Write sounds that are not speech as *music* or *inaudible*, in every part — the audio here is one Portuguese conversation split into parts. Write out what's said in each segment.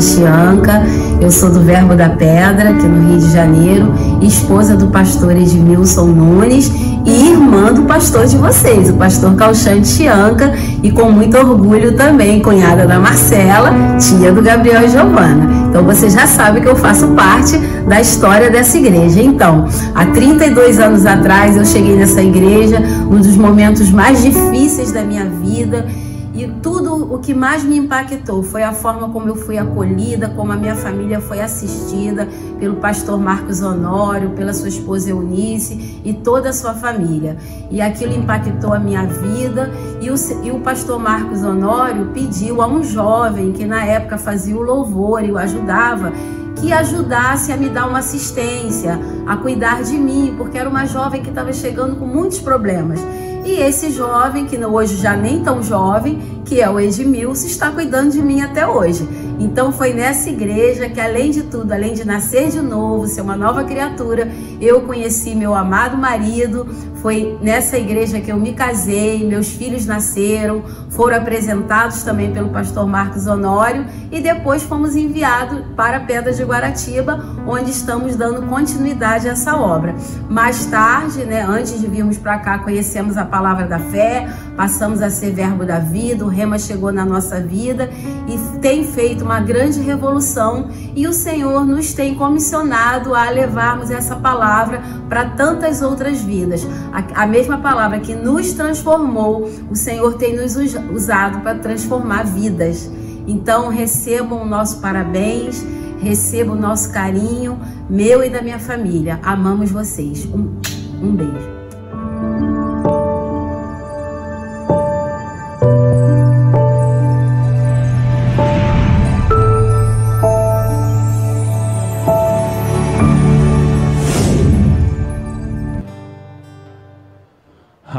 Chianca, eu sou do Verbo da Pedra, aqui no Rio de Janeiro, esposa do pastor Edmilson Nunes e irmã do pastor de vocês, o pastor Calxante Chianca, e com muito orgulho também, cunhada da Marcela, tia do Gabriel e Giovana. Então você já sabe que eu faço parte da história dessa igreja. Então, há 32 anos atrás eu cheguei nessa igreja, um dos momentos mais difíceis da minha vida. O que mais me impactou foi a forma como eu fui acolhida, como a minha família foi assistida pelo pastor Marcos Honório, pela sua esposa Eunice e toda a sua família. E aquilo impactou a minha vida. E o, e o pastor Marcos Honório pediu a um jovem que na época fazia o louvor e o ajudava que ajudasse a me dar uma assistência, a cuidar de mim, porque era uma jovem que estava chegando com muitos problemas. E esse jovem, que hoje já nem tão jovem, que é o Edmilson, está cuidando de mim até hoje. Então foi nessa igreja que, além de tudo, além de nascer de novo, ser uma nova criatura, eu conheci meu amado marido. Foi nessa igreja que eu me casei, meus filhos nasceram, foram apresentados também pelo pastor Marcos Honório e depois fomos enviados para Pedras de Guaratiba, onde estamos dando continuidade a essa obra. Mais tarde, né, antes de virmos para cá, conhecemos a palavra da fé, passamos a ser verbo da vida, o rema chegou na nossa vida e tem feito uma grande revolução e o Senhor nos tem comissionado a levarmos essa palavra para tantas outras vidas. A, a mesma palavra que nos transformou, o Senhor tem nos usado para transformar vidas. Então recebam o nosso parabéns, recebam o nosso carinho, meu e da minha família. Amamos vocês. Um, um beijo.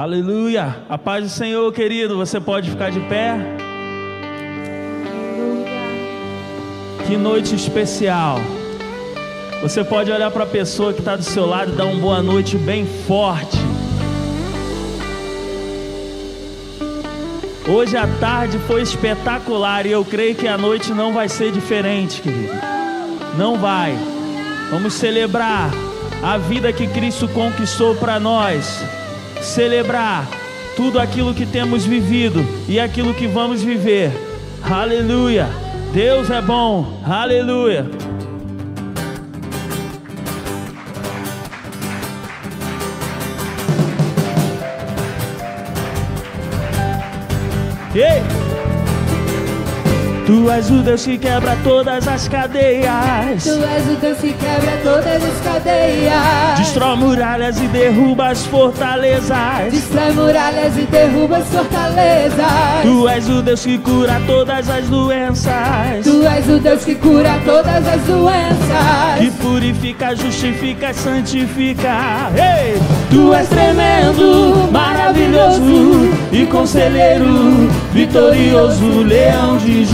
Aleluia. A paz do Senhor, querido. Você pode ficar de pé. Que noite especial. Você pode olhar para a pessoa que está do seu lado e dar uma boa noite bem forte. Hoje a tarde foi espetacular e eu creio que a noite não vai ser diferente, querido. Não vai. Vamos celebrar a vida que Cristo conquistou para nós celebrar tudo aquilo que temos vivido e aquilo que vamos viver. Aleluia! Deus é bom. Aleluia! Ei! Tu és o Deus que quebra todas as cadeias. Tu és o Deus que quebra todas as cadeias. Destrói muralhas e derruba as fortalezas. Destrói muralhas e derruba as fortalezas. Tu és o Deus que cura todas as doenças. Tu és o Deus que cura todas as doenças. Que purifica, justifica, santifica. Ei! Tu és tremendo, maravilhoso e conselheiro, vitorioso, leão de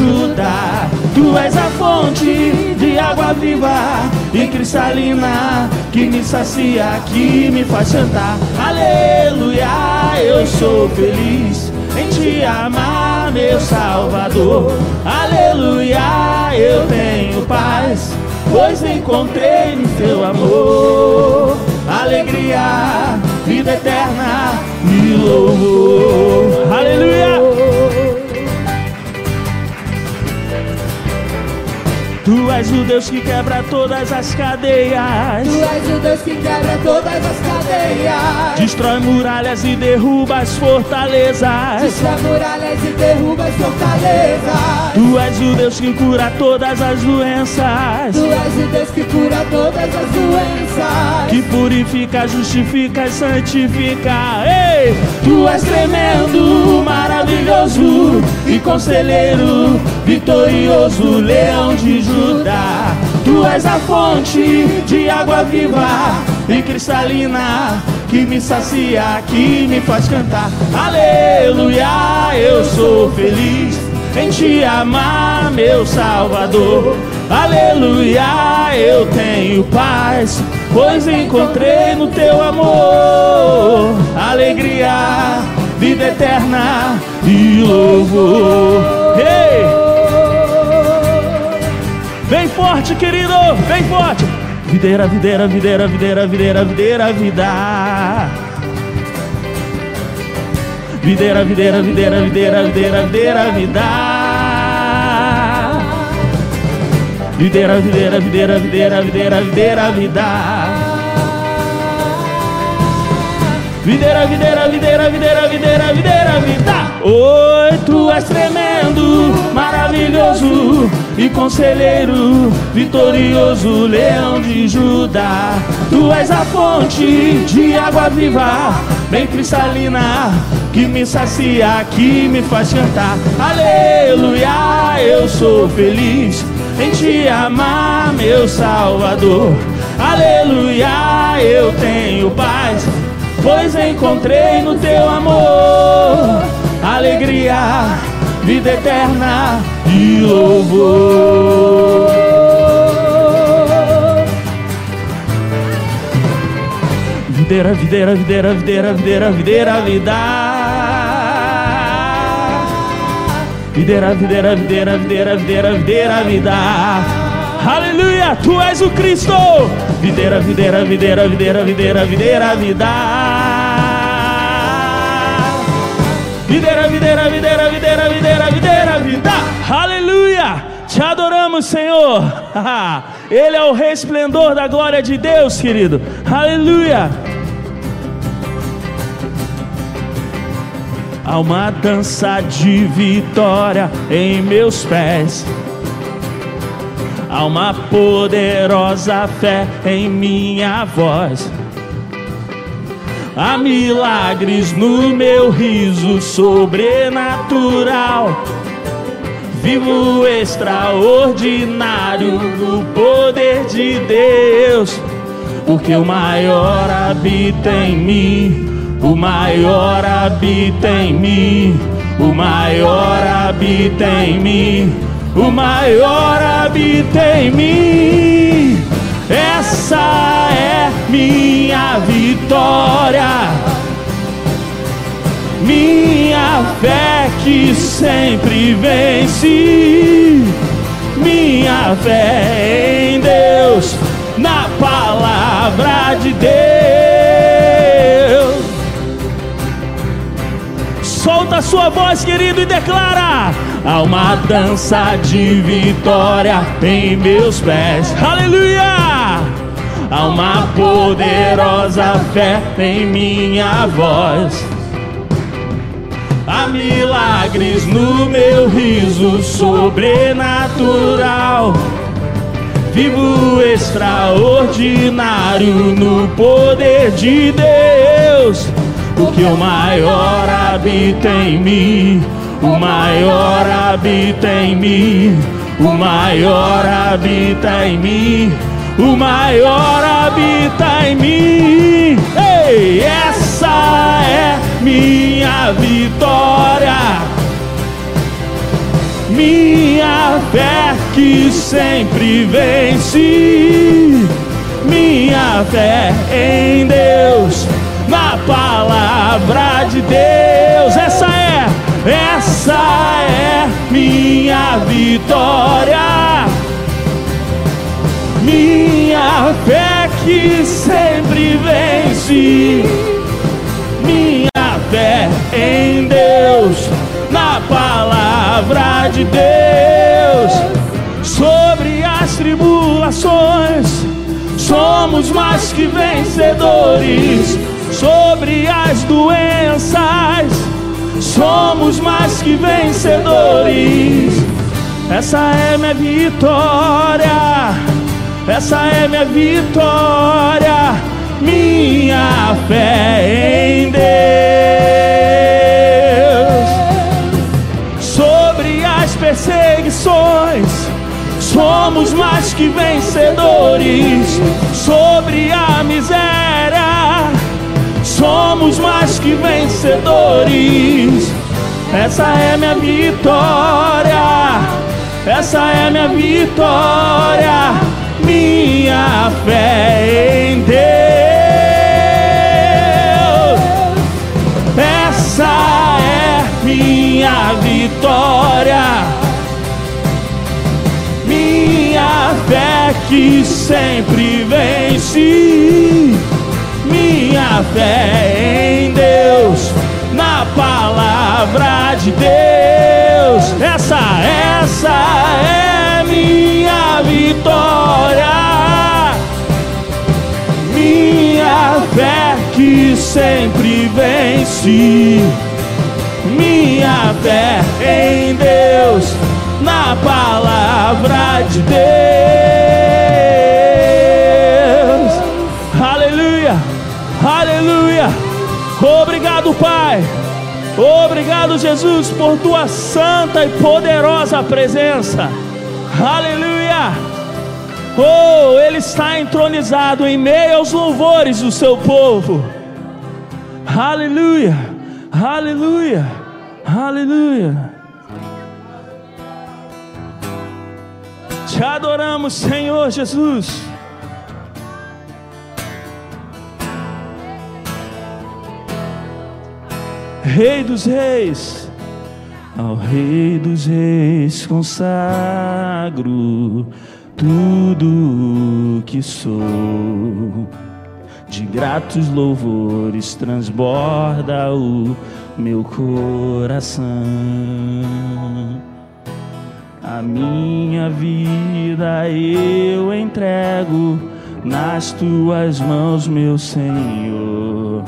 Tu és a fonte de água viva e cristalina que me sacia, que me faz cantar. Aleluia, eu sou feliz em te amar, meu Salvador. Aleluia, eu tenho paz, pois encontrei no teu amor. Alegria, vida eterna e louvor. Aleluia. Tu és o Deus que quebra todas as cadeias. Tu és o Deus que quebra todas as cadeias. Destrói muralhas e derruba as fortalezas. Destrói muralhas e derruba as fortalezas. Tu és o Deus que cura todas as doenças. Tu és o Deus que cura todas as doenças. Que purifica, justifica e santifica. Ei! Tu és tremendo, maravilhoso e conselheiro, vitorioso, leão de Judá. Tu és a fonte de água viva e cristalina que me sacia, que me faz cantar. Aleluia, eu sou feliz em te amar, meu Salvador. Aleluia, eu tenho paz, pois encontrei no teu amor alegria, vida eterna e louvor. Hey! forte, querido, bem forte. Videira, videira, videira, videira, videira, videira, vida. Videira, videira, videira, videira, videira, videira, vida. Videira, videira, videira, videira, videira, videira, vida. Videira, videira, videira, videira, videira, videira, vida. Oi, tu és tremendo, maravilhoso e conselheiro, vitorioso, leão de Judá. Tu és a fonte de água viva, bem cristalina, que me sacia, que me faz cantar. Aleluia, eu sou feliz em te amar, meu Salvador. Aleluia, eu tenho paz pois encontrei no teu amor alegria, vida eterna e louvor. Videira, videira, videira, videira, videira, videira, vida. Videira, videira, videira, videira, videira, videira, vida. Aleluia, tu és o Cristo. Videira, videira, videira, videira, videira, videira, vida. Videira, videira, videira, videira, videira, videira, vida. Aleluia. Te adoramos, Senhor. *laughs* Ele é o resplendor da glória de Deus, querido. Aleluia. Há uma dança de vitória em meus pés. Há uma poderosa fé em minha voz. Há milagres no meu riso sobrenatural. Vivo extraordinário no poder de Deus. Porque o maior habita em mim. O maior habita em mim. O maior habita em mim o maior habita em mim. Essa é minha vitória, minha fé que sempre vence, minha fé em Deus, na palavra de Deus. Solta sua voz, querido, e declara: Há uma dança de vitória em meus pés. Aleluia! Há uma poderosa fé em minha voz. Há milagres no meu riso sobrenatural. Vivo extraordinário no poder de Deus. Porque o maior habita em mim o maior habita em mim, o maior habita em mim, o maior habita em mim. Ei, essa é minha vitória. Minha fé que sempre vence, minha fé em Deus, na palavra de Deus. Essa é essa é minha vitória, minha fé que sempre vence, minha fé em Deus, na palavra de Deus, sobre as tribulações. Somos mais que vencedores sobre as doenças somos mais que vencedores. Essa é minha vitória, essa é minha vitória, minha fé em Deus. Sobre as perseguições, somos mais que vencedores. Sobre a miséria, somos mais que vencedores. Essa é minha vitória, essa é minha vitória, minha fé em Deus. Essa é minha vitória, minha fé que sempre vence. Minha fé em Deus, na palavra de Deus. Essa, essa é vitória. Minha fé que sempre vence. Minha fé em Deus, na palavra de Deus. Aleluia, aleluia. Obrigado, Pai. Obrigado, Jesus, por tua santa e poderosa presença. Aleluia. Oh, Ele está entronizado em meio aos louvores do seu povo. Aleluia, aleluia, aleluia. Te adoramos, Senhor Jesus. Rei dos Reis, ao Rei dos Reis consagro tudo que sou. De gratos louvores transborda o meu coração. A minha vida eu entrego nas tuas mãos, meu Senhor,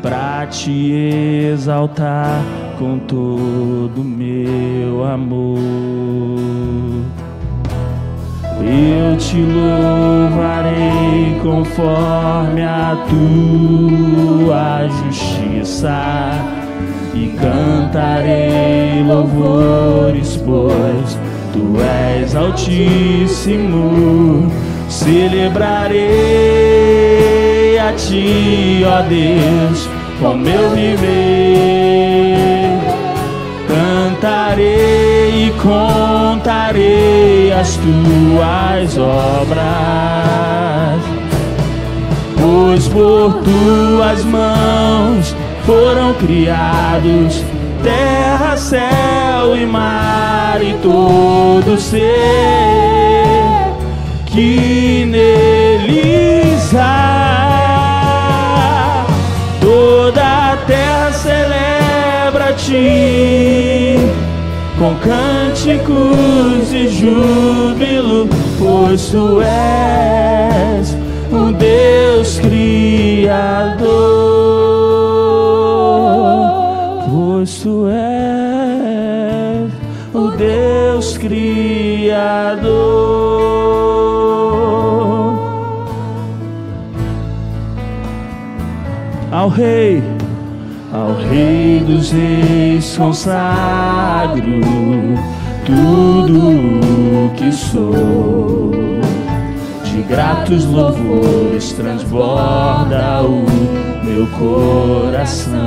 para te exaltar com todo meu amor. Eu te louvarei conforme a tua justiça e cantarei louvores, pois tu és altíssimo. Celebrarei a ti, ó Deus, com meu viver. Cantarei e contarei as tuas obras, pois por tuas mãos foram criados terra, céu e mar e todo ser que neles há. Toda a terra celebra-te com cânticos de júbilo, pois tu és o Deus Criador, pois tu és o Deus Criador. Ao Rei, ao Rei dos Reis consagro tudo que sou de gratos louvores transborda o meu coração.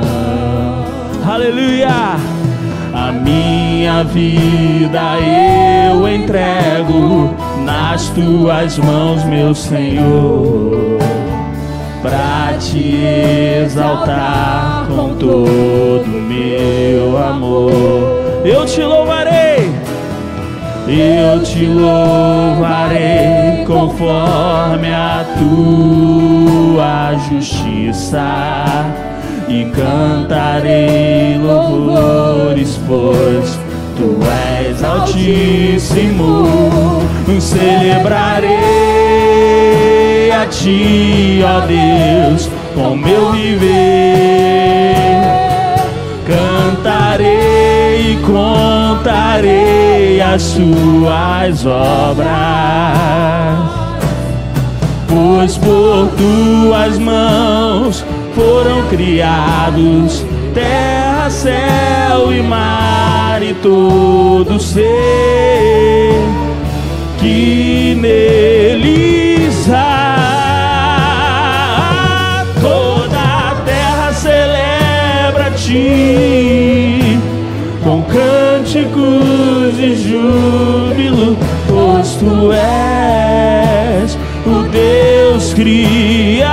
Aleluia! A minha vida eu entrego nas tuas mãos, meu Senhor, para te exaltar com todo meu amor. Eu te louvarei eu te louvarei conforme a tua justiça e cantarei louvores, pois tu és altíssimo. Celebrarei a ti, ó Deus, com meu viver. Cantarei e contarei as suas obras, pois por tuas mãos foram criados terra, céu e mar e todo ser que neles há. Cânticos de júbilo, pois tu és o Deus Criador.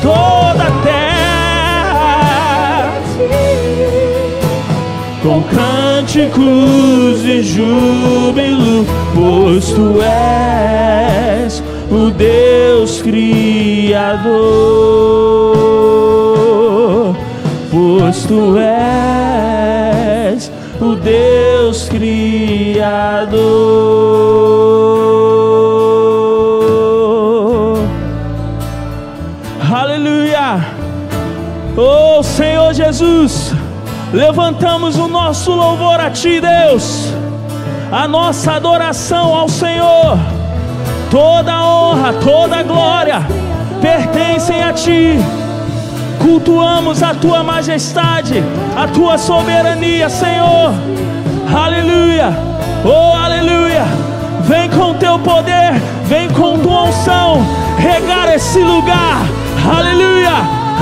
Toda a terra com cânticos de júbilo, pois tu és o Deus Criador, pois tu és o Deus Criador. Aleluia! Oh Senhor Jesus, levantamos o nosso louvor a Ti, Deus, a nossa adoração ao Senhor, toda honra, toda glória pertencem a Ti. Cultuamos a Tua majestade, a Tua soberania, Senhor. Aleluia, oh aleluia. Vem com Teu poder, vem com Tua unção, regar esse lugar. Aleluia,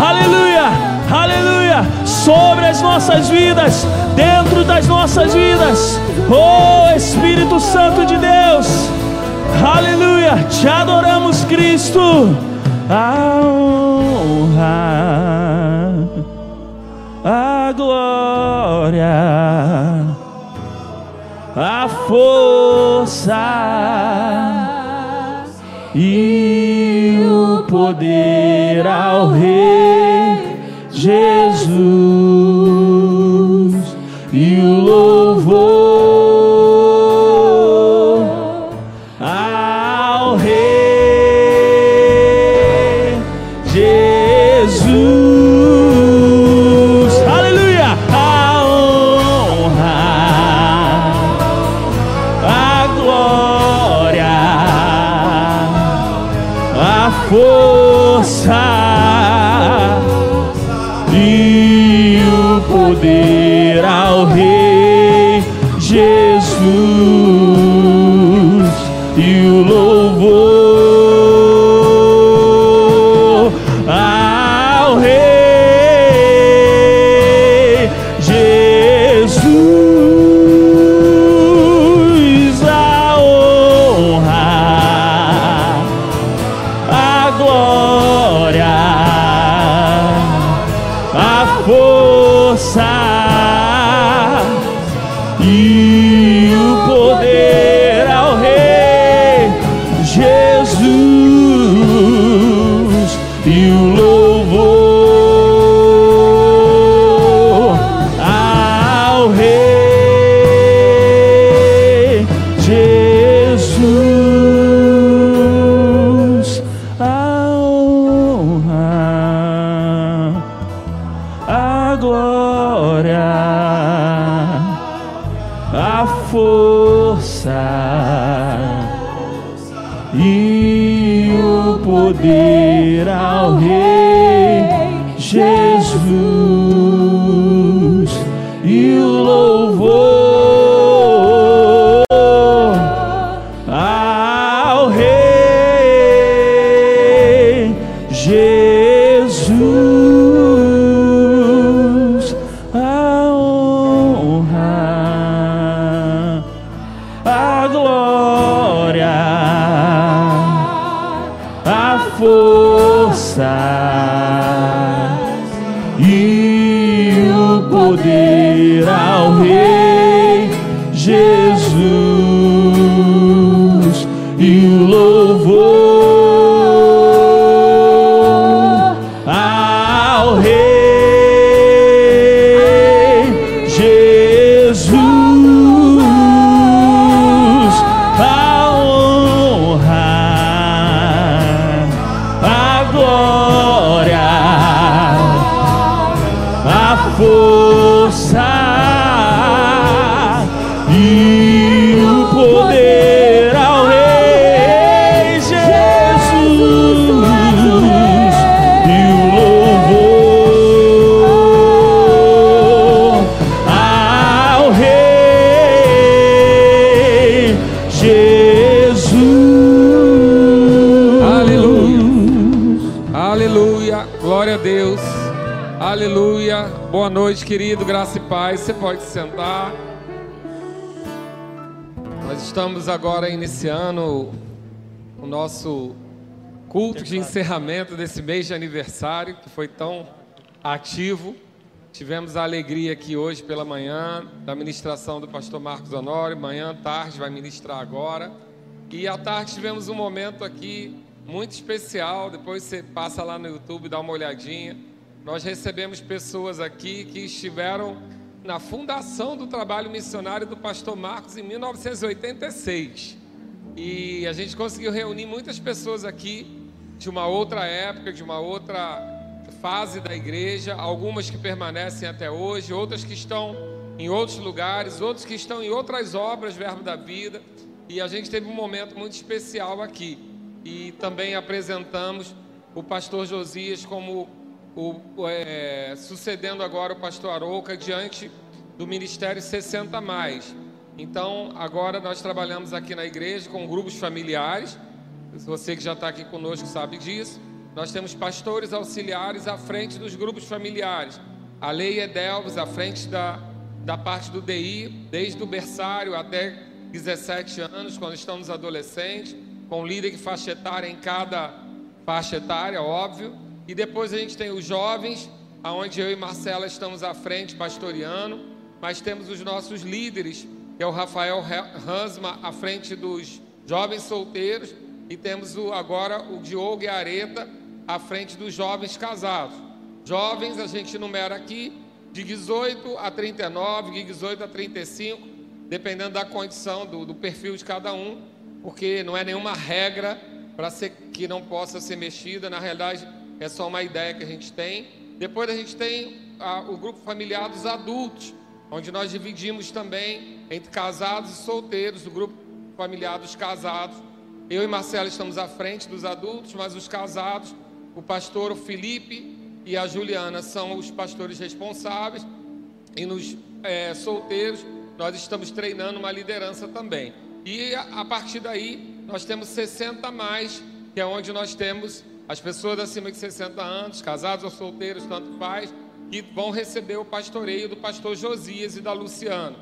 aleluia, aleluia. Sobre as nossas vidas, dentro das nossas vidas. Oh Espírito Santo de Deus. Aleluia, te adoramos, Cristo. A honra, a glória, a força e o poder ao Rei Jesus Boa noite, querido, graça e paz. Você pode sentar. Nós estamos agora iniciando o nosso culto de encerramento desse mês de aniversário, que foi tão ativo. Tivemos a alegria aqui hoje pela manhã da ministração do pastor Marcos Honório. Manhã, tarde, vai ministrar agora. E à tarde tivemos um momento aqui muito especial. Depois você passa lá no YouTube, dá uma olhadinha. Nós recebemos pessoas aqui que estiveram na fundação do trabalho missionário do pastor Marcos em 1986. E a gente conseguiu reunir muitas pessoas aqui de uma outra época, de uma outra fase da igreja, algumas que permanecem até hoje, outras que estão em outros lugares, outros que estão em outras obras, Verbo da Vida. E a gente teve um momento muito especial aqui. E também apresentamos o pastor Josias como o, é, sucedendo agora o pastor Arouca diante do Ministério 60 Mais. Então, agora nós trabalhamos aqui na igreja com grupos familiares. Você que já está aqui conosco sabe disso. Nós temos pastores auxiliares à frente dos grupos familiares. A Lei Edelves à frente da, da parte do DI, desde o berçário até 17 anos, quando estão nos adolescentes, com líder faixa etária em cada faixa etária, óbvio. E depois a gente tem os jovens, aonde eu e Marcela estamos à frente pastoreando, mas temos os nossos líderes, que é o Rafael Hansma à frente dos jovens solteiros, e temos o, agora o Diogo e a Areta à frente dos jovens casados. Jovens, a gente numera aqui de 18 a 39, de 18 a 35, dependendo da condição, do, do perfil de cada um, porque não é nenhuma regra para que não possa ser mexida, na realidade é só uma ideia que a gente tem. Depois a gente tem a, o grupo familiar dos adultos, onde nós dividimos também entre casados e solteiros, o grupo familiar dos casados. Eu e Marcelo estamos à frente dos adultos, mas os casados o pastor Felipe e a Juliana são os pastores responsáveis. E nos é, solteiros, nós estamos treinando uma liderança também. E a, a partir daí, nós temos 60 mais, que é onde nós temos as pessoas acima de 60 anos, casados ou solteiros, tanto faz, que vão receber o pastoreio do pastor Josias e da Luciana.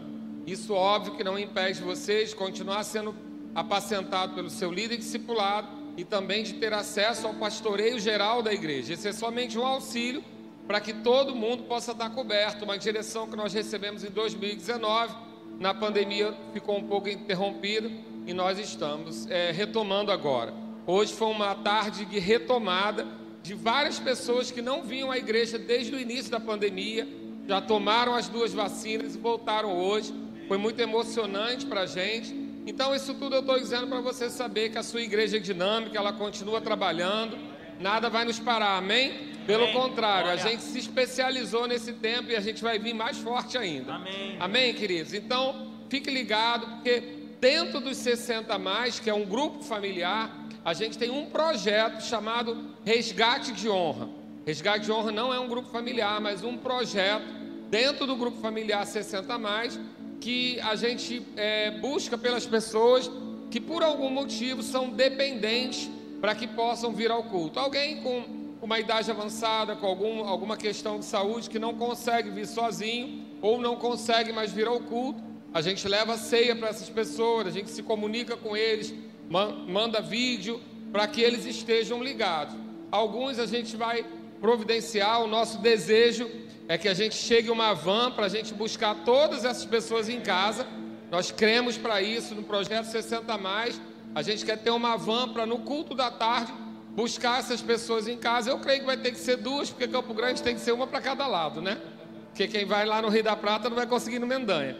Isso, óbvio, que não impede vocês de continuar sendo apacentado pelo seu líder discipulado e também de ter acesso ao pastoreio geral da igreja. Esse é somente um auxílio para que todo mundo possa estar coberto. Uma direção que nós recebemos em 2019, na pandemia ficou um pouco interrompida e nós estamos é, retomando agora. Hoje foi uma tarde de retomada de várias pessoas que não vinham à igreja desde o início da pandemia, já tomaram as duas vacinas e voltaram hoje. Foi muito emocionante para a gente então, isso tudo eu estou dizendo para você saber que a sua igreja é dinâmica, ela continua trabalhando, nada vai nos parar, amém? Pelo amém. contrário, Olha. a gente se especializou nesse tempo e a gente vai vir mais forte ainda. Amém. Amém, queridos? Então, fique ligado, porque dentro dos 60 mais, que é um grupo familiar, a gente tem um projeto chamado Resgate de Honra. Resgate de Honra não é um grupo familiar, mas um projeto dentro do grupo familiar 60 mais que a gente é, busca pelas pessoas que por algum motivo são dependentes para que possam vir ao culto. Alguém com uma idade avançada, com algum, alguma questão de saúde que não consegue vir sozinho ou não consegue mais vir ao culto, a gente leva ceia para essas pessoas, a gente se comunica com eles, manda vídeo para que eles estejam ligados. Alguns a gente vai providenciar o nosso desejo é que a gente chegue uma van para a gente buscar todas essas pessoas em casa. Nós cremos para isso no projeto 60 mais. A gente quer ter uma van para no culto da tarde buscar essas pessoas em casa. Eu creio que vai ter que ser duas, porque Campo Grande tem que ser uma para cada lado, né? Porque quem vai lá no Rio da Prata não vai conseguir no Mendanha.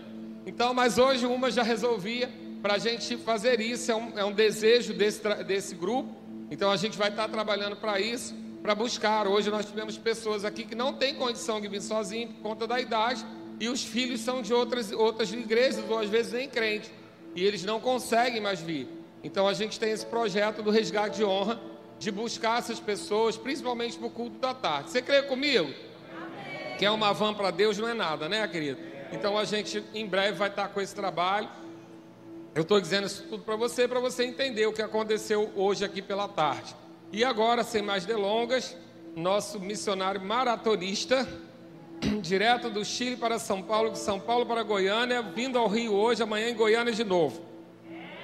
Então, mas hoje uma já resolvia para a gente fazer isso. É um, é um desejo desse, desse grupo. Então a gente vai estar tá trabalhando para isso para buscar. Hoje nós tivemos pessoas aqui que não têm condição de vir sozinho por conta da idade e os filhos são de outras, outras igrejas ou às vezes nem crentes e eles não conseguem mais vir. Então a gente tem esse projeto do resgate de honra de buscar essas pessoas, principalmente para o culto da tarde. Você crê comigo? Amém. Que é uma van para Deus não é nada, né, querido? Então a gente em breve vai estar com esse trabalho. Eu estou dizendo isso tudo para você, para você entender o que aconteceu hoje aqui pela tarde. E agora, sem mais delongas, nosso missionário maratonista, *clears throat* direto do Chile para São Paulo, de São Paulo para Goiânia, vindo ao Rio hoje, amanhã em Goiânia de novo.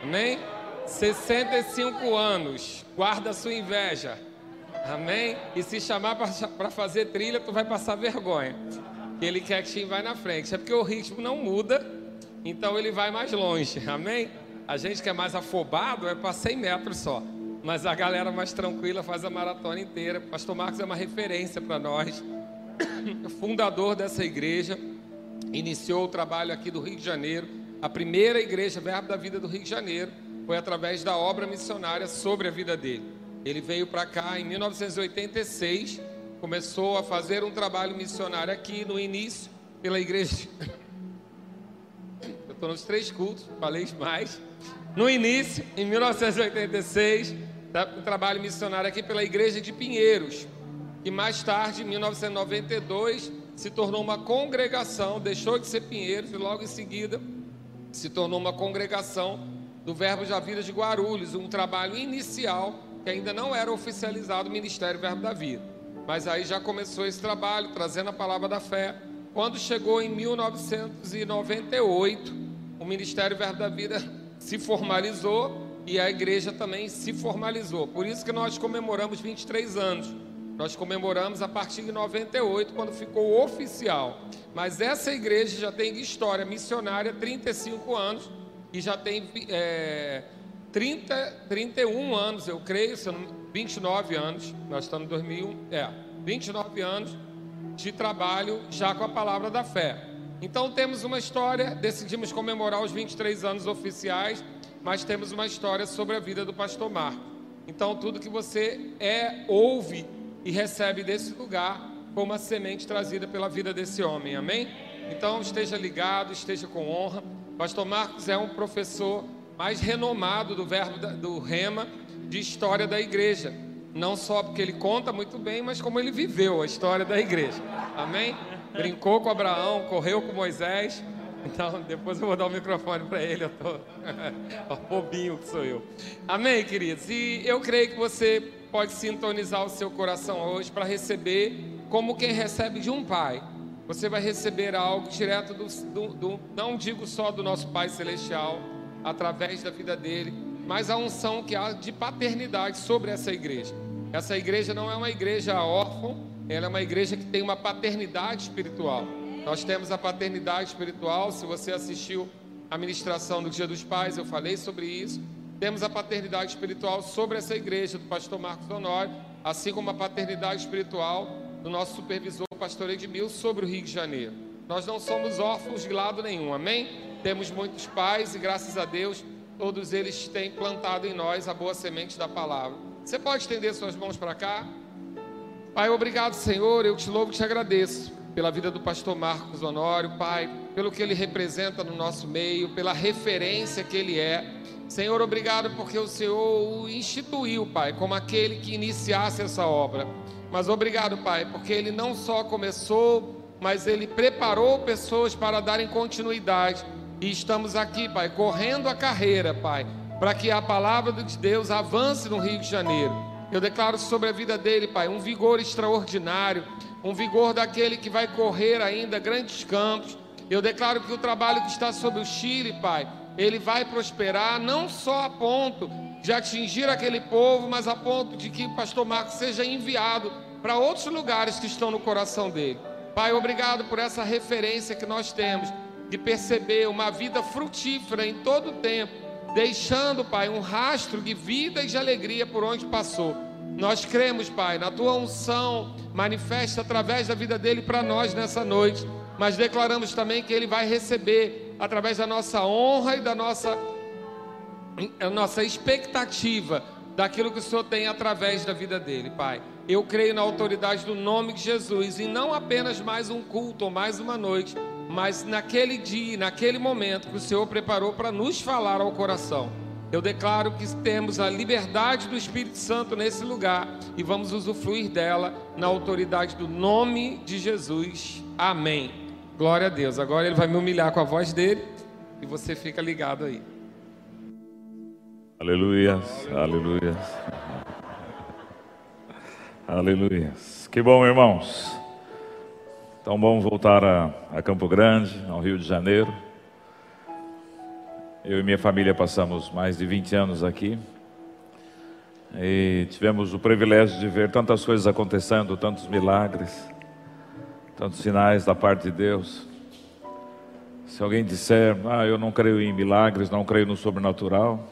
Amém? 65 anos, guarda sua inveja. Amém? E se chamar para fazer trilha, tu vai passar vergonha. ele quer que Tim vai na frente. É porque o ritmo não muda, então ele vai mais longe. Amém? A gente que é mais afobado é para 100 metros só. Mas a galera mais tranquila faz a maratona inteira. Pastor Marcos é uma referência para nós. *coughs* Fundador dessa igreja. Iniciou o trabalho aqui do Rio de Janeiro. A primeira igreja Verbo da Vida do Rio de Janeiro foi através da obra missionária sobre a vida dele. Ele veio para cá em 1986 começou a fazer um trabalho missionário aqui no início pela igreja. Estou nos três cultos, falei mais. No início, em 1986, um trabalho missionário aqui pela igreja de Pinheiros, que mais tarde, em 1992, se tornou uma congregação, deixou de ser Pinheiros e logo em seguida se tornou uma congregação do Verbo da Vida de Guarulhos, um trabalho inicial que ainda não era oficializado o Ministério Verbo da Vida. Mas aí já começou esse trabalho, trazendo a palavra da fé. Quando chegou em 1998, o Ministério Verbo da Vida se formalizou e a igreja também se formalizou. Por isso que nós comemoramos 23 anos. Nós comemoramos a partir de 98, quando ficou oficial. Mas essa igreja já tem história missionária 35 anos e já tem é, 30, 31 anos, eu creio, se eu não 29 anos, nós estamos em 2001, é, 29 anos de trabalho já com a palavra da fé. Então temos uma história, decidimos comemorar os 23 anos oficiais, mas temos uma história sobre a vida do pastor Marco. Então tudo que você é, ouve e recebe desse lugar foi uma semente trazida pela vida desse homem, amém? Então esteja ligado, esteja com honra. Pastor Marcos é um professor mais renomado do verbo do Rema de história da igreja. Não só porque ele conta muito bem, mas como ele viveu a história da igreja. Amém? Brincou com Abraão, correu com Moisés. Então, depois eu vou dar o microfone para ele. Eu tô *laughs* bobinho que sou eu. Amém, queridos? E eu creio que você pode sintonizar o seu coração hoje para receber como quem recebe de um pai. Você vai receber algo direto do, do, do não digo só do nosso Pai Celestial, através da vida dele, mas a unção que há de paternidade sobre essa igreja. Essa igreja não é uma igreja órfã, ela é uma igreja que tem uma paternidade espiritual. Nós temos a paternidade espiritual, se você assistiu a ministração do Dia dos Pais, eu falei sobre isso. Temos a paternidade espiritual sobre essa igreja do pastor Marcos Honório, assim como a paternidade espiritual do nosso supervisor, pastor Edmil, sobre o Rio de Janeiro. Nós não somos órfãos de lado nenhum, amém? Temos muitos pais e graças a Deus todos eles têm plantado em nós a boa semente da palavra. Você pode estender suas mãos para cá? Pai, obrigado, Senhor. Eu te louvo e te agradeço pela vida do pastor Marcos Honório, Pai, pelo que ele representa no nosso meio, pela referência que ele é. Senhor, obrigado porque o Senhor o instituiu, Pai, como aquele que iniciasse essa obra. Mas obrigado, Pai, porque ele não só começou, mas ele preparou pessoas para darem continuidade e estamos aqui, Pai, correndo a carreira, Pai, para que a palavra de Deus avance no Rio de Janeiro. Eu declaro sobre a vida dele, Pai, um vigor extraordinário, um vigor daquele que vai correr ainda grandes campos. Eu declaro que o trabalho que está sobre o Chile, Pai, ele vai prosperar não só a ponto de atingir aquele povo, mas a ponto de que o pastor Marcos seja enviado para outros lugares que estão no coração dele. Pai, obrigado por essa referência que nós temos de perceber uma vida frutífera em todo o tempo, deixando, Pai, um rastro de vida e de alegria por onde passou. Nós cremos, Pai, na tua unção manifesta através da vida dele para nós nessa noite, mas declaramos também que ele vai receber através da nossa honra e da nossa, a nossa expectativa daquilo que o Senhor tem através da vida dele, Pai. Eu creio na autoridade do nome de Jesus e não apenas mais um culto ou mais uma noite, mas naquele dia, naquele momento que o Senhor preparou para nos falar ao coração. Eu declaro que temos a liberdade do Espírito Santo nesse lugar e vamos usufruir dela na autoridade do nome de Jesus. Amém. Glória a Deus. Agora ele vai me humilhar com a voz dele e você fica ligado aí. Aleluia, aleluia. Aleluia. Que bom, irmãos. Então vamos voltar a, a, Campo Grande, ao Rio de Janeiro. Eu e minha família passamos mais de 20 anos aqui. E tivemos o privilégio de ver tantas coisas acontecendo, tantos milagres. tantos sinais da parte de Deus. Se alguém disser, ah, eu não creio em milagres, não creio no sobrenatural,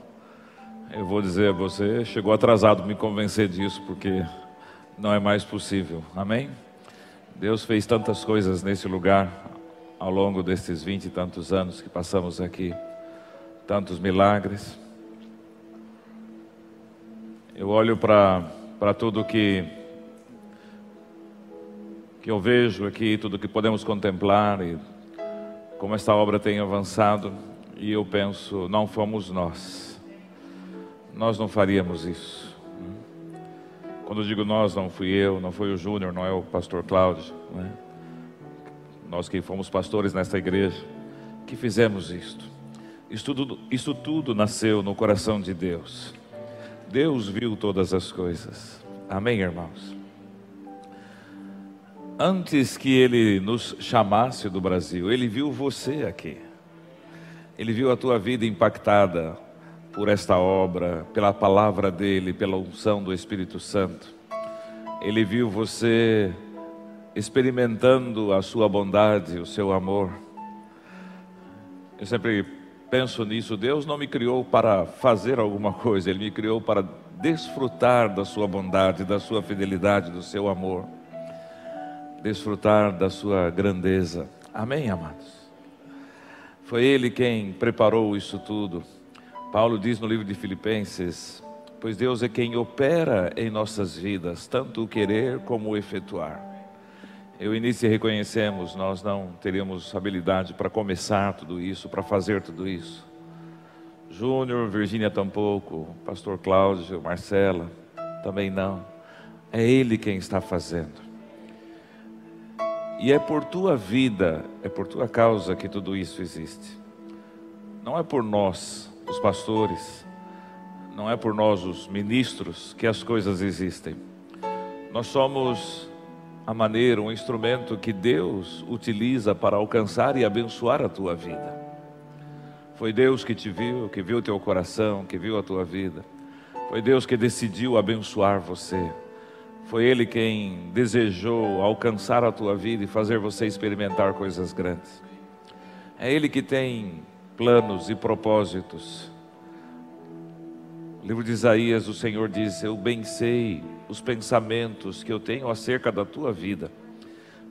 eu vou dizer a você, chegou atrasado me convencer disso, porque não é mais possível. Amém? Deus fez tantas coisas nesse lugar ao longo desses vinte e tantos anos que passamos aqui, tantos milagres. Eu olho para tudo que, que eu vejo aqui, tudo que podemos contemplar e como esta obra tem avançado, e eu penso, não fomos nós, nós não faríamos isso. Quando eu digo nós, não fui eu, não foi o Júnior, não é o pastor Cláudio, né? nós que fomos pastores nesta igreja, que fizemos isto. Isso tudo, isso tudo nasceu no coração de Deus. Deus viu todas as coisas. Amém, irmãos? Antes que Ele nos chamasse do Brasil, Ele viu você aqui. Ele viu a tua vida impactada por esta obra, pela palavra dele, pela unção do Espírito Santo. Ele viu você experimentando a sua bondade, o seu amor. Eu sempre penso nisso. Deus não me criou para fazer alguma coisa, Ele me criou para desfrutar da sua bondade, da sua fidelidade, do seu amor, desfrutar da sua grandeza. Amém, amados? Foi Ele quem preparou isso tudo. Paulo diz no livro de Filipenses: Pois Deus é quem opera em nossas vidas, tanto o querer como o efetuar. Eu Início reconhecemos, nós não teríamos habilidade para começar tudo isso, para fazer tudo isso. Júnior, Virgínia tampouco, Pastor Cláudio, Marcela, também não. É Ele quem está fazendo. E é por tua vida, é por tua causa que tudo isso existe. Não é por nós, os pastores, não é por nós, os ministros, que as coisas existem. Nós somos a maneira, um instrumento que Deus utiliza para alcançar e abençoar a tua vida. Foi Deus que te viu, que viu o teu coração, que viu a tua vida. Foi Deus que decidiu abençoar você. Foi Ele quem desejou alcançar a tua vida e fazer você experimentar coisas grandes. É Ele que tem planos e propósitos. No livro de Isaías, o Senhor diz: Eu bem sei os pensamentos que eu tenho acerca da tua vida,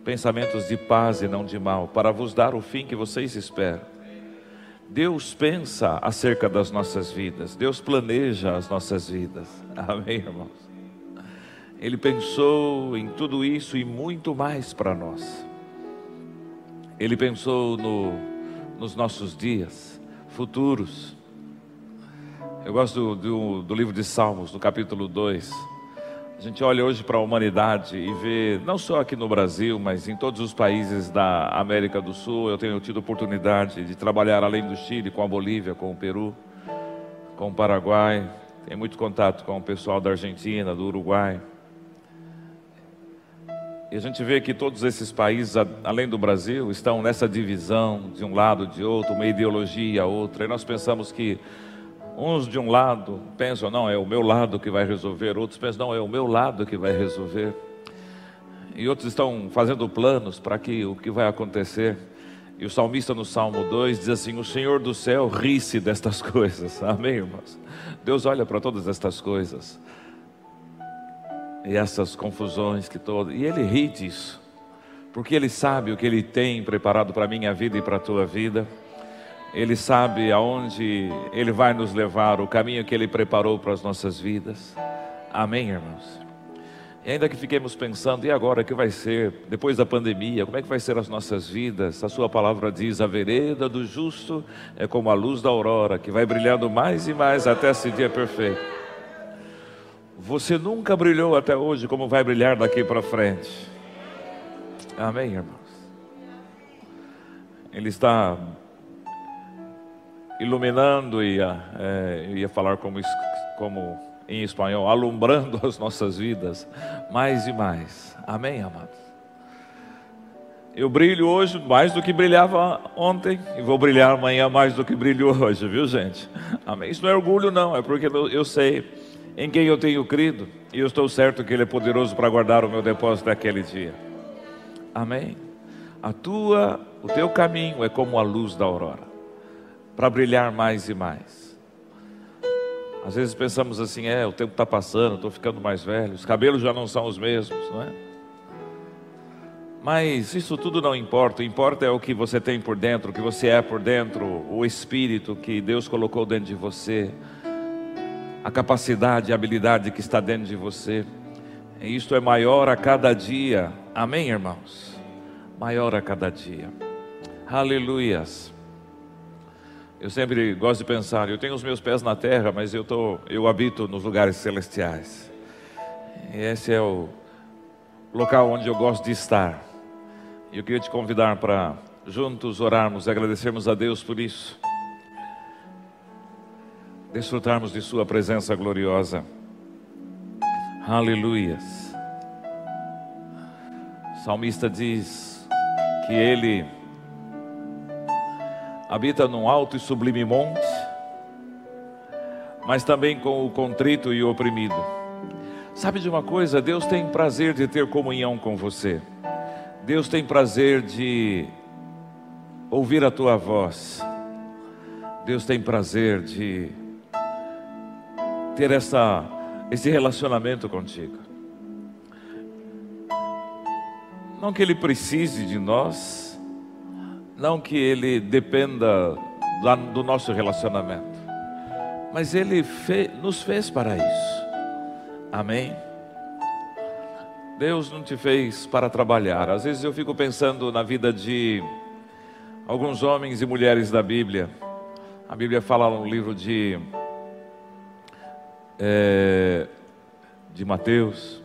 pensamentos de paz e não de mal, para vos dar o fim que vocês esperam. Deus pensa acerca das nossas vidas, Deus planeja as nossas vidas. *laughs* Amém, irmãos? Ele pensou em tudo isso e muito mais para nós. Ele pensou no nos nossos dias futuros. Eu gosto do, do, do livro de Salmos, no capítulo 2. A gente olha hoje para a humanidade e vê, não só aqui no Brasil, mas em todos os países da América do Sul. Eu tenho tido oportunidade de trabalhar além do Chile, com a Bolívia, com o Peru, com o Paraguai. Tenho muito contato com o pessoal da Argentina, do Uruguai. E a gente vê que todos esses países, além do Brasil, estão nessa divisão de um lado, de outro, uma ideologia, a outra. E nós pensamos que uns de um lado pensam, não, é o meu lado que vai resolver, outros pensam, não, é o meu lado que vai resolver. E outros estão fazendo planos para que o que vai acontecer. E o salmista no Salmo 2 diz assim: O Senhor do céu ri-se destas *laughs* coisas. Amém, irmãos? Deus olha para todas estas coisas e essas confusões que todas. E ele ri disso, porque ele sabe o que ele tem preparado para a minha vida e para a tua vida. Ele sabe aonde ele vai nos levar, o caminho que ele preparou para as nossas vidas. Amém, irmãos. E ainda que fiquemos pensando, e agora o que vai ser depois da pandemia? Como é que vai ser as nossas vidas? A sua palavra diz: a vereda do justo é como a luz da aurora, que vai brilhando mais e mais até esse dia perfeito. Você nunca brilhou até hoje como vai brilhar daqui para frente. Amém, irmãos? Ele está iluminando e é, eu ia falar como, como em espanhol, alumbrando as nossas vidas mais e mais. Amém, amados? Eu brilho hoje mais do que brilhava ontem e vou brilhar amanhã mais do que brilho hoje, viu, gente? Amém. Isso não é orgulho, não, é porque eu sei em quem eu tenho crido, e eu estou certo que Ele é poderoso para guardar o meu depósito naquele dia. Amém. A tua, o teu caminho é como a luz da aurora, para brilhar mais e mais. Às vezes pensamos assim, é, o tempo está passando, estou ficando mais velho, os cabelos já não são os mesmos, não é? Mas isso tudo não importa, o importa é o que você tem por dentro, o que você é por dentro, o espírito que Deus colocou dentro de você, a capacidade, a habilidade que está dentro de você. E isto é maior a cada dia. Amém, irmãos? Maior a cada dia. Aleluias. Eu sempre gosto de pensar, eu tenho os meus pés na terra, mas eu, tô, eu habito nos lugares celestiais. E esse é o local onde eu gosto de estar. E eu queria te convidar para juntos orarmos e agradecermos a Deus por isso. Desfrutarmos de Sua presença gloriosa. Aleluias. O salmista diz que ele habita num alto e sublime monte, mas também com o contrito e o oprimido. Sabe de uma coisa? Deus tem prazer de ter comunhão com você. Deus tem prazer de ouvir a tua voz. Deus tem prazer de ter essa, esse relacionamento contigo. Não que Ele precise de nós, não que Ele dependa do nosso relacionamento, mas Ele nos fez para isso. Amém? Deus não te fez para trabalhar. Às vezes eu fico pensando na vida de alguns homens e mulheres da Bíblia. A Bíblia fala no livro de é, de Mateus,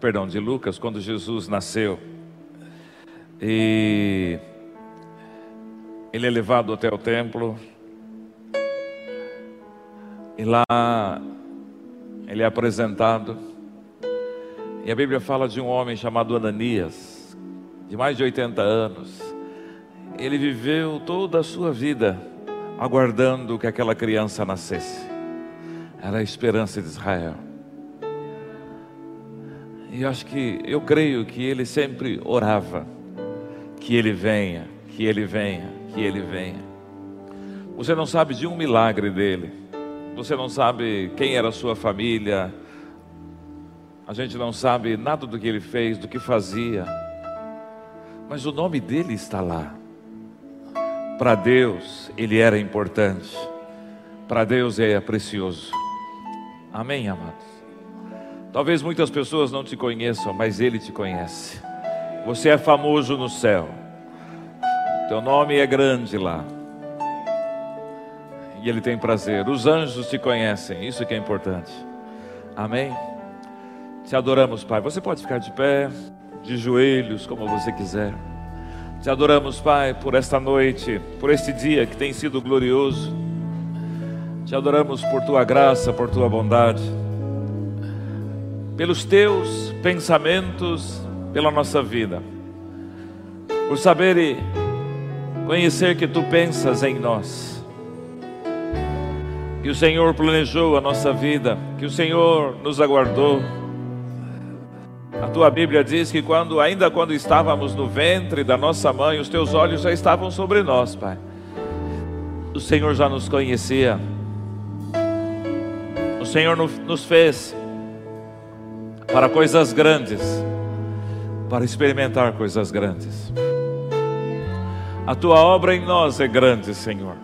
perdão, de Lucas, quando Jesus nasceu e ele é levado até o templo e lá ele é apresentado e a Bíblia fala de um homem chamado Ananias, de mais de 80 anos. Ele viveu toda a sua vida aguardando que aquela criança nascesse. Era a esperança de Israel. E acho que, eu creio que ele sempre orava que ele venha, que ele venha, que ele venha. Você não sabe de um milagre dele. Você não sabe quem era a sua família, a gente não sabe nada do que ele fez, do que fazia, mas o nome dele está lá. Para Deus, ele era importante, para Deus é precioso. Amém, amados? Talvez muitas pessoas não te conheçam, mas ele te conhece. Você é famoso no céu, teu nome é grande lá. E ele tem prazer. Os anjos te conhecem, isso que é importante. Amém? Te adoramos, Pai. Você pode ficar de pé, de joelhos, como você quiser. Te adoramos, Pai, por esta noite, por este dia que tem sido glorioso. Te adoramos por tua graça, por tua bondade, pelos teus pensamentos, pela nossa vida, por saber e conhecer que tu pensas em nós, que o Senhor planejou a nossa vida, que o Senhor nos aguardou a tua Bíblia diz que quando ainda quando estávamos no ventre da nossa mãe, os teus olhos já estavam sobre nós, Pai. O Senhor já nos conhecia. Senhor nos fez para coisas grandes, para experimentar coisas grandes. A tua obra em nós é grande, Senhor.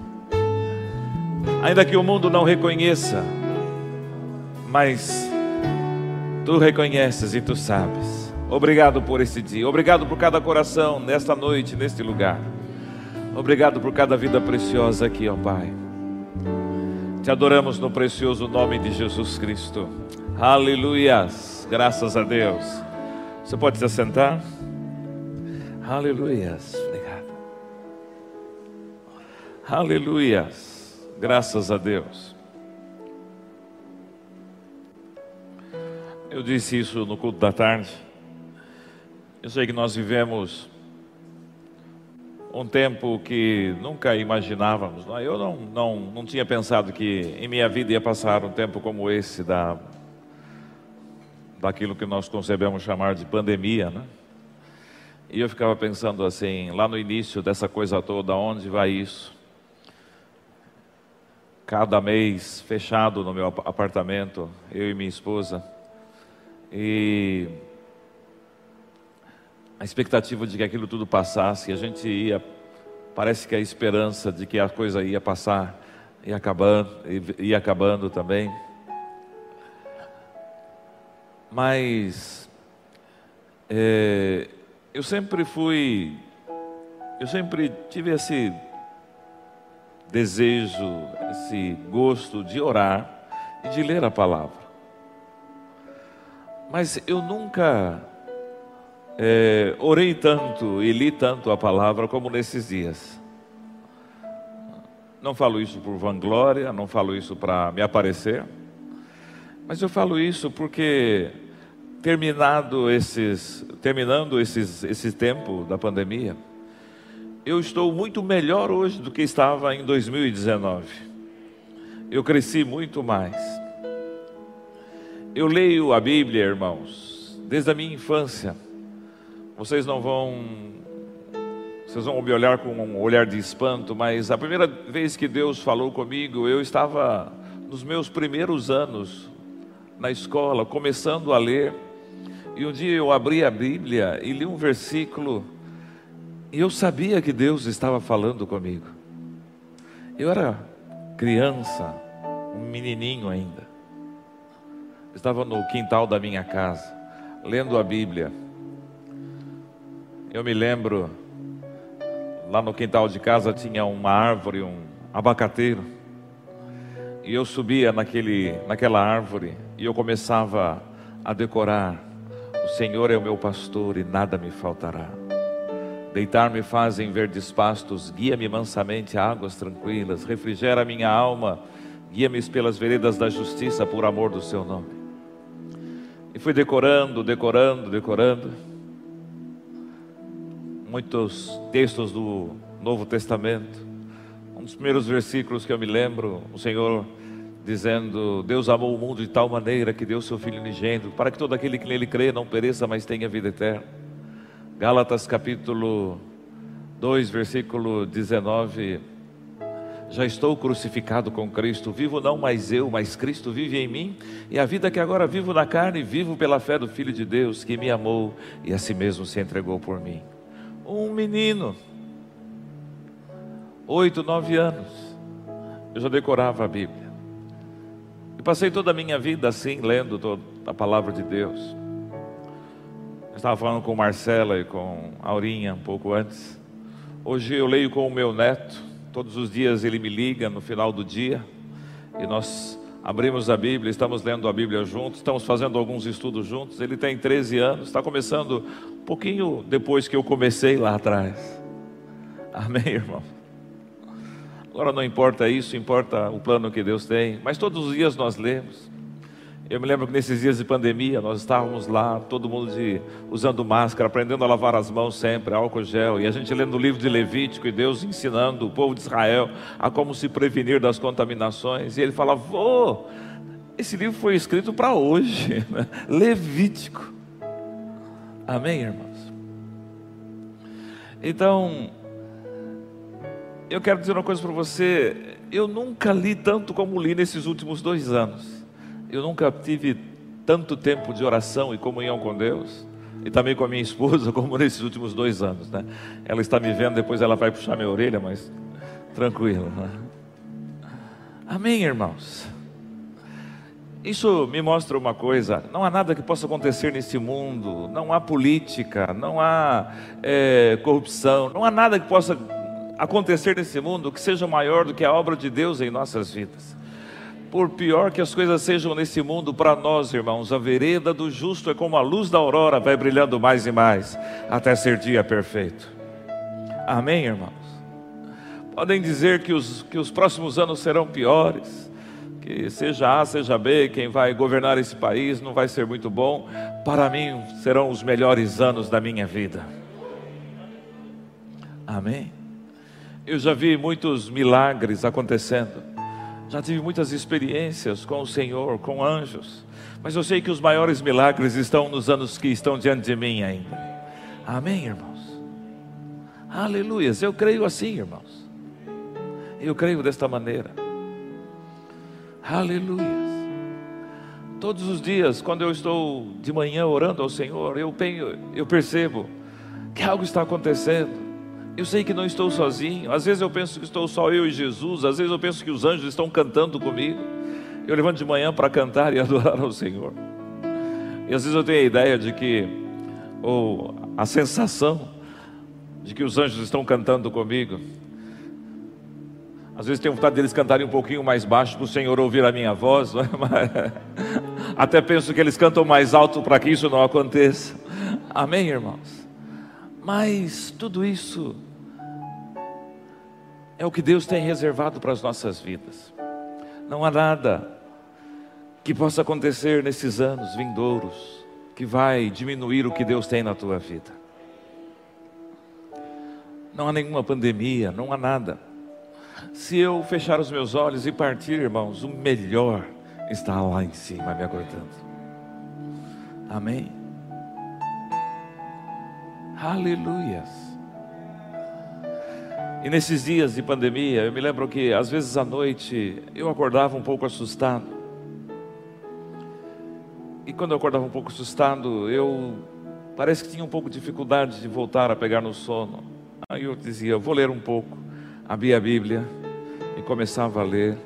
Ainda que o mundo não reconheça, mas Tu reconheces e tu sabes. Obrigado por esse dia. Obrigado por cada coração nesta noite, neste lugar. Obrigado por cada vida preciosa aqui, ó Pai. Te adoramos no precioso nome de Jesus Cristo. Aleluias. Graças a Deus. Você pode se assentar? Aleluias. Obrigado. Aleluias. Graças a Deus. Eu disse isso no culto da tarde. Eu sei que nós vivemos um tempo que nunca imaginávamos. É? Eu não, não, não tinha pensado que em minha vida ia passar um tempo como esse da, daquilo que nós concebemos chamar de pandemia, né? E eu ficava pensando assim, lá no início dessa coisa toda, onde vai isso? Cada mês fechado no meu apartamento, eu e minha esposa. E a expectativa de que aquilo tudo passasse, a gente ia, parece que a esperança de que a coisa ia passar, ia acabando, ia acabando também. Mas é, eu sempre fui, eu sempre tive esse desejo, esse gosto de orar e de ler a palavra. Mas eu nunca é, orei tanto e li tanto a palavra como nesses dias. Não falo isso por vanglória, não falo isso para me aparecer, mas eu falo isso porque terminado esses, terminando esses, esse tempo da pandemia, eu estou muito melhor hoje do que estava em 2019. Eu cresci muito mais. Eu leio a Bíblia, irmãos, desde a minha infância. Vocês não vão. Vocês vão me olhar com um olhar de espanto, mas a primeira vez que Deus falou comigo, eu estava nos meus primeiros anos na escola, começando a ler. E um dia eu abri a Bíblia e li um versículo, e eu sabia que Deus estava falando comigo. Eu era criança, um menininho ainda. estava no quintal da minha casa, lendo a Bíblia. Eu me lembro, lá no quintal de casa tinha uma árvore, um abacateiro. E eu subia naquele, naquela árvore e eu começava a decorar: O Senhor é o meu pastor e nada me faltará. Deitar-me faz em verdes pastos, guia-me mansamente a águas tranquilas, refrigera minha alma, guia-me pelas veredas da justiça por amor do seu nome. E fui decorando, decorando, decorando muitos textos do Novo Testamento. Um dos primeiros versículos que eu me lembro, o Senhor dizendo: Deus amou o mundo de tal maneira que deu seu Filho unigênito, para que todo aquele que nele crê não pereça, mas tenha vida eterna. Gálatas capítulo 2, versículo 19. Já estou crucificado com Cristo, vivo não mais eu, mas Cristo vive em mim, e a vida que agora vivo na carne, vivo pela fé do Filho de Deus, que me amou e a si mesmo se entregou por mim um menino, oito, nove anos, eu já decorava a Bíblia. E passei toda a minha vida assim, lendo toda a palavra de Deus. Eu estava falando com Marcela e com Aurinha um pouco antes. Hoje eu leio com o meu neto. Todos os dias ele me liga no final do dia e nós abrimos a Bíblia, estamos lendo a Bíblia juntos, estamos fazendo alguns estudos juntos. Ele tem 13 anos, está começando um pouquinho depois que eu comecei lá atrás. Amém, irmão? Agora não importa isso, importa o plano que Deus tem, mas todos os dias nós lemos. Eu me lembro que nesses dias de pandemia nós estávamos lá, todo mundo de, usando máscara, aprendendo a lavar as mãos sempre, álcool gel, e a gente lendo o livro de Levítico e Deus ensinando o povo de Israel a como se prevenir das contaminações. E ele falava: Vô, esse livro foi escrito para hoje, *laughs* né? Levítico. Amém, irmãos? Então, eu quero dizer uma coisa para você: eu nunca li tanto como li nesses últimos dois anos. Eu nunca tive tanto tempo de oração e comunhão com Deus, e também com a minha esposa, *laughs* como nesses últimos dois anos. Né? Ela está me vendo, depois ela vai puxar minha orelha, mas tranquilo. Né? Amém, irmãos? Isso me mostra uma coisa: não há nada que possa acontecer nesse mundo, não há política, não há é, corrupção, não há nada que possa acontecer nesse mundo que seja maior do que a obra de Deus em nossas vidas. Por pior que as coisas sejam nesse mundo, para nós, irmãos, a vereda do justo é como a luz da aurora, vai brilhando mais e mais, até ser dia perfeito. Amém, irmãos? Podem dizer que os, que os próximos anos serão piores, que seja A, seja B, quem vai governar esse país não vai ser muito bom. Para mim, serão os melhores anos da minha vida. Amém? Eu já vi muitos milagres acontecendo já tive muitas experiências com o Senhor, com anjos, mas eu sei que os maiores milagres estão nos anos que estão diante de mim ainda. Amém, irmãos? Aleluia. Eu creio assim, irmãos. Eu creio desta maneira. Aleluia. Todos os dias, quando eu estou de manhã orando ao Senhor, eu, penho, eu percebo que algo está acontecendo. Eu sei que não estou sozinho. Às vezes eu penso que estou só eu e Jesus. Às vezes eu penso que os anjos estão cantando comigo. Eu levanto de manhã para cantar *laughs* e adorar ao Senhor. E às vezes eu tenho a ideia de que, ou a sensação de que os anjos estão cantando comigo. Às vezes tenho vontade deles cantarem um pouquinho mais baixo para o Senhor ouvir a minha voz, *laughs* até penso que eles cantam mais alto para que isso não aconteça. Amém, irmãos? Mas tudo isso é o que Deus tem reservado para as nossas vidas. Não há nada que possa acontecer nesses anos vindouros que vai diminuir o que Deus tem na tua vida. Não há nenhuma pandemia, não há nada. Se eu fechar os meus olhos e partir, irmãos, o melhor está lá em cima me aguardando. Amém. Aleluias. E nesses dias de pandemia, eu me lembro que às vezes à noite eu acordava um pouco assustado. E quando eu acordava um pouco assustado, eu parece que tinha um pouco de dificuldade de voltar a pegar no sono. Aí eu dizia, vou ler um pouco, abria a Bíblia e começava a ler.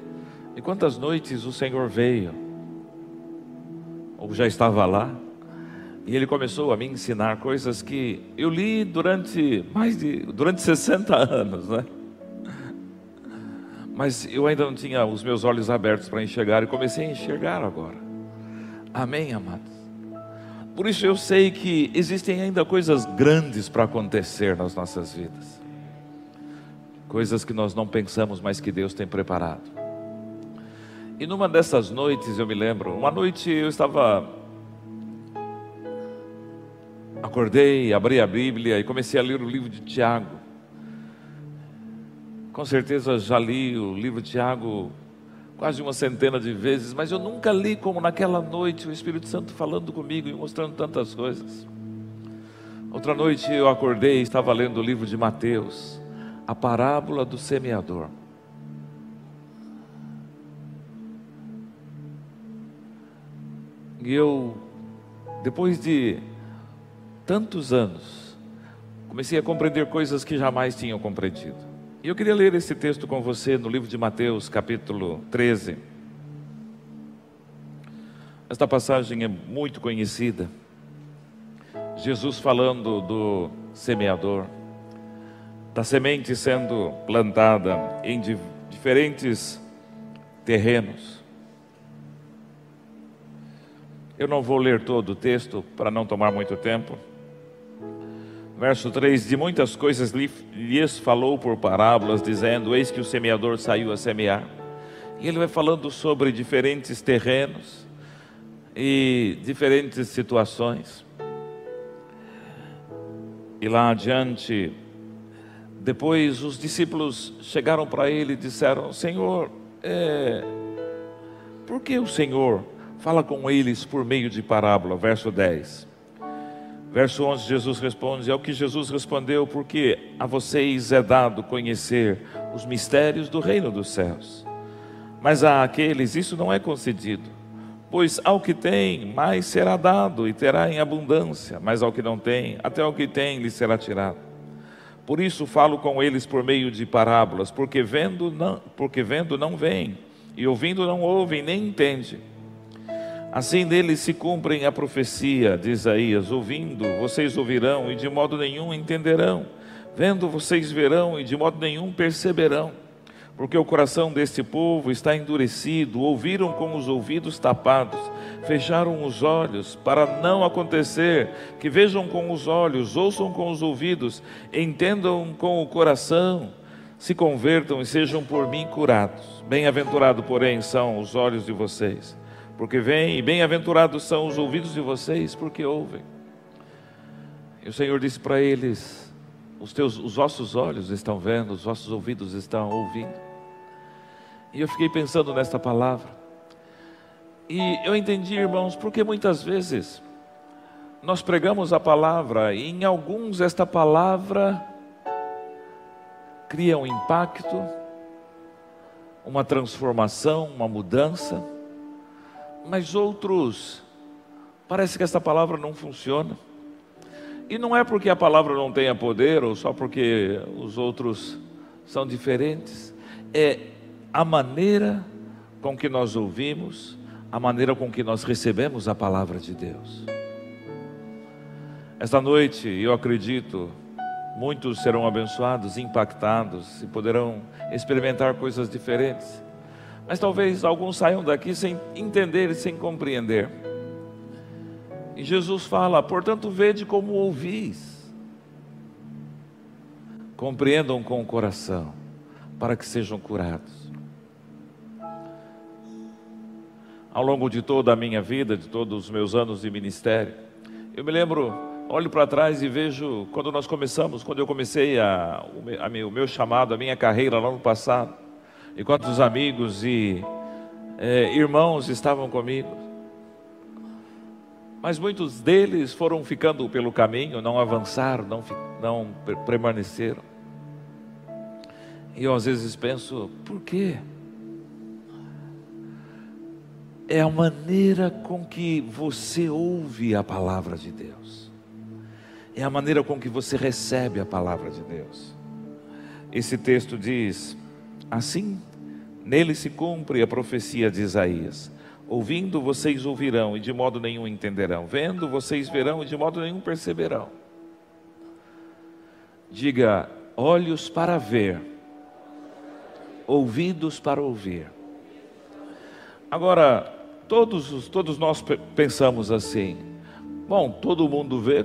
E quantas noites o Senhor veio, ou já estava lá, e ele começou a me ensinar coisas que eu li durante mais de durante 60 anos, né? Mas eu ainda não tinha os meus olhos abertos para enxergar e comecei a enxergar agora. Amém, amados. Por isso eu sei que existem ainda coisas grandes para acontecer nas nossas vidas. Coisas que nós não pensamos, mas que Deus tem preparado. E numa dessas noites, eu me lembro, uma noite eu estava Acordei, abri a Bíblia e comecei a ler o livro de Tiago. Com certeza já li o livro de Tiago quase uma centena de vezes, mas eu nunca li como naquela noite o Espírito Santo falando comigo e mostrando tantas coisas. Outra noite eu acordei e estava lendo o livro de Mateus, a parábola do semeador. E eu, depois de tantos anos, comecei a compreender coisas que jamais tinham compreendido. E eu queria ler esse texto com você no livro de Mateus, capítulo 13. Esta passagem é muito conhecida. Jesus falando do semeador, da semente sendo plantada em diferentes terrenos. Eu não vou ler todo o texto para não tomar muito tempo. Verso 3: De muitas coisas lhes falou por parábolas, dizendo: Eis que o semeador saiu a semear. E ele vai falando sobre diferentes terrenos e diferentes situações. E lá adiante, depois os discípulos chegaram para ele e disseram: Senhor, é, por que o Senhor fala com eles por meio de parábola? Verso 10. Verso 11, Jesus responde: É o que Jesus respondeu, porque a vocês é dado conhecer os mistérios do reino dos céus. Mas a aqueles isso não é concedido, pois ao que tem, mais será dado e terá em abundância, mas ao que não tem, até o que tem lhe será tirado. Por isso falo com eles por meio de parábolas, porque vendo não, porque vendo não veem, e ouvindo não ouvem, nem entendem. Assim neles se cumprem a profecia de Isaías: ouvindo, vocês ouvirão e de modo nenhum entenderão, vendo, vocês verão e de modo nenhum perceberão. Porque o coração deste povo está endurecido, ouviram com os ouvidos tapados, fecharam os olhos, para não acontecer que vejam com os olhos, ouçam com os ouvidos, entendam com o coração, se convertam e sejam por mim curados. Bem-aventurado, porém, são os olhos de vocês porque vem, e bem-aventurados são os ouvidos de vocês, porque ouvem. E o Senhor disse para eles: os teus, os vossos olhos estão vendo, os vossos ouvidos estão ouvindo. E eu fiquei pensando nesta palavra. E eu entendi, irmãos, porque muitas vezes nós pregamos a palavra e em alguns esta palavra cria um impacto, uma transformação, uma mudança, mas outros, parece que essa palavra não funciona. E não é porque a palavra não tenha poder ou só porque os outros são diferentes, é a maneira com que nós ouvimos, a maneira com que nós recebemos a palavra de Deus. Esta noite, eu acredito, muitos serão abençoados, impactados e poderão experimentar coisas diferentes. Mas talvez alguns saiam daqui sem entender e sem compreender. E Jesus fala: portanto, vede como ouvis. Compreendam com o coração, para que sejam curados. Ao longo de toda a minha vida, de todos os meus anos de ministério, eu me lembro olho para trás e vejo quando nós começamos, quando eu comecei a, a, o meu chamado, a minha carreira lá no passado, e quantos amigos e é, irmãos estavam comigo. Mas muitos deles foram ficando pelo caminho, não avançaram, não, não permaneceram. E eu às vezes penso, por quê? É a maneira com que você ouve a palavra de Deus é a maneira com que você recebe a palavra de Deus. Esse texto diz: Assim, nele se cumpre a profecia de Isaías. Ouvindo vocês ouvirão e de modo nenhum entenderão. Vendo vocês verão e de modo nenhum perceberão. Diga: olhos para ver, ouvidos para ouvir. Agora, todos, todos nós pensamos assim. Bom, todo mundo vê,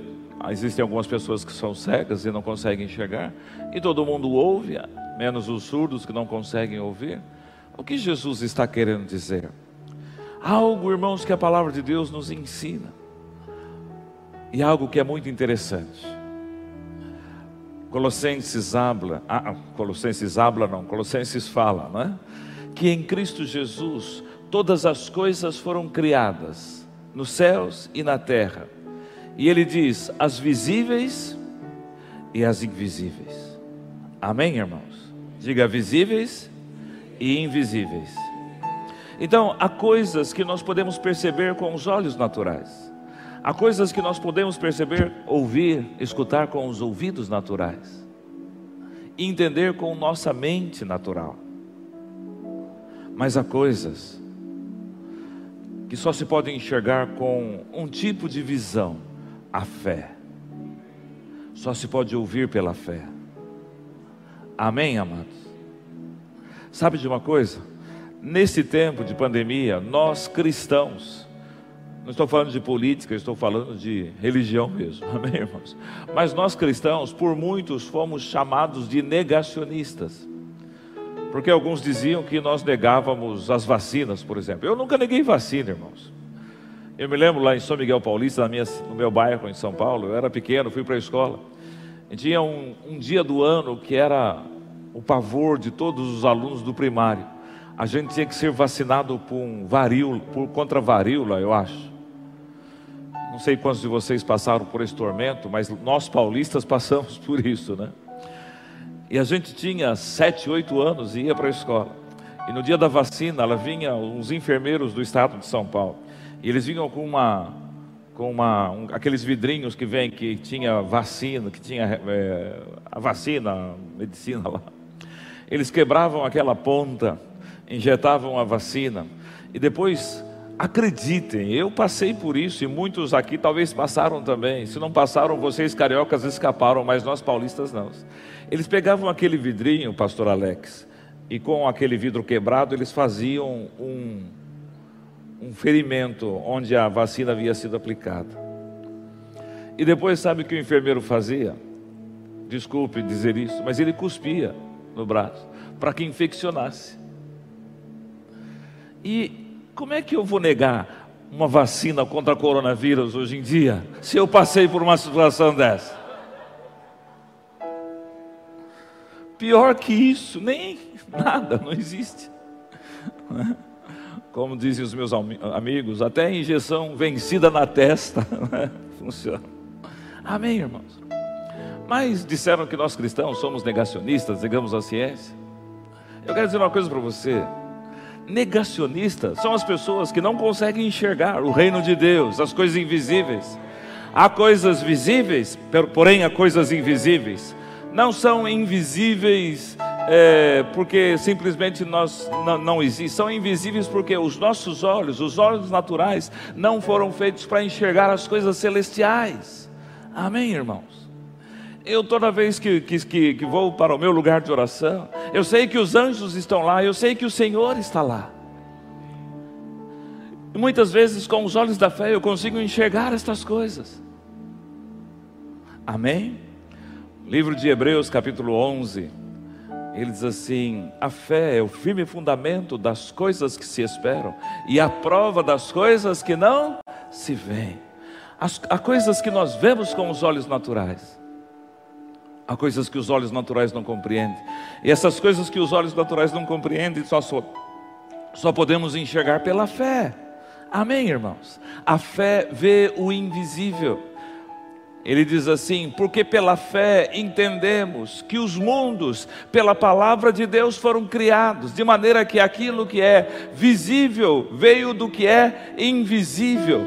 Existem algumas pessoas que são cegas e não conseguem enxergar, e todo mundo ouve, menos os surdos que não conseguem ouvir. O que Jesus está querendo dizer? Algo, irmãos, que a palavra de Deus nos ensina, e algo que é muito interessante. Colossenses habla, ah, ah Colossenses habla não, Colossenses fala, não é? Que em Cristo Jesus todas as coisas foram criadas, nos céus e na terra e ele diz: as visíveis e as invisíveis. Amém, irmãos? Diga visíveis e invisíveis. Então, há coisas que nós podemos perceber com os olhos naturais. Há coisas que nós podemos perceber, ouvir, escutar com os ouvidos naturais. E entender com nossa mente natural. Mas há coisas que só se podem enxergar com um tipo de visão a fé. Só se pode ouvir pela fé. Amém, amados? Sabe de uma coisa? Nesse tempo de pandemia, nós cristãos, não estou falando de política, estou falando de religião mesmo, *laughs* amém, irmãos? Mas nós cristãos, por muitos, fomos chamados de negacionistas. Porque alguns diziam que nós negávamos as vacinas, por exemplo. Eu nunca neguei vacina, irmãos. Eu me lembro lá em São Miguel Paulista, minha, no meu bairro em São Paulo, eu era pequeno, fui para a escola. Tinha um, um dia do ano que era o pavor de todos os alunos do primário. A gente tinha que ser vacinado por um varíola, por contra varíola, eu acho. Não sei quantos de vocês passaram por esse tormento, mas nós paulistas passamos *laughs* por isso, né? E a gente tinha sete, oito anos e ia para a escola. E no dia da vacina, ela vinha uns enfermeiros do estado de São Paulo. E eles vinham com uma, com uma, um, aqueles vidrinhos que vem que tinha vacina, que tinha é, a vacina, a medicina lá. Eles quebravam aquela ponta, injetavam a vacina e depois Acreditem, eu passei por isso e muitos aqui talvez passaram também. Se não passaram, vocês cariocas escaparam, mas nós paulistas não. Eles pegavam aquele vidrinho, pastor Alex, e com aquele vidro quebrado eles faziam um, um ferimento onde a vacina havia sido aplicada. E depois, sabe o que o enfermeiro fazia? Desculpe dizer isso, mas ele cuspia no braço para que infeccionasse. E como é que eu vou negar uma vacina contra coronavírus hoje em dia, se eu passei por uma situação dessa? Pior que isso, nem *laughs* nada, não existe. Como dizem os meus amigos, até injeção vencida na testa *laughs* né? funciona. Amém, irmãos? Mas disseram que nós cristãos somos negacionistas, negamos a ciência. Eu quero dizer uma coisa para você. Negacionistas são as pessoas que não conseguem enxergar o reino de Deus, as coisas invisíveis. Há coisas visíveis, porém há coisas invisíveis. Não são invisíveis é, porque simplesmente nós não, não existem, são invisíveis porque os nossos olhos, os olhos naturais, não foram feitos para enxergar as coisas celestiais. Amém, irmãos? Eu toda vez que, que, que, vou para o meu lugar de oração, eu sei que os anjos estão lá, eu sei que o Senhor está lá. E muitas vezes, com os olhos da fé, eu consigo enxergar estas coisas. Amém? Livro de Hebreus, capítulo 11. Ele diz assim: a fé é o firme fundamento das coisas que se esperam e a prova das coisas que não se veem. As, há coisas que nós vemos com os olhos naturais. Há coisas que os olhos naturais não compreendem. E essas coisas que os olhos naturais não compreendem, só, só, só podemos enxergar pela fé. Amém, irmãos? A fé vê o invisível. Ele diz assim: porque pela fé entendemos que os mundos, pela palavra de Deus, foram criados, de maneira que aquilo que é visível veio do que é invisível.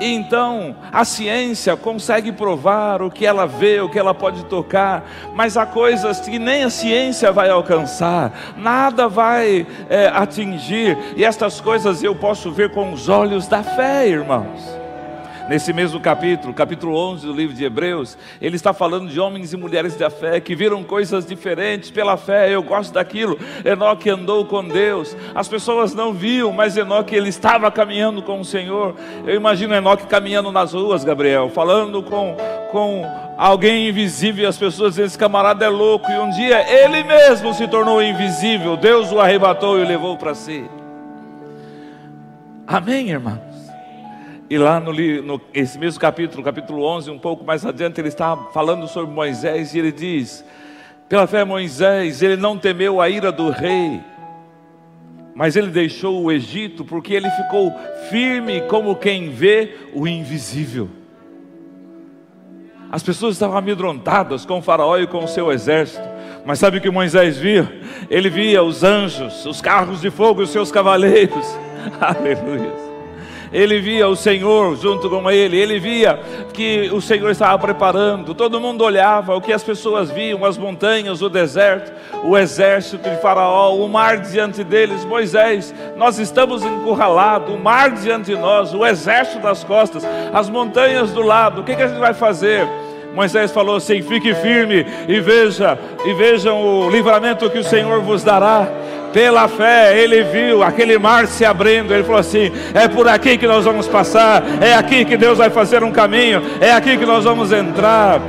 Então, a ciência consegue provar o que ela vê, o que ela pode tocar, mas há coisas que nem a ciência vai alcançar, nada vai é, atingir, e estas coisas eu posso ver com os olhos da fé, irmãos. Nesse mesmo capítulo, capítulo 11 do livro de Hebreus, ele está falando de homens e mulheres da fé que viram coisas diferentes pela fé. Eu gosto daquilo. Enoque andou com Deus. As pessoas não viam, mas Enoque ele estava caminhando com o Senhor. Eu imagino Enoque caminhando nas ruas, Gabriel, falando com com alguém invisível as pessoas dizem: esse camarada é louco. E um dia ele mesmo se tornou invisível. Deus o arrebatou e o levou para si. Amém, irmão? E lá no, no esse mesmo capítulo, capítulo 11, um pouco mais adiante, ele está falando sobre Moisés e ele diz: pela fé, Moisés, ele não temeu a ira do rei, mas ele deixou o Egito porque ele ficou firme como quem vê o invisível. As pessoas estavam amedrontadas com o faraó e com o seu exército. Mas sabe o que Moisés via? Ele via os anjos, os carros de fogo e os seus cavaleiros. *laughs* Aleluia ele via o Senhor junto com ele, ele via que o Senhor estava preparando, todo mundo olhava, o que as pessoas viam, as montanhas, o deserto, o exército de Faraó, o mar diante deles, Moisés, nós estamos encurralados, o mar diante de nós, o exército das costas, as montanhas do lado, o que, que a gente vai fazer? Moisés falou assim: fique firme e veja, e vejam o livramento que o Senhor vos dará. Pela fé, ele viu aquele mar se abrindo. Ele falou assim: é por aqui que nós vamos passar, é aqui que Deus vai fazer um caminho, é aqui que nós vamos entrar.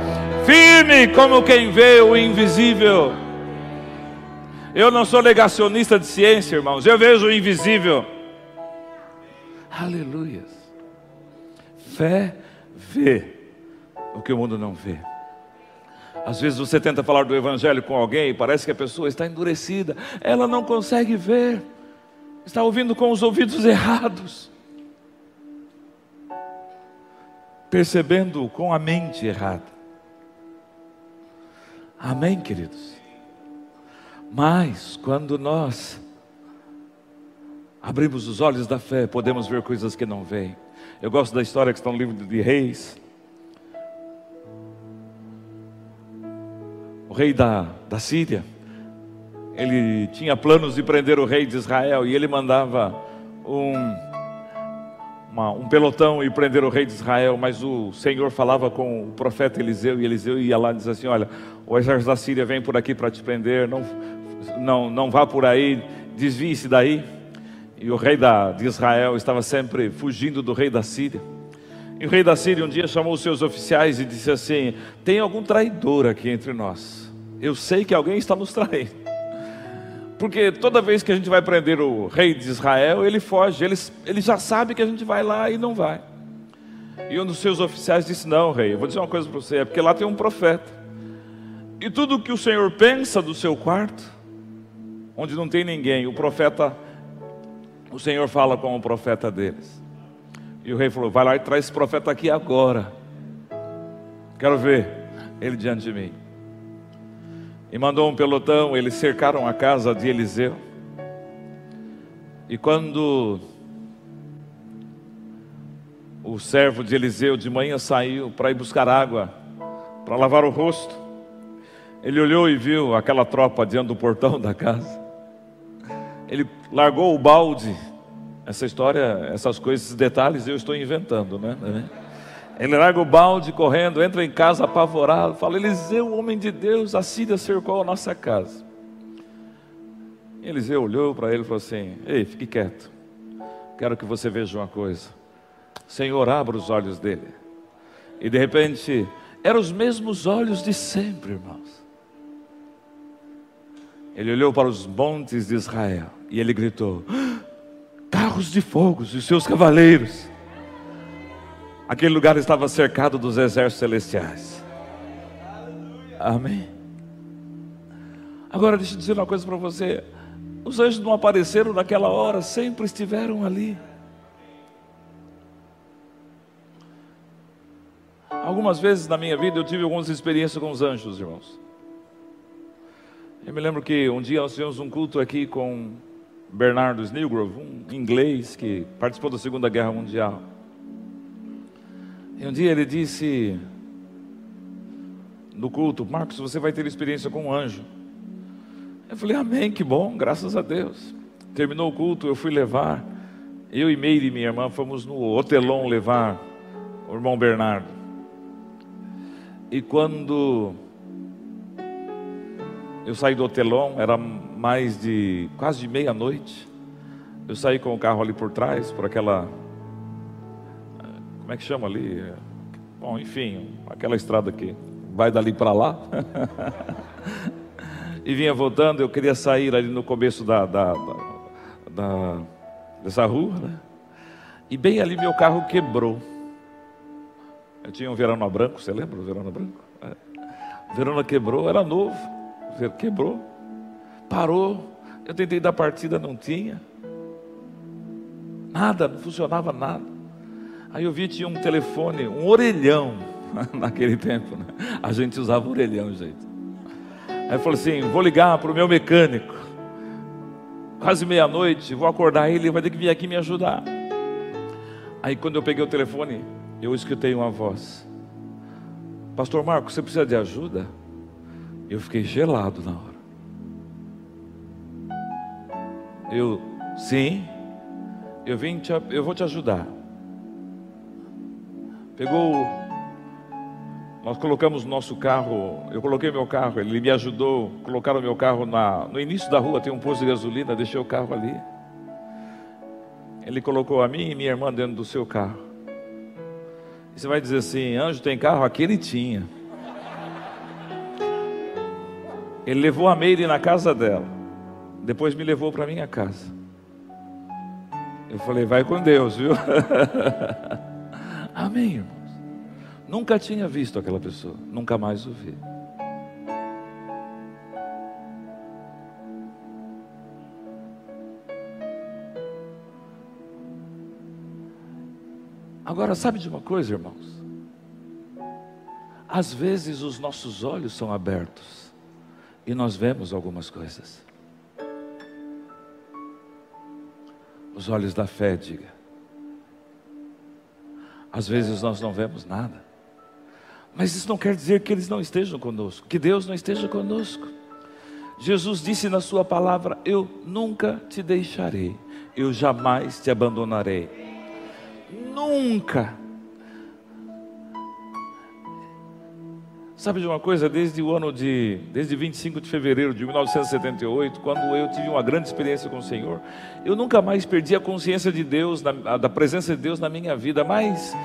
Firme como quem vê o invisível. Eu não sou negacionista de ciência, irmãos, eu vejo o invisível. Aleluia. Fé vê o que o mundo não vê. Às vezes você tenta falar do Evangelho com alguém e parece que a pessoa está endurecida, ela não consegue ver, está ouvindo com os ouvidos errados, percebendo com a mente errada. Amém, queridos? Mas quando nós abrimos os olhos da fé, podemos ver coisas que não veem. Eu gosto da história que está no livro de Reis. Rei da, da Síria, ele tinha planos de prender o rei de Israel e ele mandava um, uma, um pelotão e prender o rei de Israel, mas o Senhor falava com o profeta Eliseu e Eliseu ia lá e dizia assim: Olha, o exército da Síria vem por aqui para te prender, não, não, não vá por aí, desvie-se daí. E o rei da, de Israel estava sempre fugindo do rei da Síria. E o rei da Síria um dia chamou os seus oficiais e disse assim: Tem algum traidor aqui entre nós? Eu sei que alguém está nos traindo. Porque toda vez que a gente vai prender o rei de Israel, ele foge, ele, ele já sabe que a gente vai lá e não vai. E um dos seus oficiais disse: Não, rei, eu vou dizer uma coisa para você, é porque lá tem um profeta. E tudo que o Senhor pensa do seu quarto, onde não tem ninguém, o profeta, o Senhor fala com o profeta deles. E o rei falou: Vai lá e traz esse profeta aqui agora. Quero ver. ele diante de mim. E mandou um pelotão, eles cercaram a casa de Eliseu. E quando o servo de Eliseu de manhã saiu para ir buscar água, para lavar o rosto, ele olhou e viu aquela tropa diante do portão da casa. Ele largou o balde. Essa história, essas coisas, esses detalhes eu estou inventando, né? Ele larga o balde correndo, entra em casa apavorado, fala: Eliseu, homem de Deus, a Síria cercou a nossa casa. Eliseu olhou para ele e falou assim: Ei, fique quieto, quero que você veja uma coisa. Senhor, abra os olhos dele. E de repente, eram os mesmos olhos de sempre, irmãos. Ele olhou para os montes de Israel e ele gritou: Carros de fogo e seus cavaleiros. Aquele lugar estava cercado dos exércitos celestiais. Amém. Agora deixa eu dizer uma coisa para você. Os anjos não apareceram naquela hora, sempre estiveram ali. Algumas vezes na minha vida eu tive algumas experiências com os anjos, irmãos. Eu me lembro que um dia nós tivemos um culto aqui com Bernardo Snellgrove, um inglês que participou da Segunda Guerra Mundial. E um dia ele disse no culto, Marcos, você vai ter experiência com um anjo. Eu falei, amém, que bom, graças a Deus. Terminou o culto, eu fui levar, eu e Meire, minha irmã, fomos no hotelão levar o irmão Bernardo. E quando eu saí do hotelão, era mais de quase de meia-noite. Eu saí com o carro ali por trás, por aquela. Como é que chama ali? Bom, enfim, aquela estrada que vai dali para lá. *laughs* e vinha voltando, eu queria sair ali no começo da, da, da, da dessa rua, né? E bem ali meu carro quebrou. Eu tinha um verano branco, você lembra do verano branco? É. O verano quebrou, era novo quebrou, parou. Eu tentei dar partida, não tinha. Nada, não funcionava nada. Aí eu vi tinha um telefone, um orelhão *laughs* naquele tempo. Né? A gente usava orelhão, gente. Aí eu falei assim: vou ligar para o meu mecânico. Quase meia-noite, vou acordar ele, vai ter que vir aqui me ajudar. Aí quando eu peguei o telefone, eu escutei uma voz: Pastor Marcos, você precisa de ajuda? Eu fiquei gelado na hora. Eu, sim, eu vim, te, eu vou te ajudar. Pegou, nós colocamos nosso carro, eu coloquei meu carro, ele me ajudou, colocaram meu carro na, no início da rua, tem um posto de gasolina, deixei o carro ali. Ele colocou a mim e minha irmã dentro do seu carro. E você vai dizer assim, anjo tem carro? Aquele tinha. Ele levou a Meire na casa dela. Depois me levou para minha casa. Eu falei, vai com Deus, viu? *laughs* Amém, irmãos. Nunca tinha visto aquela pessoa, nunca mais o vi. Agora, sabe de uma coisa, irmãos? Às vezes os nossos olhos são abertos e nós vemos algumas coisas. Os olhos da fé, diga. Às vezes nós não vemos nada. Mas isso não quer dizer que eles não estejam conosco, que Deus não esteja conosco. Jesus disse na sua palavra: Eu nunca te deixarei, eu jamais te abandonarei. Nunca. Sabe de uma coisa? Desde o ano de, desde 25 de fevereiro de 1978, quando eu tive uma grande experiência com o Senhor, eu nunca mais perdi a consciência de Deus, da presença de Deus na minha vida, mas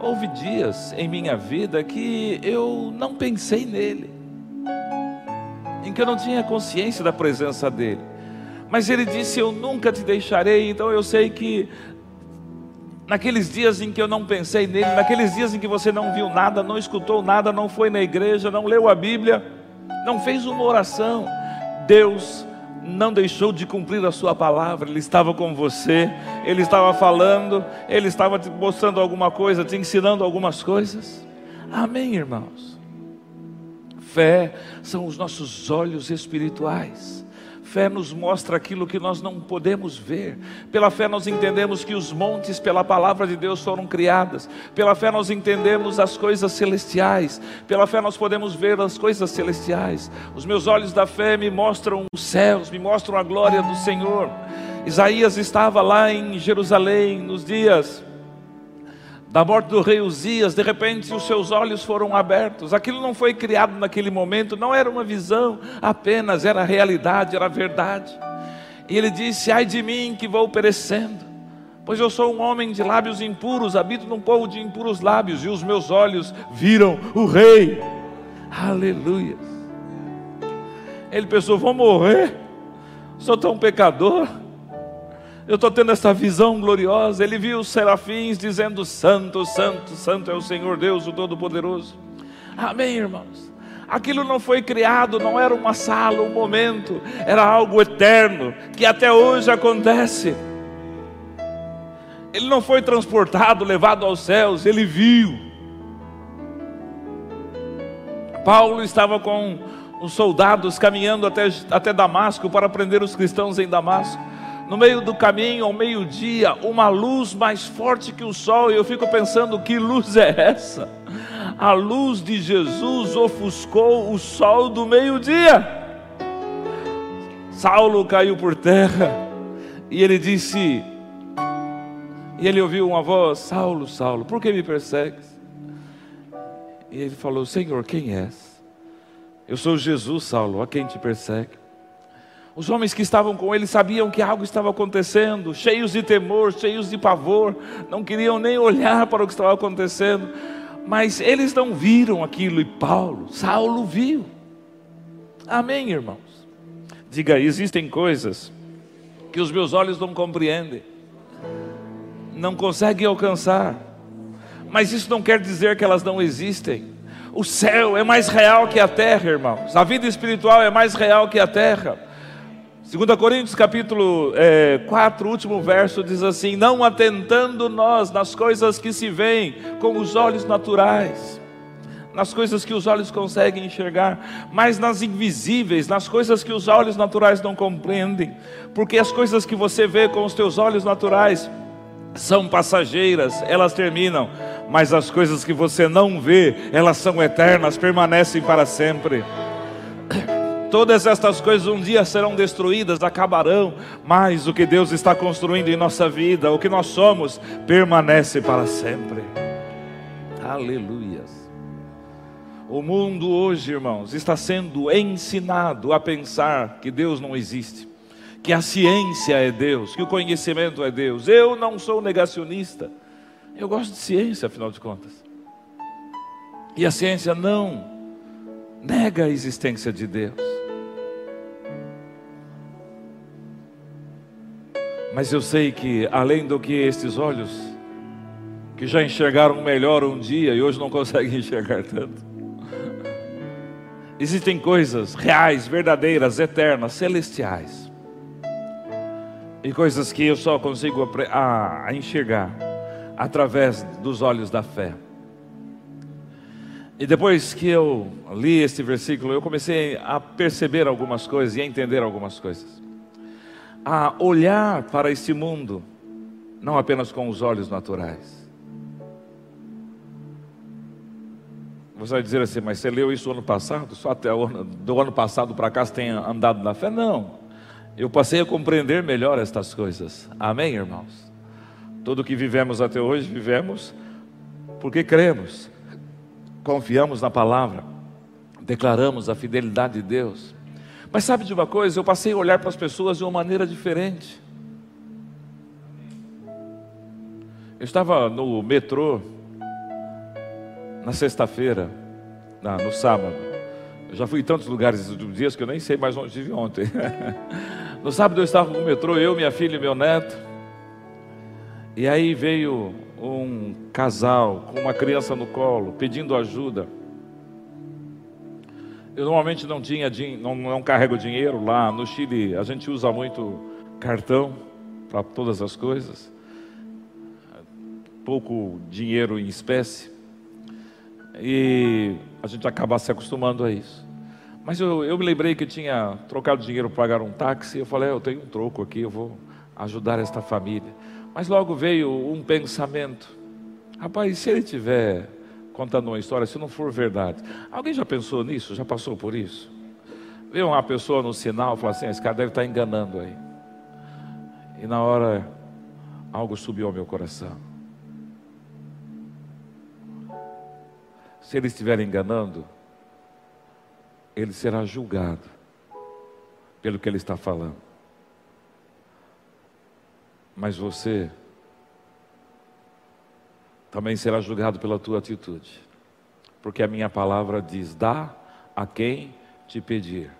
houve dias em minha vida que eu não pensei nele, em que eu não tinha consciência da presença dele. Mas ele disse: Eu nunca te deixarei. Então eu sei que naqueles dias em que eu não pensei nele, naqueles dias em que você não viu nada, não escutou nada, não foi na igreja, não leu a Bíblia, não fez uma oração, Deus não deixou de cumprir a sua palavra, Ele estava com você, Ele estava falando, Ele estava te mostrando alguma coisa, te ensinando algumas coisas. Amém, irmãos? Fé são os nossos olhos espirituais. Fé nos mostra aquilo que nós não podemos ver. Pela fé nós entendemos que os montes, pela palavra de Deus, foram criadas. Pela fé nós entendemos as coisas celestiais. Pela fé nós podemos ver as coisas celestiais. Os meus olhos da fé me mostram os céus, me mostram a glória do Senhor. Isaías estava lá em Jerusalém nos dias da morte do rei Uzias, de repente os seus olhos foram abertos. Aquilo não foi criado naquele momento, não era uma visão apenas, era realidade, era verdade. E ele disse: Ai de mim que vou perecendo, pois eu sou um homem de lábios impuros, habito num povo de impuros lábios, e os meus olhos viram o rei. Aleluia. Ele pensou: Vou morrer, sou tão pecador eu estou tendo essa visão gloriosa. Ele viu os serafins dizendo: Santo, Santo, Santo é o Senhor Deus, o Todo-Poderoso. Amém, irmãos? Aquilo não foi criado, não era uma sala, um momento, era algo eterno, que até hoje acontece. Ele não foi transportado, levado aos céus, ele viu. Paulo estava com os soldados caminhando até, até Damasco para prender os cristãos em Damasco no meio do caminho, ao meio-dia, uma luz mais forte que o sol, e eu fico pensando: que luz é essa? A luz de Jesus ofuscou o sol do meio-dia. Saulo caiu por terra, e ele disse, e ele ouviu uma voz: Saulo, Saulo, por que me persegues? E ele falou: Senhor, quem és? Eu sou Jesus, Saulo, a quem te persegue. Os homens que estavam com ele sabiam que algo estava acontecendo, cheios de temor, cheios de pavor, não queriam nem olhar para o que estava acontecendo, mas eles não viram aquilo e Paulo, Saulo viu. Amém, irmãos? Diga existem coisas que os meus olhos não compreendem, não conseguem alcançar, mas isso não quer dizer que elas não existem. O céu é mais real que a terra, irmãos. A vida espiritual é mais real que a terra. 2 Coríntios capítulo é, 4, último verso, diz assim: Não atentando nós nas coisas que se veem com os olhos naturais, nas coisas que os olhos conseguem enxergar, mas nas invisíveis, nas coisas que os olhos naturais não compreendem, porque as coisas que você vê com os teus olhos naturais são passageiras, elas terminam, mas as coisas que você não vê, elas são eternas, permanecem para sempre. Todas estas coisas um dia serão destruídas, acabarão, mas o que Deus está construindo em nossa vida, o que nós somos, permanece para sempre. Aleluias. O mundo hoje, irmãos, está sendo ensinado a pensar que Deus não existe, que a ciência é Deus, que o conhecimento é Deus. Eu não sou negacionista, eu gosto de ciência, afinal de contas. E a ciência não nega a existência de Deus. Mas eu sei que, além do que estes olhos, que já enxergaram melhor um dia e hoje não conseguem *laughs* enxergar tanto, existem coisas reais, verdadeiras, eternas, celestiais, e coisas que eu só consigo a, a enxergar através dos olhos da fé. E depois que eu li este versículo, eu comecei a perceber algumas coisas e a entender algumas coisas a olhar para este mundo, não apenas com os olhos naturais. Você vai dizer assim, mas você leu isso ano passado? Só até ano, do ano passado para cá você tem andado na fé? Não. Eu passei a compreender melhor estas coisas. Amém, irmãos? Tudo que vivemos até hoje, vivemos porque cremos, confiamos na palavra, declaramos a fidelidade de Deus. Mas sabe de uma coisa? Eu passei a olhar para as pessoas de uma maneira diferente. Eu estava no metrô na sexta-feira, no sábado. Eu já fui em tantos lugares esses dias que eu nem sei mais onde estive ontem. *laughs* no sábado eu estava no metrô, eu, minha filha e meu neto. E aí veio um casal com uma criança no colo, pedindo ajuda. Eu normalmente não tinha, não, não carrego dinheiro lá no Chile. A gente usa muito cartão para todas as coisas. Pouco dinheiro em espécie. E a gente acaba se acostumando a isso. Mas eu, eu me lembrei que tinha trocado dinheiro para pagar um táxi. Eu falei, é, eu tenho um troco aqui, eu vou ajudar esta família. Mas logo veio um pensamento: rapaz, se ele tiver contando uma história, se não for verdade, alguém já pensou nisso? Já passou por isso? Vê uma pessoa no sinal e fala assim: esse cara deve estar enganando aí. E na hora, algo subiu ao meu coração. Se ele estiver enganando, ele será julgado pelo que ele está falando. Mas você também será julgado pela tua atitude, porque a minha palavra diz: dá a quem te pedir.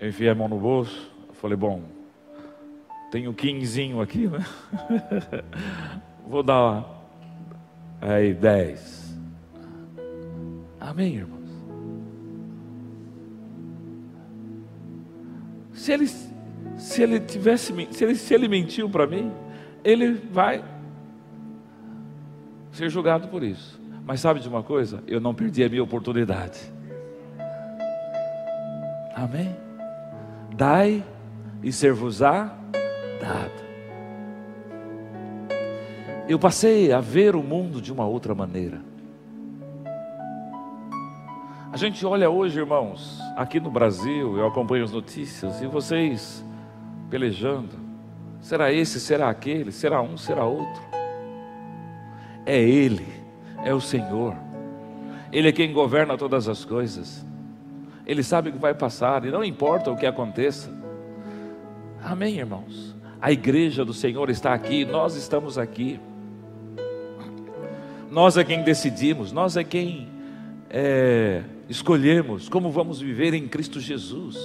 Eu enfiei a mão no bolso, falei: bom, tenho quinzinho aqui, né? *laughs* Vou dar aí dez. Amém, irmãos? Se ele, se ele tivesse, se ele, se ele mentiu para mim, ele vai ser julgado por isso. Mas sabe de uma coisa? Eu não perdi a minha oportunidade. Amém? Dai e ser-vos-á dado eu passei a ver o mundo de uma outra maneira. A gente olha hoje, irmãos, aqui no Brasil, eu acompanho as notícias e vocês pelejando. Será esse, será aquele, será um, será outro. É Ele, é o Senhor. Ele é quem governa todas as coisas. Ele sabe o que vai passar e não importa o que aconteça. Amém, irmãos? A igreja do Senhor está aqui, nós estamos aqui. Nós é quem decidimos, nós é quem é, escolhemos como vamos viver em Cristo Jesus.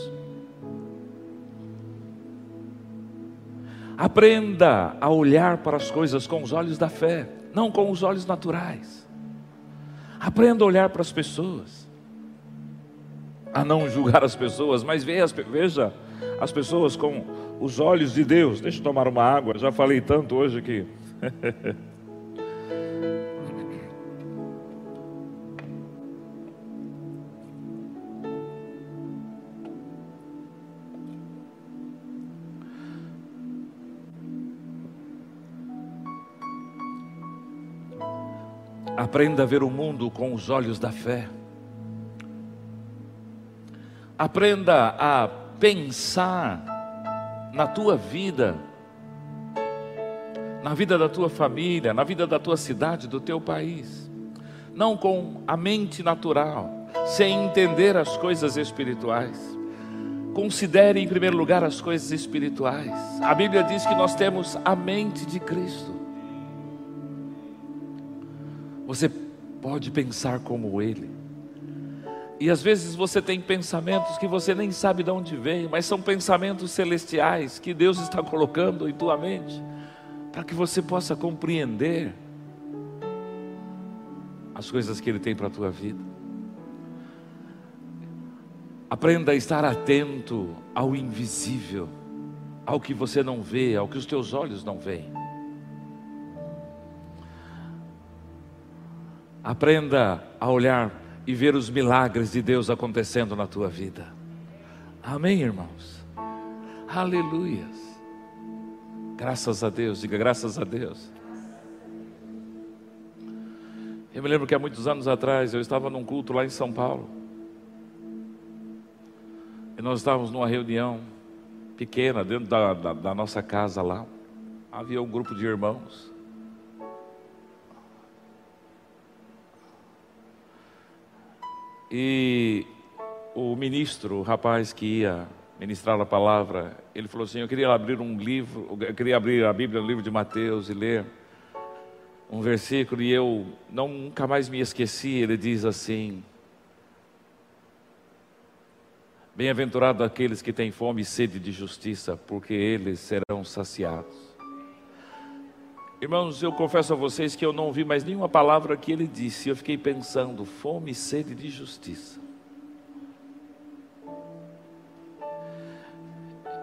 Aprenda a olhar para as coisas com os olhos da fé, não com os olhos naturais. Aprenda a olhar para as pessoas, a não julgar as pessoas, mas veja, as pessoas com os olhos de Deus. Deixa eu tomar uma água, já falei tanto hoje aqui. *laughs* Aprenda a ver o mundo com os olhos da fé. Aprenda a pensar na tua vida, na vida da tua família, na vida da tua cidade, do teu país. Não com a mente natural, sem entender as coisas espirituais. Considere em primeiro lugar as coisas espirituais. A Bíblia diz que nós temos a mente de Cristo. Você pode pensar como Ele. E às vezes você tem pensamentos que você nem sabe de onde vem, mas são pensamentos celestiais que Deus está colocando em tua mente, para que você possa compreender as coisas que Ele tem para a tua vida. Aprenda a estar atento ao invisível, ao que você não vê, ao que os teus olhos não veem. Aprenda a olhar e ver os milagres de Deus acontecendo na tua vida. Amém, irmãos? Aleluias. Graças a Deus, diga graças a Deus. Eu me lembro que há muitos anos atrás eu estava num culto lá em São Paulo. E nós estávamos numa reunião pequena dentro da, da, da nossa casa lá. Havia um grupo de irmãos. E o ministro, o rapaz que ia ministrar a palavra, ele falou assim: Eu queria abrir um livro, eu queria abrir a Bíblia no livro de Mateus e ler um versículo, e eu não, nunca mais me esqueci. Ele diz assim: Bem-aventurado aqueles que têm fome e sede de justiça, porque eles serão saciados. Irmãos, eu confesso a vocês que eu não ouvi mais nenhuma palavra que ele disse. Eu fiquei pensando, fome e sede de justiça.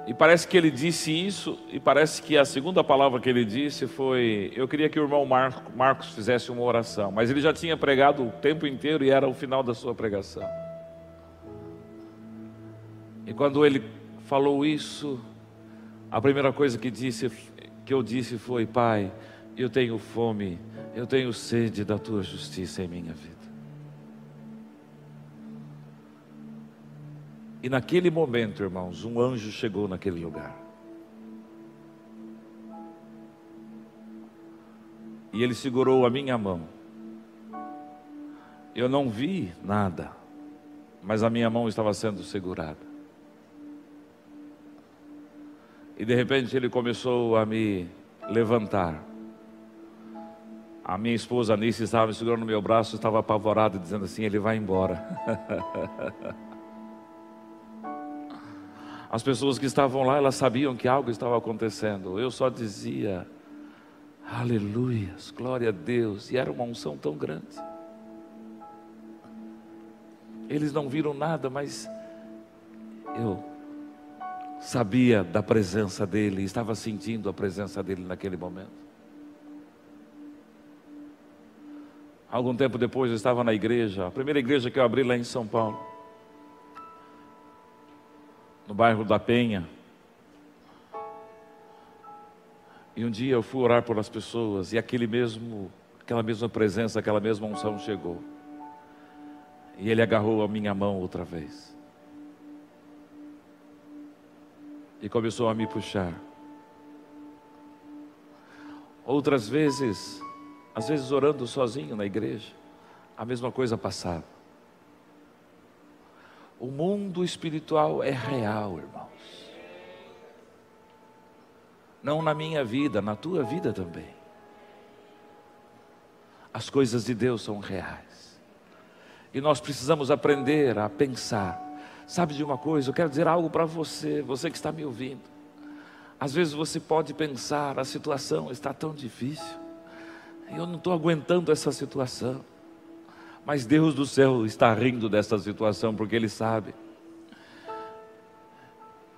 E parece que ele disse isso, e parece que a segunda palavra que ele disse foi: Eu queria que o irmão Marcos fizesse uma oração, mas ele já tinha pregado o tempo inteiro e era o final da sua pregação. E quando ele falou isso, a primeira coisa que, disse, que eu disse foi: Pai, eu tenho fome, eu tenho sede da tua justiça em minha vida. E naquele momento, irmãos, um anjo chegou naquele lugar. E ele segurou a minha mão. Eu não vi nada, mas a minha mão estava sendo segurada. E de repente ele começou a me levantar. A minha esposa Anice estava me segurando no meu braço, estava apavorada, dizendo assim: ele vai embora. *laughs* As pessoas que estavam lá, elas sabiam que algo estava acontecendo. Eu só dizia, aleluias, glória a Deus. E era uma unção tão grande. Eles não viram nada, mas eu sabia da presença dele, estava sentindo a presença dele naquele momento. Algum tempo depois eu estava na igreja, a primeira igreja que eu abri lá em São Paulo no bairro da Penha. E um dia eu fui orar por as pessoas e aquele mesmo, aquela mesma presença, aquela mesma unção chegou. E ele agarrou a minha mão outra vez. E começou a me puxar. Outras vezes, às vezes orando sozinho na igreja, a mesma coisa passava. O mundo espiritual é real, irmãos. Não na minha vida, na tua vida também. As coisas de Deus são reais. E nós precisamos aprender a pensar. Sabe de uma coisa? Eu quero dizer algo para você, você que está me ouvindo. Às vezes você pode pensar, a situação está tão difícil, eu não estou aguentando essa situação. Mas Deus do céu está rindo dessa situação porque Ele sabe.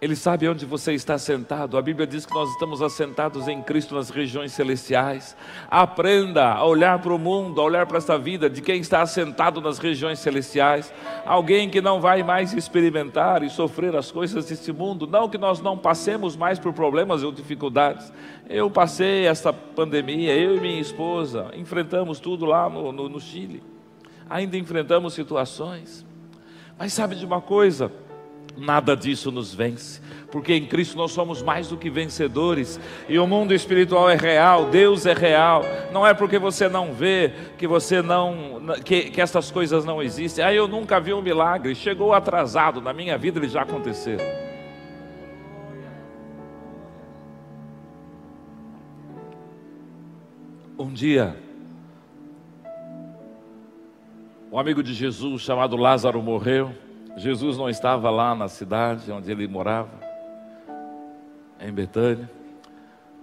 Ele sabe onde você está sentado. A Bíblia diz que nós estamos assentados em Cristo nas regiões celestiais. Aprenda a olhar para o mundo, a olhar para essa vida de quem está assentado nas regiões celestiais. Alguém que não vai mais experimentar e sofrer as coisas deste mundo. Não que nós não passemos mais por problemas ou dificuldades. Eu passei essa pandemia, eu e minha esposa, enfrentamos tudo lá no, no, no Chile ainda enfrentamos situações. Mas sabe de uma coisa? Nada disso nos vence, porque em Cristo nós somos mais do que vencedores, e o mundo espiritual é real, Deus é real. Não é porque você não vê que você não que, que essas coisas não existem. Ah, eu nunca vi um milagre, chegou atrasado, na minha vida ele já aconteceu. Um dia Um amigo de Jesus chamado Lázaro morreu. Jesus não estava lá na cidade onde ele morava, em Betânia.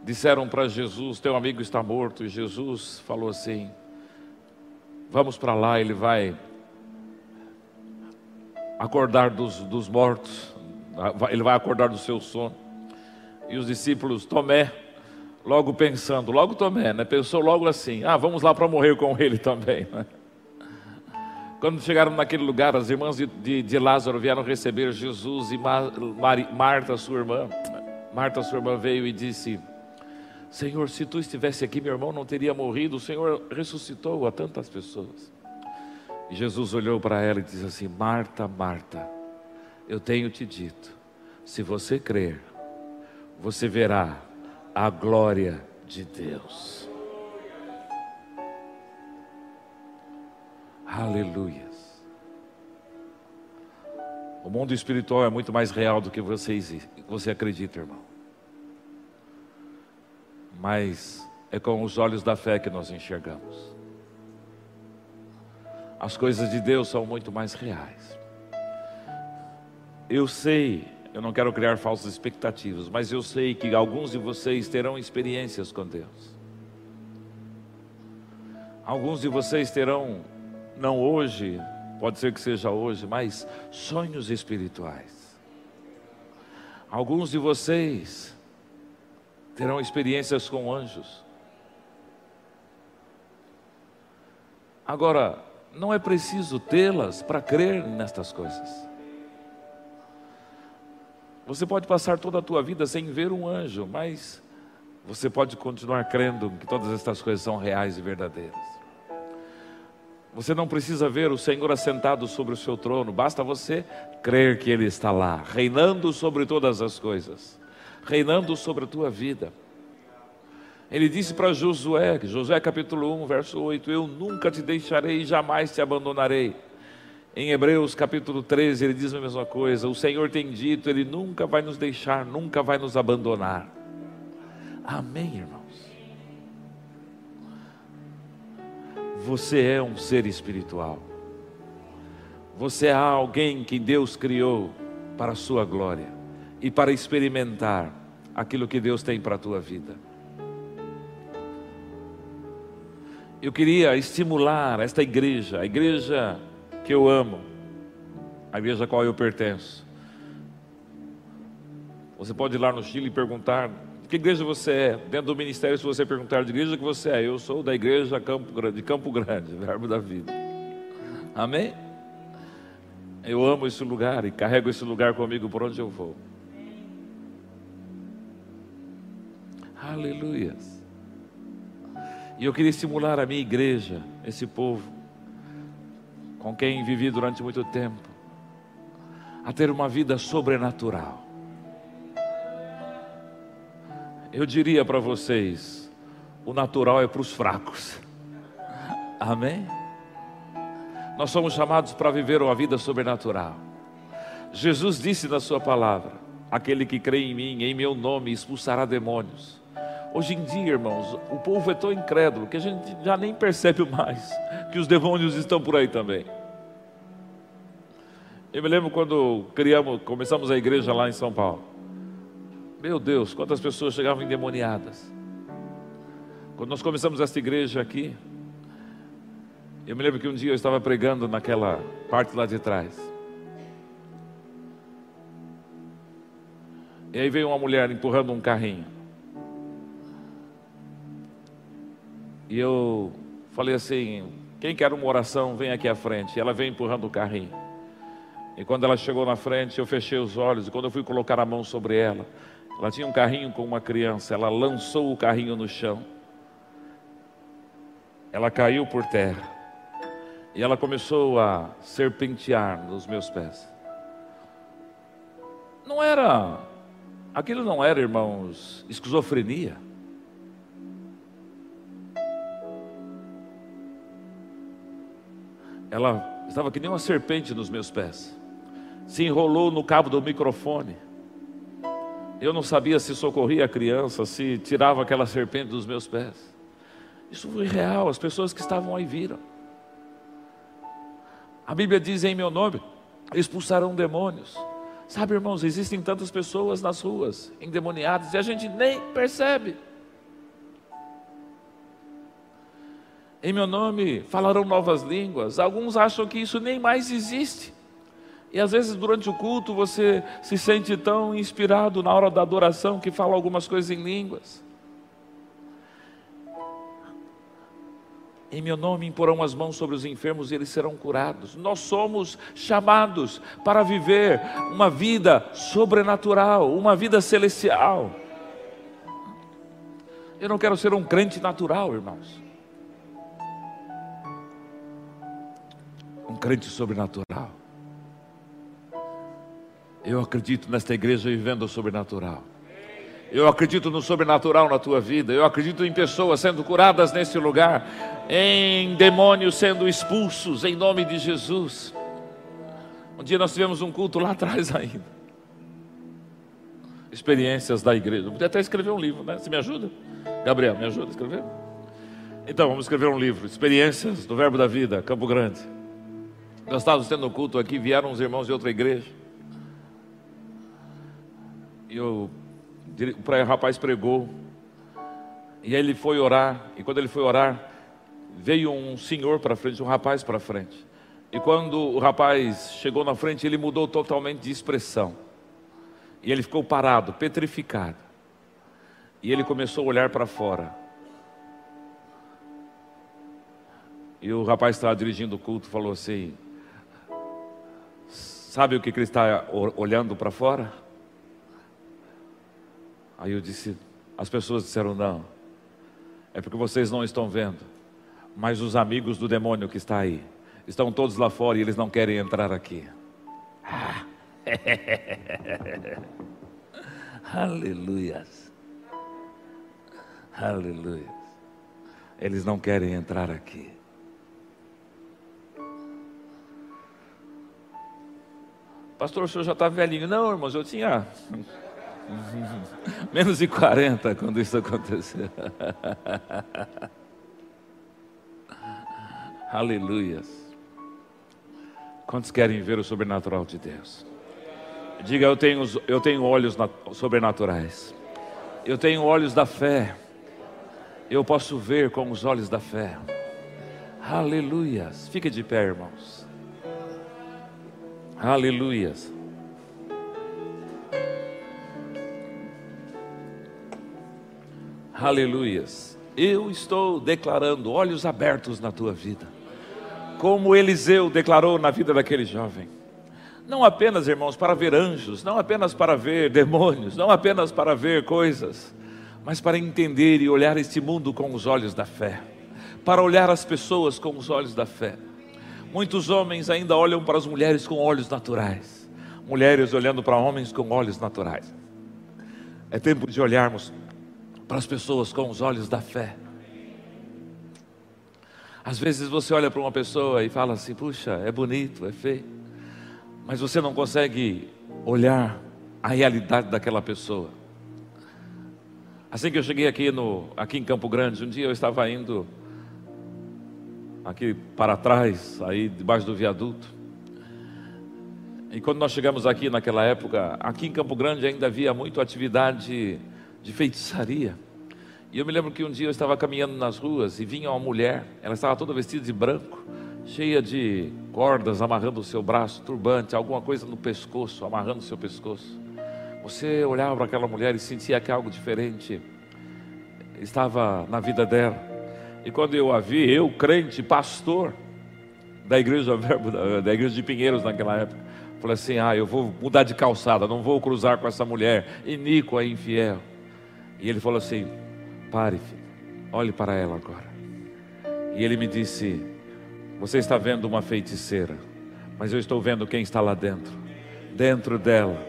Disseram para Jesus: Teu amigo está morto. E Jesus falou assim: Vamos para lá, ele vai acordar dos, dos mortos, ele vai acordar do seu sono. E os discípulos, Tomé, logo pensando, logo Tomé, né? Pensou logo assim: Ah, vamos lá para morrer com ele também. Né? Quando chegaram naquele lugar, as irmãs de, de, de Lázaro vieram receber Jesus e Mar, Marta, sua irmã, Marta, sua irmã, veio e disse: Senhor, se tu estivesse aqui, meu irmão não teria morrido. O Senhor ressuscitou a tantas pessoas. E Jesus olhou para ela e disse assim: Marta, Marta, eu tenho te dito, se você crer, você verá a glória de Deus. Aleluias. O mundo espiritual é muito mais real do que você, você acredita, irmão. Mas é com os olhos da fé que nós enxergamos. As coisas de Deus são muito mais reais. Eu sei, eu não quero criar falsas expectativas, mas eu sei que alguns de vocês terão experiências com Deus. Alguns de vocês terão não hoje, pode ser que seja hoje, mas sonhos espirituais. Alguns de vocês terão experiências com anjos. Agora, não é preciso tê-las para crer nestas coisas. Você pode passar toda a tua vida sem ver um anjo, mas você pode continuar crendo que todas estas coisas são reais e verdadeiras. Você não precisa ver o Senhor assentado sobre o seu trono, basta você crer que Ele está lá, reinando sobre todas as coisas, reinando sobre a tua vida. Ele disse para Josué, Josué capítulo 1, verso 8: Eu nunca te deixarei e jamais te abandonarei. Em Hebreus capítulo 13, ele diz a mesma coisa: O Senhor tem dito, Ele nunca vai nos deixar, nunca vai nos abandonar. Amém, irmãos? Você é um ser espiritual. Você é alguém que Deus criou para a sua glória e para experimentar aquilo que Deus tem para a tua vida. Eu queria estimular esta igreja, a igreja que eu amo, a igreja a qual eu pertenço. Você pode ir lá no Chile e perguntar que igreja você é? Dentro do ministério, se você perguntar de igreja que você é, eu sou da igreja de Campo Grande, *laughs* verbo da vida. Amém? Eu amo esse lugar e carrego esse lugar comigo por onde eu vou. Aleluia. E eu queria estimular a minha igreja, esse povo, com quem vivi durante muito tempo, a ter uma vida sobrenatural. Eu diria para vocês: o natural é para os fracos. Amém? Nós somos chamados para viver uma vida sobrenatural. Jesus disse na Sua palavra: Aquele que crê em mim, em meu nome, expulsará demônios. Hoje em dia, irmãos, o povo é tão incrédulo que a gente já nem percebe mais que os demônios estão por aí também. Eu me lembro quando criamos, começamos a igreja lá em São Paulo. Meu Deus, quantas pessoas chegavam endemoniadas. Quando nós começamos esta igreja aqui, eu me lembro que um dia eu estava pregando naquela parte lá de trás. E aí veio uma mulher empurrando um carrinho. E eu falei assim: quem quer uma oração, vem aqui à frente. E ela veio empurrando o carrinho. E quando ela chegou na frente, eu fechei os olhos. E quando eu fui colocar a mão sobre ela, ela tinha um carrinho com uma criança, ela lançou o carrinho no chão. Ela caiu por terra. E ela começou a serpentear nos meus pés. Não era, aquilo não era, irmãos, esquizofrenia. Ela estava que nem uma serpente nos meus pés. Se enrolou no cabo do microfone. Eu não sabia se socorria a criança, se tirava aquela serpente dos meus pés. Isso foi real, as pessoas que estavam aí viram. A Bíblia diz em meu nome: expulsarão demônios. Sabe, irmãos, existem tantas pessoas nas ruas endemoniadas e a gente nem percebe. Em meu nome falarão novas línguas. Alguns acham que isso nem mais existe. E às vezes durante o culto você se sente tão inspirado na hora da adoração que fala algumas coisas em línguas. Em meu nome imporão as mãos sobre os enfermos e eles serão curados. Nós somos chamados para viver uma vida sobrenatural, uma vida celestial. Eu não quero ser um crente natural, irmãos. Um crente sobrenatural. Eu acredito nesta igreja vivendo o sobrenatural. Eu acredito no sobrenatural na tua vida. Eu acredito em pessoas sendo curadas nesse lugar, em demônios sendo expulsos em nome de Jesus. Um dia nós tivemos um culto lá *laughs* atrás ainda. Experiências da igreja. Eu podia até escrever um livro, né? Você me ajuda? Gabriel, me ajuda a escrever? Então, vamos escrever um livro. Experiências do Verbo da Vida, Campo Grande. Nós estávamos tendo um culto aqui, vieram uns irmãos de outra igreja eu, o rapaz pregou, e ele foi orar, e quando ele foi orar, veio um senhor para frente, um rapaz para frente. E quando o rapaz chegou na frente, ele mudou totalmente de expressão. E ele ficou parado, petrificado. E ele começou a olhar para fora. E o rapaz estava dirigindo o culto falou assim: Sabe o que ele está olhando para fora? Aí eu disse: As pessoas disseram não. É porque vocês não estão vendo. Mas os amigos do demônio que está aí estão todos lá fora e eles não querem entrar aqui. Ah. *laughs* Aleluias. Aleluia. Eles não querem entrar aqui. Pastor, o senhor já está velhinho. Não, irmãos, eu tinha *laughs* menos de 40 quando isso aconteceu. *laughs* Aleluias. Quantos querem ver o sobrenatural de Deus? Diga, eu tenho, eu tenho olhos sobrenaturais. Eu tenho olhos da fé. Eu posso ver com os olhos da fé. Aleluias. Fique de pé, irmãos. Aleluias. Aleluias. Eu estou declarando olhos abertos na tua vida. Como Eliseu declarou na vida daquele jovem. Não apenas, irmãos, para ver anjos, não apenas para ver demônios, não apenas para ver coisas, mas para entender e olhar este mundo com os olhos da fé, para olhar as pessoas com os olhos da fé. Muitos homens ainda olham para as mulheres com olhos naturais, mulheres olhando para homens com olhos naturais. É tempo de olharmos para as pessoas com os olhos da fé. Às vezes você olha para uma pessoa e fala assim: puxa, é bonito, é feio, mas você não consegue olhar a realidade daquela pessoa. Assim que eu cheguei aqui, no, aqui em Campo Grande, um dia eu estava indo aqui para trás, aí debaixo do viaduto. E quando nós chegamos aqui naquela época, aqui em Campo Grande ainda havia muito atividade de feitiçaria. E eu me lembro que um dia eu estava caminhando nas ruas e vinha uma mulher, ela estava toda vestida de branco, cheia de cordas amarrando o seu braço, turbante, alguma coisa no pescoço, amarrando o seu pescoço. Você olhava para aquela mulher e sentia que algo diferente estava na vida dela. E quando eu a vi, eu, crente, pastor da igreja da igreja de Pinheiros naquela época, falei assim: ah, eu vou mudar de calçada, não vou cruzar com essa mulher iníqua e infiel. E ele falou assim: pare, filho, olhe para ela agora. E ele me disse: Você está vendo uma feiticeira, mas eu estou vendo quem está lá dentro. Dentro dela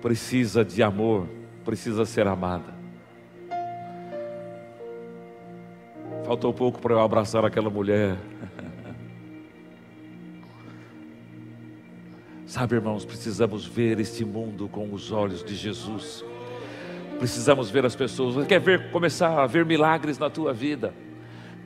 precisa de amor, precisa ser amada. Faltou pouco para eu abraçar aquela mulher. Sabe, irmãos, precisamos ver este mundo com os olhos de Jesus. Precisamos ver as pessoas. Quer ver começar a ver milagres na tua vida?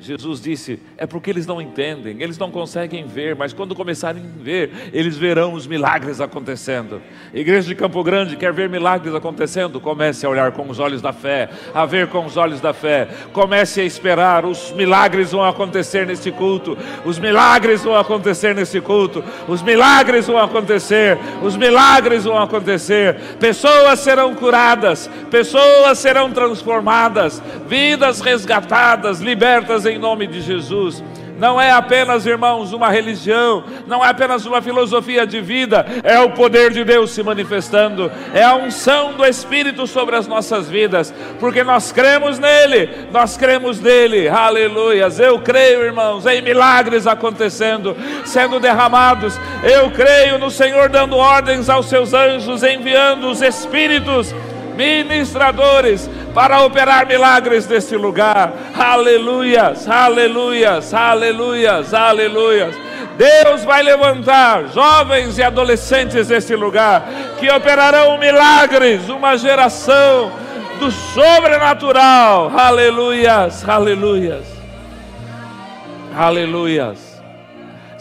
Jesus disse: é porque eles não entendem, eles não conseguem ver, mas quando começarem a ver, eles verão os milagres acontecendo. Igreja de Campo Grande quer ver milagres acontecendo? Comece a olhar com os olhos da fé, a ver com os olhos da fé. Comece a esperar, os milagres vão acontecer neste culto. Os milagres vão acontecer neste culto. Os milagres vão acontecer. Os milagres vão acontecer. Pessoas serão curadas, pessoas serão transformadas, vidas resgatadas, libertas em em nome de Jesus. Não é apenas, irmãos, uma religião, não é apenas uma filosofia de vida, é o poder de Deus se manifestando, é a unção do Espírito sobre as nossas vidas, porque nós cremos nele, nós cremos nele, aleluias. Eu creio, irmãos, em milagres acontecendo, sendo derramados, eu creio no Senhor dando ordens aos seus anjos, enviando os Espíritos ministradores para operar milagres nesse lugar. Aleluias, aleluias, aleluias, aleluias. Deus vai levantar jovens e adolescentes nesse lugar que operarão milagres, uma geração do sobrenatural. Aleluias, aleluias. Aleluias.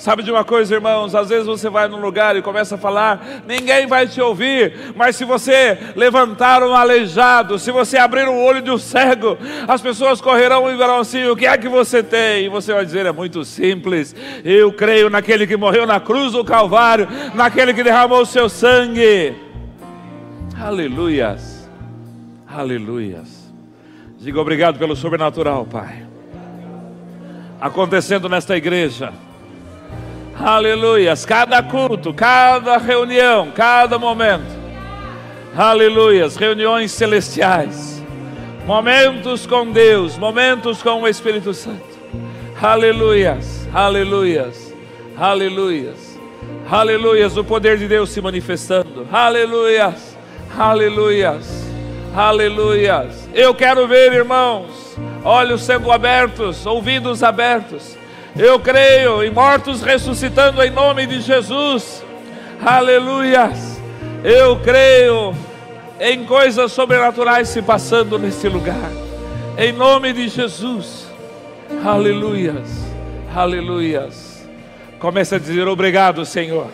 Sabe de uma coisa, irmãos? Às vezes você vai num lugar e começa a falar, ninguém vai te ouvir, mas se você levantar um aleijado, se você abrir o olho de um cego, as pessoas correrão e verão assim: o que é que você tem? E você vai dizer: é muito simples, eu creio naquele que morreu na cruz do Calvário, naquele que derramou o seu sangue. Aleluias, aleluias. Diga obrigado pelo sobrenatural, Pai, acontecendo nesta igreja Aleluias. Cada culto, cada reunião, cada momento. Aleluias. Reuniões celestiais. Momentos com Deus, momentos com o Espírito Santo. Aleluias. Aleluias. Aleluias. Aleluias. O poder de Deus se manifestando. Aleluias. Aleluias. Aleluias. Eu quero ver, irmãos, olhos sendo abertos, ouvidos abertos eu creio em mortos ressuscitando em nome de Jesus. Aleluias. Eu creio em coisas sobrenaturais se passando nesse lugar. Em nome de Jesus. Aleluias. Aleluias. Comece a dizer obrigado, Senhor.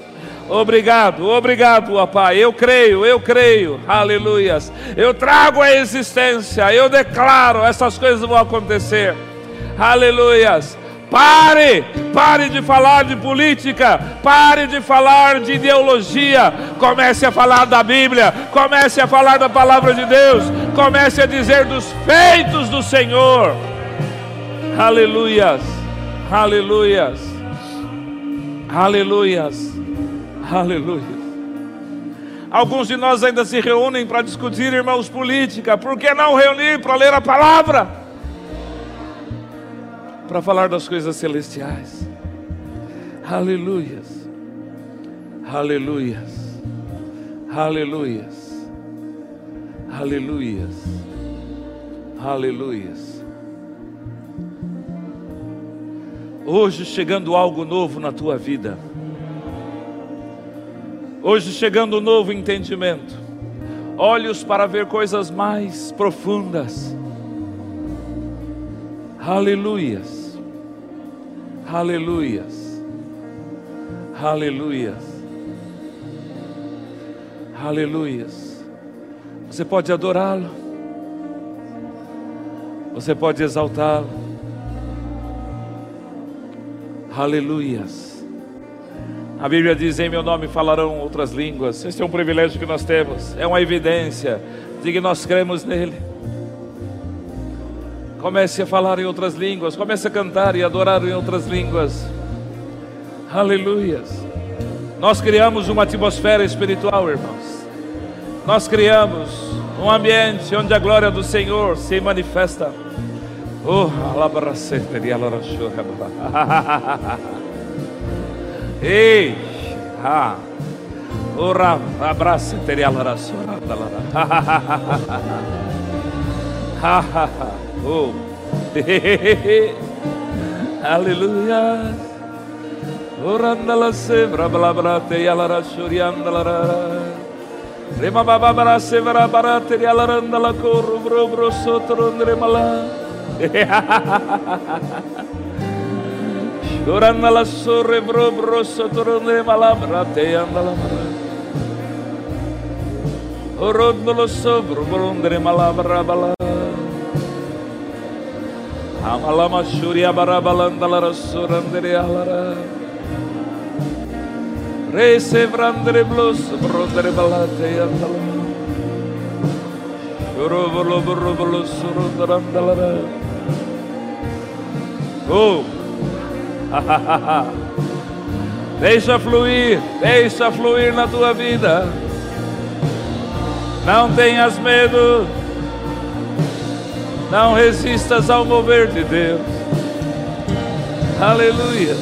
Obrigado, obrigado, ó Pai. Eu creio, eu creio. Aleluias. Eu trago a existência. Eu declaro essas coisas vão acontecer. Aleluias. Pare, pare de falar de política, pare de falar de ideologia, comece a falar da Bíblia, comece a falar da palavra de Deus, comece a dizer dos feitos do Senhor. Aleluias, aleluias, aleluias, aleluias. Alguns de nós ainda se reúnem para discutir, irmãos, política, por que não reunir para ler a palavra? Para falar das coisas celestiais. Aleluias. Aleluias. Aleluias. Aleluias. Aleluias. Hoje chegando algo novo na tua vida. Hoje chegando um novo entendimento. Olhos para ver coisas mais profundas. Aleluias. Aleluias. Aleluias. Aleluias. Você pode adorá-lo. Você pode exaltá-lo. Aleluias. A Bíblia diz: Em meu nome falarão outras línguas. Esse é um privilégio que nós temos, é uma evidência de que nós cremos nele. Comece a falar em outras línguas, comece a cantar e adorar em outras línguas. Aleluias. Nós criamos uma atmosfera espiritual, irmãos. Nós criamos um ambiente onde a glória do Senhor se manifesta. Oh, *laughs* Ei, ah, ora, abraça, teria la Ha ha ha. Oh. *laughs* Hallelujah. Oranda Orandala sevra blabrate yalara shuriandalara. Rema baba bara sevra randa la koru bro bro sotro ndremala. la *laughs* sore bro bro sotro ndremala brate yandala bara. Orondolo sobro bro ndremala bara bala. Amalama Shuria Barabalandalara Surandere Alara. Rese Vrandere Blus Brondere Balate Andala Shurubulu Burubulu Surundarandalara Oh Deixa fluir, deixa fluir na tua vida. Não tenhas medo. Não resistas ao mover de Deus. Aleluia.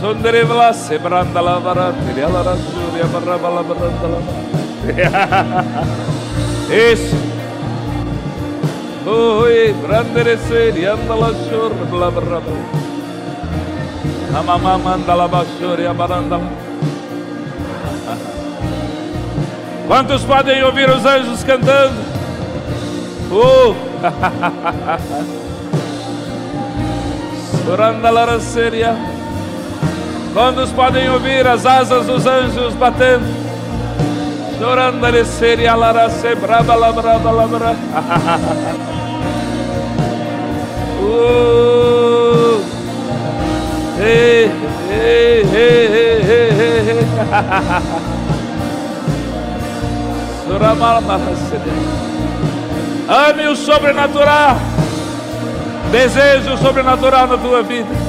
Sondrevla sebranda la varante, la rasuria barraba la baranda la. Isso. Oi, anda la bla manda la. Quantos podem ouvir os anjos cantando? Oh! *laughs* Suranda la seria. Quantos podem ouvir as asas dos anjos batendo? Chorando a seria lara se braba la braba la braba. Uh. Ei, ei, ei, ei, ei, ei. Ame o sobrenatural. Deseje o sobrenatural na tua vida. *laughs*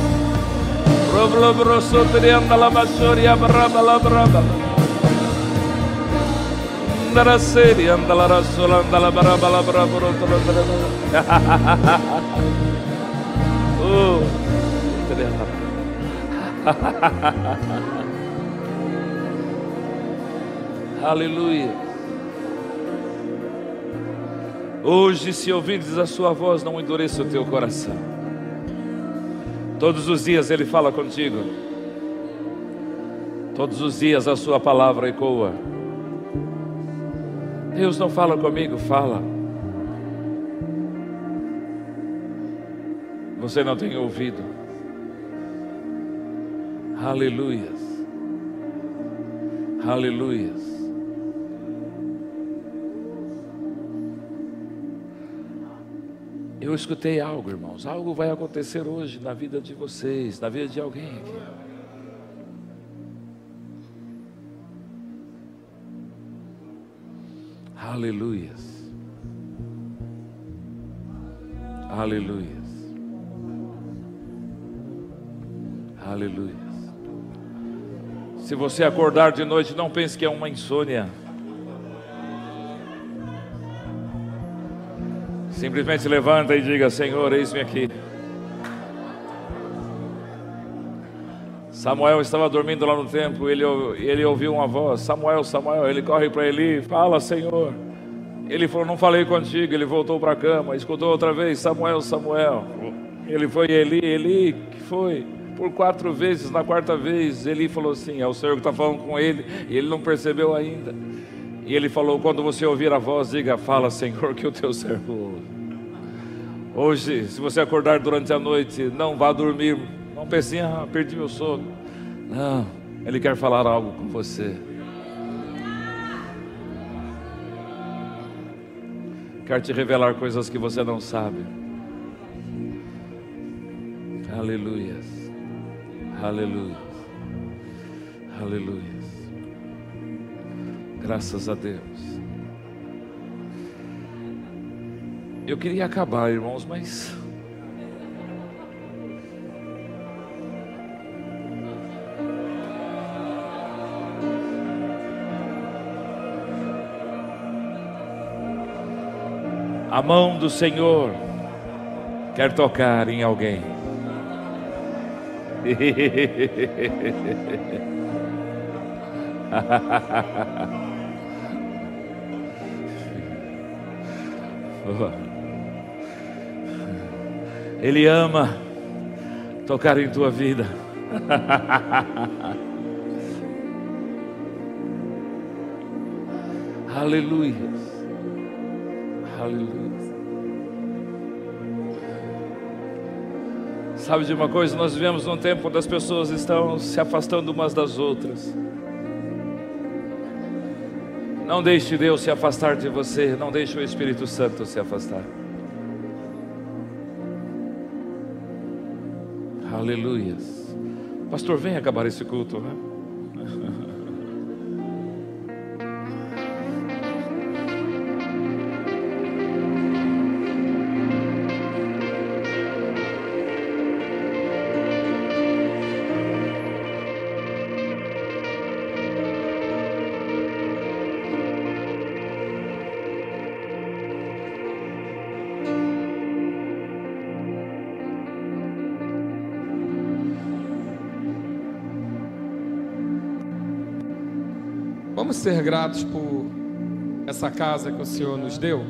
*laughs* *laughs* Andara seri Hoje, se ouvides a sua voz, não endureça o teu coração. Todos os dias Ele fala contigo. Todos os dias a sua palavra ecoa. Deus não fala comigo, fala. Você não tem ouvido. Aleluias. Aleluias. Eu escutei algo, irmãos. Algo vai acontecer hoje na vida de vocês, na vida de alguém aqui. Aleluias. Aleluias. Aleluias. Se você acordar de noite, não pense que é uma insônia. Simplesmente levanta e diga: Senhor, eis-me aqui. Samuel estava dormindo lá no templo, ele, ele ouviu uma voz: Samuel, Samuel. Ele corre para ele, fala, Senhor. Ele falou: Não falei contigo. Ele voltou para a cama, escutou outra vez: Samuel, Samuel. Ele foi Eli, Eli, que foi? Por quatro vezes, na quarta vez, Eli falou assim: É o Senhor que está falando com ele, e ele não percebeu ainda. E ele falou: Quando você ouvir a voz, diga: Fala, Senhor, que o teu servo. Hoje, se você acordar durante a noite, não vá dormir. Não pense, ah, perdi meu sono. Não, Ele quer falar algo com você. Quer te revelar coisas que você não sabe. Aleluias. Aleluias. Aleluias. Graças a Deus. Eu queria acabar, irmãos, mas. A mão do Senhor quer tocar em alguém. *laughs* Ele ama tocar em tua vida. *laughs* Aleluia. Aleluia. Sabe de uma coisa? Nós vivemos num tempo onde as pessoas estão se afastando umas das outras. Não deixe Deus se afastar de você, não deixe o Espírito Santo se afastar. Aleluias. Pastor, vem acabar esse culto, né? Ser gratos por essa casa que o Senhor nos deu?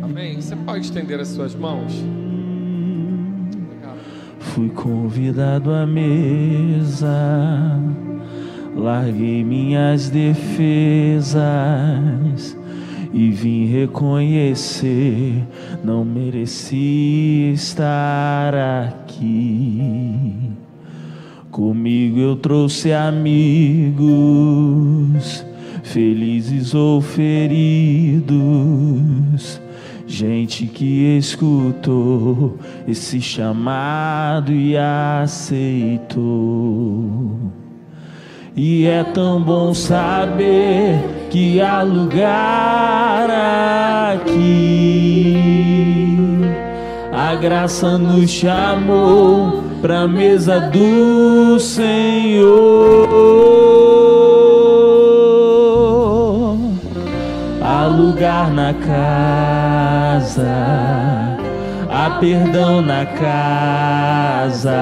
Amém? Você pode estender as suas mãos? Fui convidado à mesa, larguei minhas defesas e vim reconhecer, não mereci estar aqui Comigo eu trouxe amigos, felizes ou feridos, gente que escutou esse chamado e aceitou. E é tão bom saber que há lugar aqui. A graça nos chamou pra mesa do Senhor. Lugar na casa, há perdão na casa.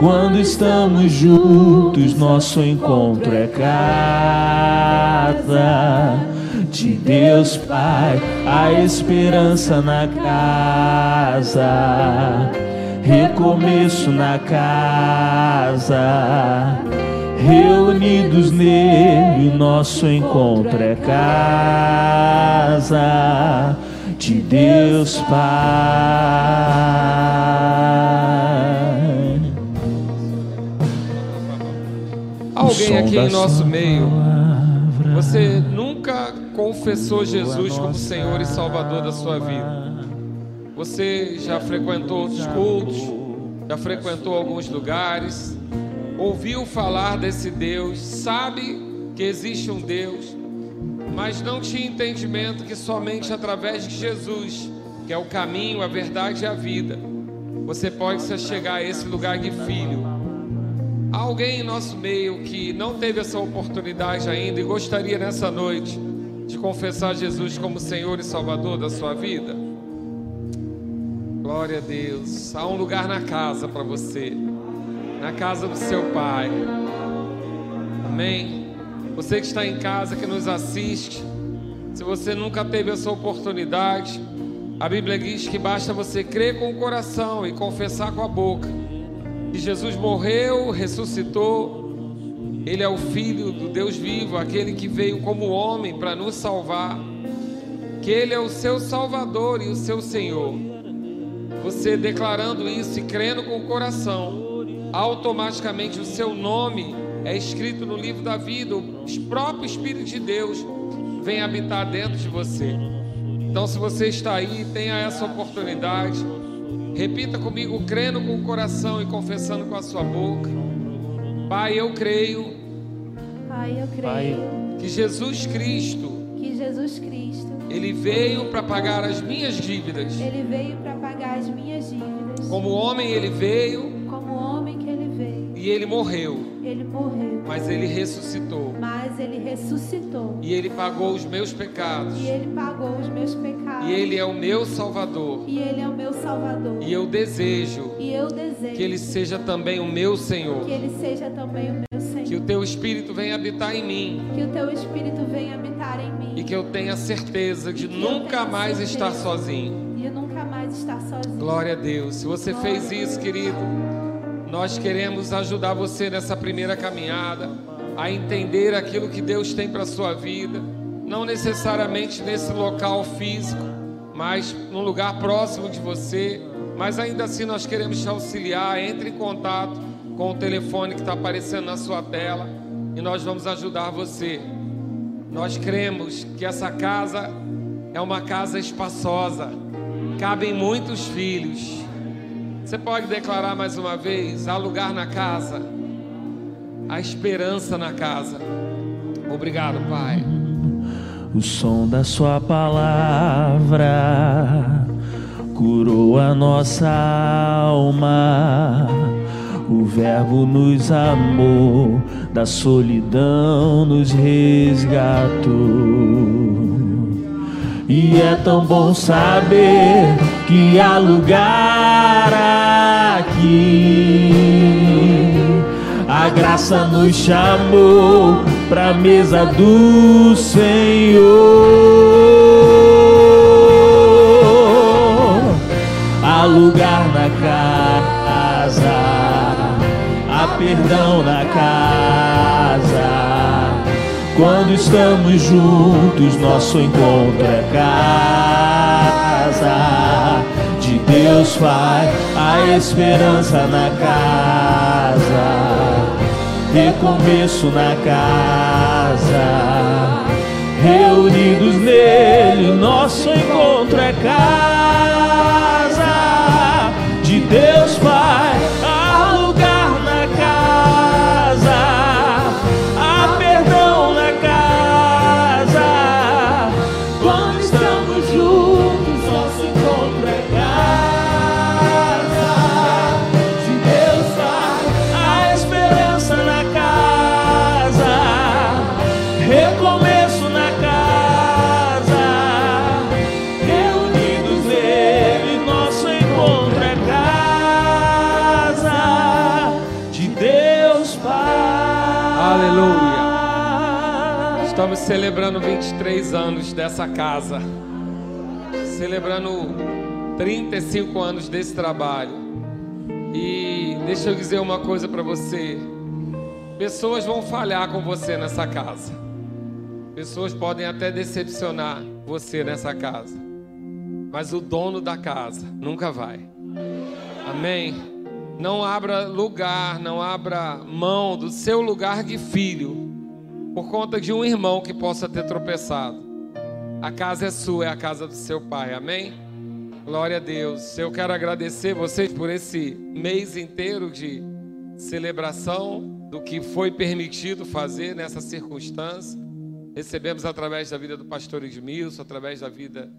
Quando estamos juntos, nosso encontro é casa. De Deus Pai, a esperança na casa, recomeço na casa. Reunidos nele, nosso encontro é casa de Deus Pai. alguém aqui em nosso meio, você nunca confessou Jesus como Senhor e Salvador da sua vida. Você já frequentou outros cultos, já frequentou alguns lugares, ouviu falar desse Deus, sabe que existe um Deus, mas não tinha entendimento que somente através de Jesus, que é o caminho, a verdade e a vida, você pode se chegar a esse lugar de filho Há alguém em nosso meio que não teve essa oportunidade ainda e gostaria nessa noite de confessar Jesus como Senhor e Salvador da sua vida? Glória a Deus. Há um lugar na casa para você, na casa do seu Pai. Amém. Você que está em casa, que nos assiste, se você nunca teve essa oportunidade, a Bíblia diz que basta você crer com o coração e confessar com a boca que Jesus morreu, ressuscitou. Ele é o Filho do Deus vivo, aquele que veio como homem para nos salvar. Que Ele é o seu Salvador e o seu Senhor. Você declarando isso e crendo com o coração, automaticamente o seu nome é escrito no livro da vida. O próprio Espírito de Deus vem habitar dentro de você. Então, se você está aí, tenha essa oportunidade Repita comigo, crendo com o coração e confessando com a sua boca. Pai, eu creio. Pai, eu creio. Que Jesus Cristo. Que Jesus Cristo. Ele veio para pagar as minhas dívidas. Ele veio para pagar as minhas dívidas. Como homem ele veio. E ele morreu. Ele morreu. Mas ele ressuscitou. Mas ele ressuscitou. E ele pagou os meus pecados. E ele pagou os meus pecados. E ele é o meu salvador. E ele é o meu salvador. E eu desejo. E eu desejo. Que ele seja também o meu Senhor. Que ele seja também o meu Senhor. Que o teu espírito venha habitar em mim. Que o teu espírito venha habitar em mim. E que eu tenha certeza de nunca mais certeza estar sozinho. De nunca mais estar sozinho. Glória a Deus. Se você Glória fez isso, querido, nós queremos ajudar você nessa primeira caminhada a entender aquilo que Deus tem para sua vida, não necessariamente nesse local físico, mas num lugar próximo de você. Mas ainda assim nós queremos te auxiliar. Entre em contato com o telefone que está aparecendo na sua tela e nós vamos ajudar você. Nós cremos que essa casa é uma casa espaçosa, cabem muitos filhos. Você pode declarar mais uma vez: há lugar na casa, há esperança na casa. Obrigado, Pai. O som da Sua palavra curou a nossa alma. O Verbo nos amou, da solidão nos resgatou. E é tão bom saber que há lugar aqui. A graça nos chamou pra mesa do Senhor. Há lugar na casa, há perdão na casa quando estamos juntos, nosso encontro é casa Deus, Pai, a esperança na recomeço na casa. Reunidos nele, nosso encontro é casa de Deus Pai. Celebrando 23 anos dessa casa, celebrando 35 anos desse trabalho. E deixa eu dizer uma coisa para você: pessoas vão falhar com você nessa casa, pessoas podem até decepcionar você nessa casa, mas o dono da casa nunca vai. Amém? Não abra lugar, não abra mão do seu lugar de filho por conta de um irmão que possa ter tropeçado. A casa é sua, é a casa do seu pai, amém? Glória a Deus. Eu quero agradecer vocês por esse mês inteiro de celebração do que foi permitido fazer nessa circunstância. Recebemos através da vida do pastor Edmilson, através da vida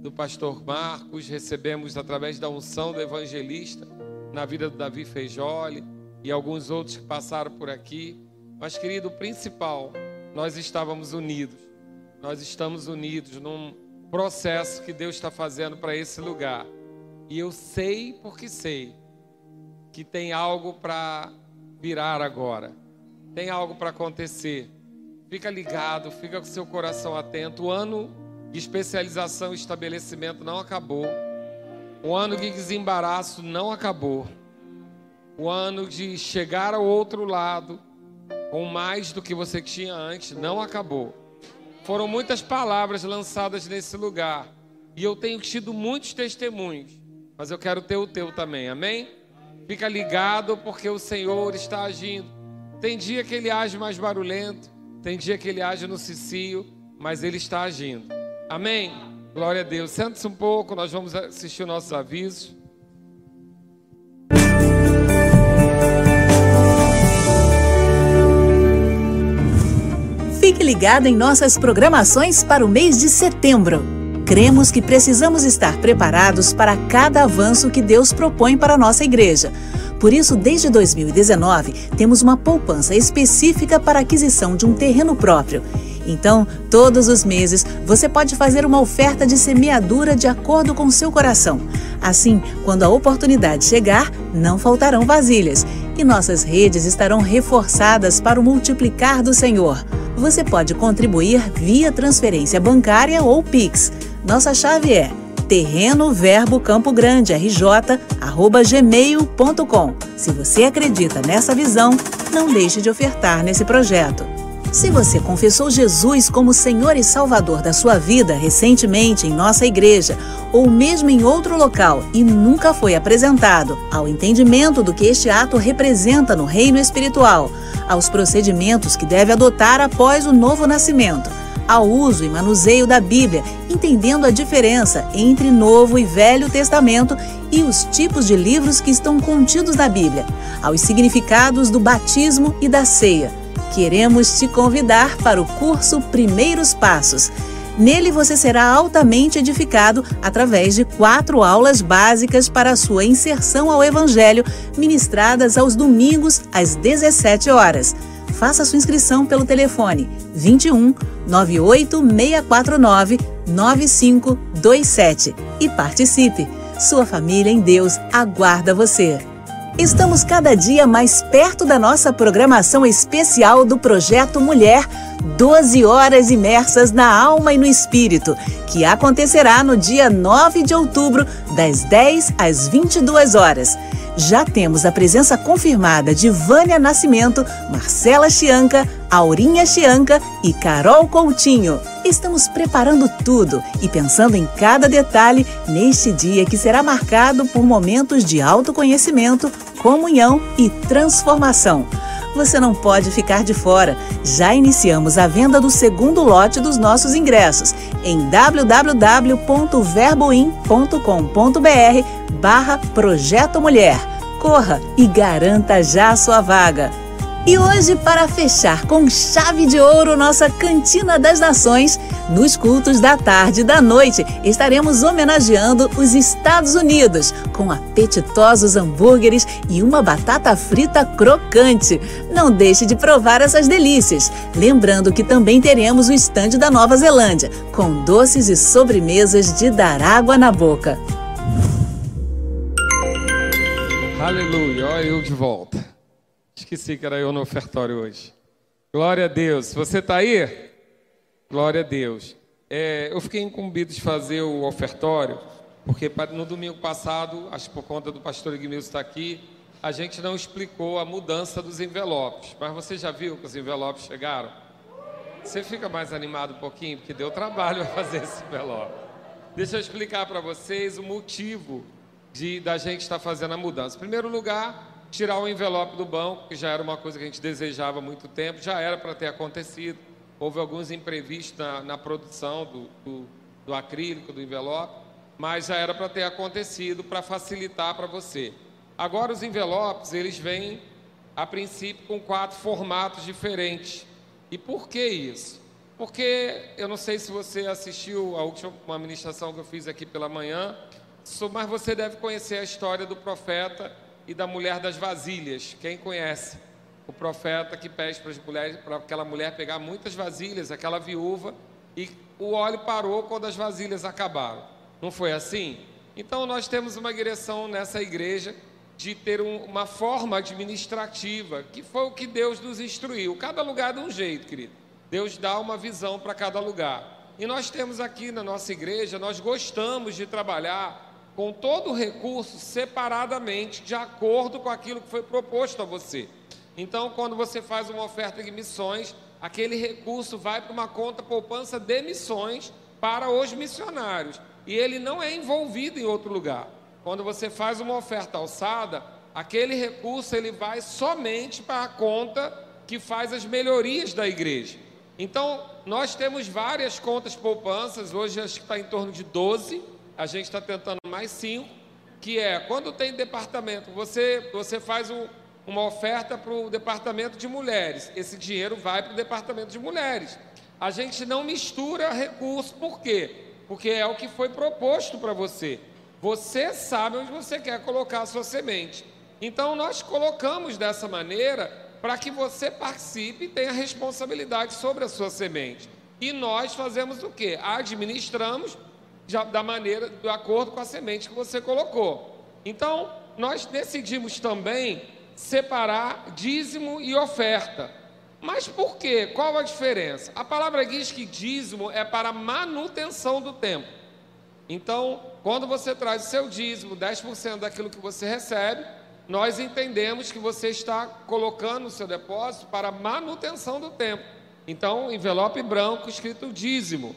do pastor Marcos, recebemos através da unção do evangelista na vida do Davi Feijoli e alguns outros que passaram por aqui. Mas, querido, o principal, nós estávamos unidos. Nós estamos unidos num processo que Deus está fazendo para esse lugar. E eu sei porque sei que tem algo para virar agora. Tem algo para acontecer. Fica ligado, fica com seu coração atento. O ano de especialização e estabelecimento não acabou. O ano de desembaraço não acabou. O ano de chegar ao outro lado com mais do que você tinha antes, não acabou. Foram muitas palavras lançadas nesse lugar. E eu tenho tido muitos testemunhos. Mas eu quero ter o teu também, amém? Fica ligado porque o Senhor está agindo. Tem dia que ele age mais barulhento, tem dia que ele age no cicio, mas ele está agindo. Amém? Glória a Deus. Senta-se um pouco, nós vamos assistir nossos avisos. Fique ligado em nossas programações para o mês de setembro. Cremos que precisamos estar preparados para cada avanço que Deus propõe para a nossa igreja. Por isso, desde 2019, temos uma poupança específica para aquisição de um terreno próprio. Então, todos os meses, você pode fazer uma oferta de semeadura de acordo com seu coração. Assim, quando a oportunidade chegar, não faltarão vasilhas e nossas redes estarão reforçadas para o multiplicar do Senhor. Você pode contribuir via transferência bancária ou Pix. Nossa chave é terreno verbo campo grande rj arroba gmail.com. Se você acredita nessa visão, não deixe de ofertar nesse projeto. Se você confessou Jesus como Senhor e Salvador da sua vida recentemente em nossa igreja ou mesmo em outro local e nunca foi apresentado ao entendimento do que este ato representa no reino espiritual, aos procedimentos que deve adotar após o novo nascimento, ao uso e manuseio da Bíblia, entendendo a diferença entre Novo e Velho Testamento e os tipos de livros que estão contidos na Bíblia, aos significados do batismo e da ceia queremos te convidar para o curso Primeiros Passos. Nele você será altamente edificado através de quatro aulas básicas para a sua inserção ao Evangelho, ministradas aos domingos às 17 horas. Faça sua inscrição pelo telefone 21 98649 9527 e participe. Sua família em Deus aguarda você. Estamos cada dia mais perto da nossa programação especial do Projeto Mulher 12 horas imersas na alma e no espírito, que acontecerá no dia 9 de outubro, das 10 às 22 horas. Já temos a presença confirmada de Vânia Nascimento, Marcela Chianca, Aurinha Chianca e Carol Coutinho. Estamos preparando tudo e pensando em cada detalhe neste dia que será marcado por momentos de autoconhecimento, comunhão e transformação. Você não pode ficar de fora. Já iniciamos a venda do segundo lote dos nossos ingressos em www.verboim.com.br barra Projeto Mulher. Corra e garanta já a sua vaga. E hoje, para fechar com chave de ouro nossa Cantina das Nações, nos cultos da tarde e da noite, estaremos homenageando os Estados Unidos com apetitosos hambúrgueres e uma batata frita crocante. Não deixe de provar essas delícias. Lembrando que também teremos o estande da Nova Zelândia, com doces e sobremesas de dar água na boca. Aleluia, olha eu de volta. Esqueci que era eu no ofertório hoje. Glória a Deus. Você está aí? Glória a Deus. É, eu fiquei incumbido de fazer o ofertório, porque no domingo passado, acho que por conta do pastor Igmilson estar aqui, a gente não explicou a mudança dos envelopes. Mas você já viu que os envelopes chegaram? Você fica mais animado um pouquinho, porque deu trabalho fazer esse envelope. Deixa eu explicar para vocês o motivo de da gente estar fazendo a mudança. Em primeiro lugar, tirar o envelope do banco, que já era uma coisa que a gente desejava há muito tempo, já era para ter acontecido. Houve alguns imprevistos na, na produção do, do, do acrílico, do envelope, mas já era para ter acontecido para facilitar para você. Agora os envelopes, eles vêm a princípio com quatro formatos diferentes. E por que isso? Porque eu não sei se você assistiu a última ministração que eu fiz aqui pela manhã, mas você deve conhecer a história do profeta e da mulher das vasilhas. Quem conhece? O profeta que pede para, as mulheres, para aquela mulher pegar muitas vasilhas, aquela viúva, e o óleo parou quando as vasilhas acabaram. Não foi assim? Então nós temos uma direção nessa igreja de ter um, uma forma administrativa, que foi o que Deus nos instruiu. Cada lugar de um jeito, querido. Deus dá uma visão para cada lugar. E nós temos aqui na nossa igreja, nós gostamos de trabalhar com todo o recurso separadamente, de acordo com aquilo que foi proposto a você. Então, quando você faz uma oferta de missões, aquele recurso vai para uma conta poupança de missões para os missionários e ele não é envolvido em outro lugar. Quando você faz uma oferta alçada, aquele recurso ele vai somente para a conta que faz as melhorias da igreja. Então, nós temos várias contas poupanças, hoje acho que está em torno de 12, a gente está tentando mais cinco, que é quando tem departamento, você, você faz um, uma oferta para o departamento de mulheres, esse dinheiro vai para o departamento de mulheres. A gente não mistura recursos, por quê? Porque é o que foi proposto para você. Você sabe onde você quer colocar a sua semente. Então nós colocamos dessa maneira para que você participe e tenha responsabilidade sobre a sua semente. E nós fazemos o quê? Administramos da maneira, de acordo com a semente que você colocou. Então, nós decidimos também separar dízimo e oferta. Mas por quê? Qual a diferença? A palavra diz que dízimo é para manutenção do tempo. Então, quando você traz o seu dízimo, 10% daquilo que você recebe, nós entendemos que você está colocando o seu depósito para manutenção do tempo. Então, envelope branco escrito dízimo.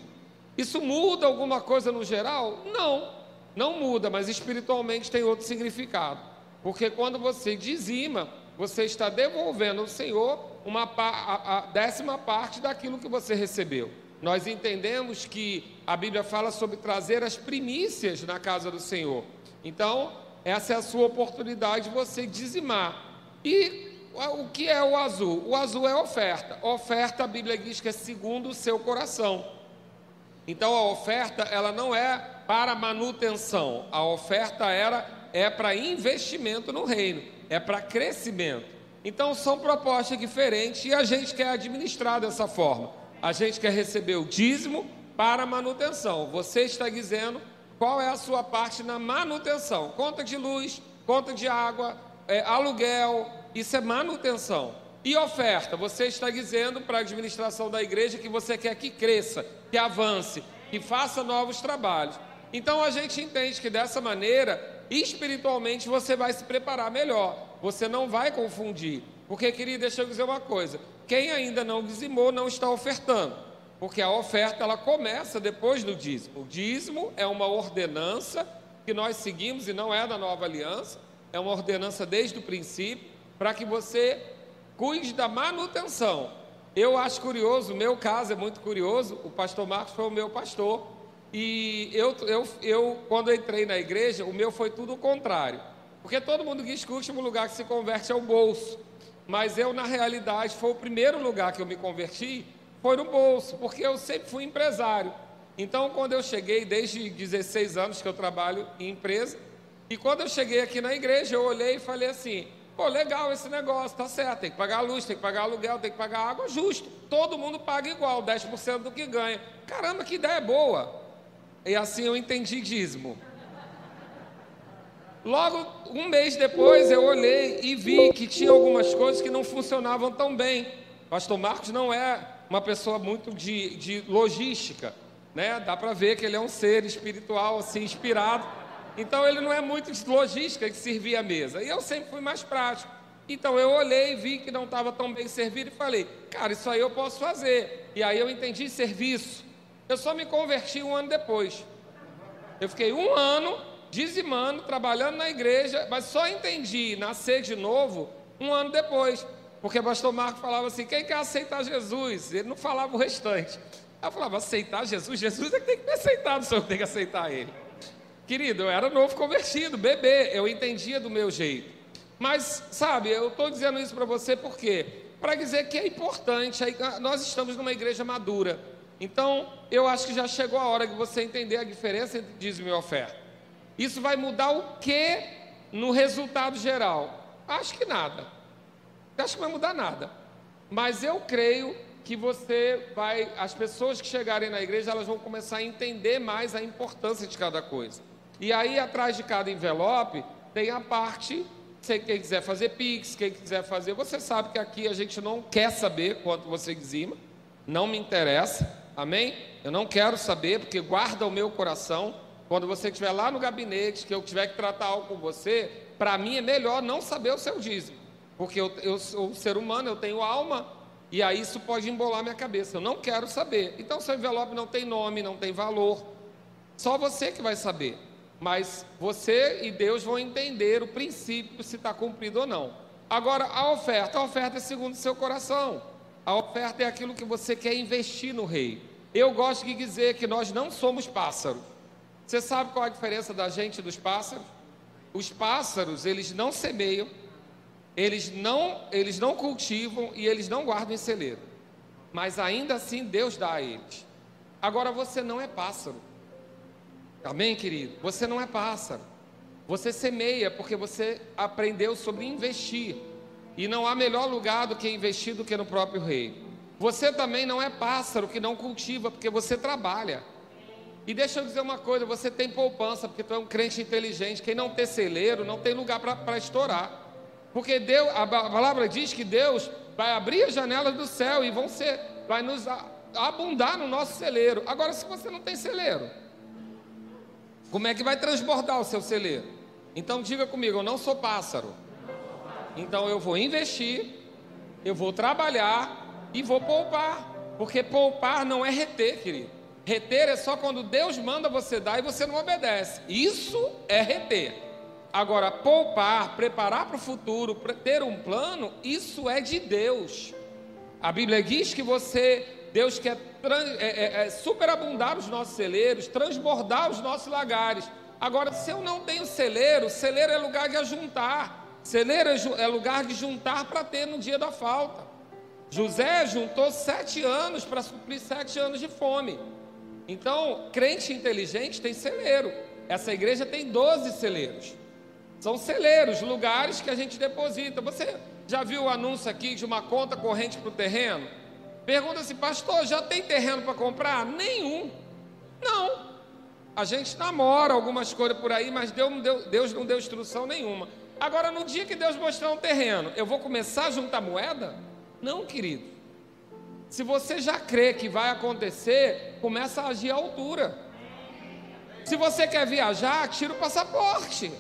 Isso muda alguma coisa no geral? Não, não muda, mas espiritualmente tem outro significado. Porque quando você dizima, você está devolvendo ao Senhor uma, a, a décima parte daquilo que você recebeu. Nós entendemos que a Bíblia fala sobre trazer as primícias na casa do Senhor. Então, essa é a sua oportunidade de você dizimar. E o que é o azul? O azul é oferta. Oferta, a Bíblia diz que é segundo o seu coração. Então a oferta ela não é para manutenção, a oferta era é para investimento no reino, é para crescimento. Então são propostas diferentes e a gente quer administrar dessa forma. A gente quer receber o dízimo para manutenção. Você está dizendo qual é a sua parte na manutenção? Conta de luz, conta de água, é, aluguel, isso é manutenção. E oferta, você está dizendo para a administração da igreja que você quer que cresça, que avance, que faça novos trabalhos. Então a gente entende que dessa maneira, espiritualmente, você vai se preparar melhor. Você não vai confundir. Porque, querido, deixa eu dizer uma coisa: quem ainda não dizimou não está ofertando. Porque a oferta ela começa depois do dízimo. O dízimo é uma ordenança que nós seguimos e não é da nova aliança é uma ordenança desde o princípio, para que você cuide da manutenção. Eu acho curioso, o meu caso é muito curioso, o pastor Marcos foi o meu pastor, e eu, eu, eu quando entrei na igreja, o meu foi tudo o contrário. Porque todo mundo diz que o último lugar que se converte é o bolso. Mas eu, na realidade, foi o primeiro lugar que eu me converti, foi no bolso, porque eu sempre fui empresário. Então, quando eu cheguei, desde 16 anos que eu trabalho em empresa, e quando eu cheguei aqui na igreja, eu olhei e falei assim: pô, legal esse negócio, tá certo, tem que pagar luz, tem que pagar aluguel, tem que pagar água, justo. Todo mundo paga igual, 10% do que ganha. Caramba, que ideia boa! E assim eu entendi dízimo. Logo, um mês depois, eu olhei e vi que tinha algumas coisas que não funcionavam tão bem. Pastor Marcos não é uma pessoa muito de, de logística, né? Dá para ver que ele é um ser espiritual, assim, inspirado. Então, ele não é muito de logística que servia a mesa. E eu sempre fui mais prático. Então, eu olhei vi que não estava tão bem servido e falei, cara, isso aí eu posso fazer. E aí eu entendi serviço. Eu só me converti um ano depois. Eu fiquei um ano dizimando, trabalhando na igreja, mas só entendi nascer de novo um ano depois. Porque o pastor Marco falava assim: quem quer aceitar Jesus? Ele não falava o restante. Eu falava: aceitar Jesus? Jesus é que tem que me aceitar, o senhor tem que aceitar ele. Querido, eu era novo convertido, bebê, eu entendia do meu jeito. Mas, sabe, eu estou dizendo isso para você porque para dizer que é importante, nós estamos numa igreja madura. Então, eu acho que já chegou a hora de você entender a diferença entre dízimo e oferta. Isso vai mudar o que no resultado geral? Acho que nada. Acho que vai mudar nada. Mas eu creio que você vai, as pessoas que chegarem na igreja, elas vão começar a entender mais a importância de cada coisa. E aí, atrás de cada envelope, tem a parte, se quem quiser fazer Pix, quem quiser fazer, você sabe que aqui a gente não quer saber quanto você dizima, não me interessa. Amém? Eu não quero saber, porque guarda o meu coração. Quando você estiver lá no gabinete, que eu tiver que tratar algo com você, para mim é melhor não saber o seu dízimo. Porque eu, eu sou um ser humano, eu tenho alma, e aí isso pode embolar minha cabeça. Eu não quero saber. Então, seu envelope não tem nome, não tem valor. Só você que vai saber. Mas você e Deus vão entender o princípio se está cumprido ou não. Agora, a oferta, a oferta é segundo o seu coração. A oferta é aquilo que você quer investir no rei. Eu gosto de dizer que nós não somos pássaros. Você sabe qual é a diferença da gente e dos pássaros? Os pássaros, eles não semeiam, eles não, eles não cultivam e eles não guardam em celeiro. Mas ainda assim Deus dá a eles. Agora você não é pássaro. Amém, querido? Você não é pássaro. Você semeia porque você aprendeu sobre investir. E não há melhor lugar do que investir do que no próprio rei. Você também não é pássaro que não cultiva, porque você trabalha. E deixa eu dizer uma coisa: você tem poupança, porque tu é um crente inteligente. Quem não tem celeiro, não tem lugar para estourar. Porque Deus, a palavra diz que Deus vai abrir as janelas do céu e vão ser, vai nos abundar no nosso celeiro. Agora, se você não tem celeiro, como é que vai transbordar o seu celeiro? Então diga comigo, eu não sou pássaro. Então eu vou investir, eu vou trabalhar e vou poupar. Porque poupar não é reter, querido. Reter é só quando Deus manda você dar e você não obedece. Isso é reter. Agora, poupar, preparar para o futuro, ter um plano, isso é de Deus. A Bíblia diz que você, Deus quer é, é, é, superabundar os nossos celeiros, transbordar os nossos lagares. Agora, se eu não tenho celeiro, celeiro é lugar de ajuntar. Celeiro é lugar de juntar para ter no dia da falta. José juntou sete anos para suprir sete anos de fome. Então, crente inteligente tem celeiro. Essa igreja tem doze celeiros. São celeiros, lugares que a gente deposita. Você já viu o anúncio aqui de uma conta corrente para o terreno? Pergunta-se, pastor, já tem terreno para comprar? Nenhum. Não. A gente namora algumas coisas por aí, mas Deus não deu, Deus não deu instrução nenhuma. Agora, no dia que Deus mostrar um terreno, eu vou começar a juntar moeda? Não, querido. Se você já crê que vai acontecer, começa a agir à altura. Se você quer viajar, tira o passaporte.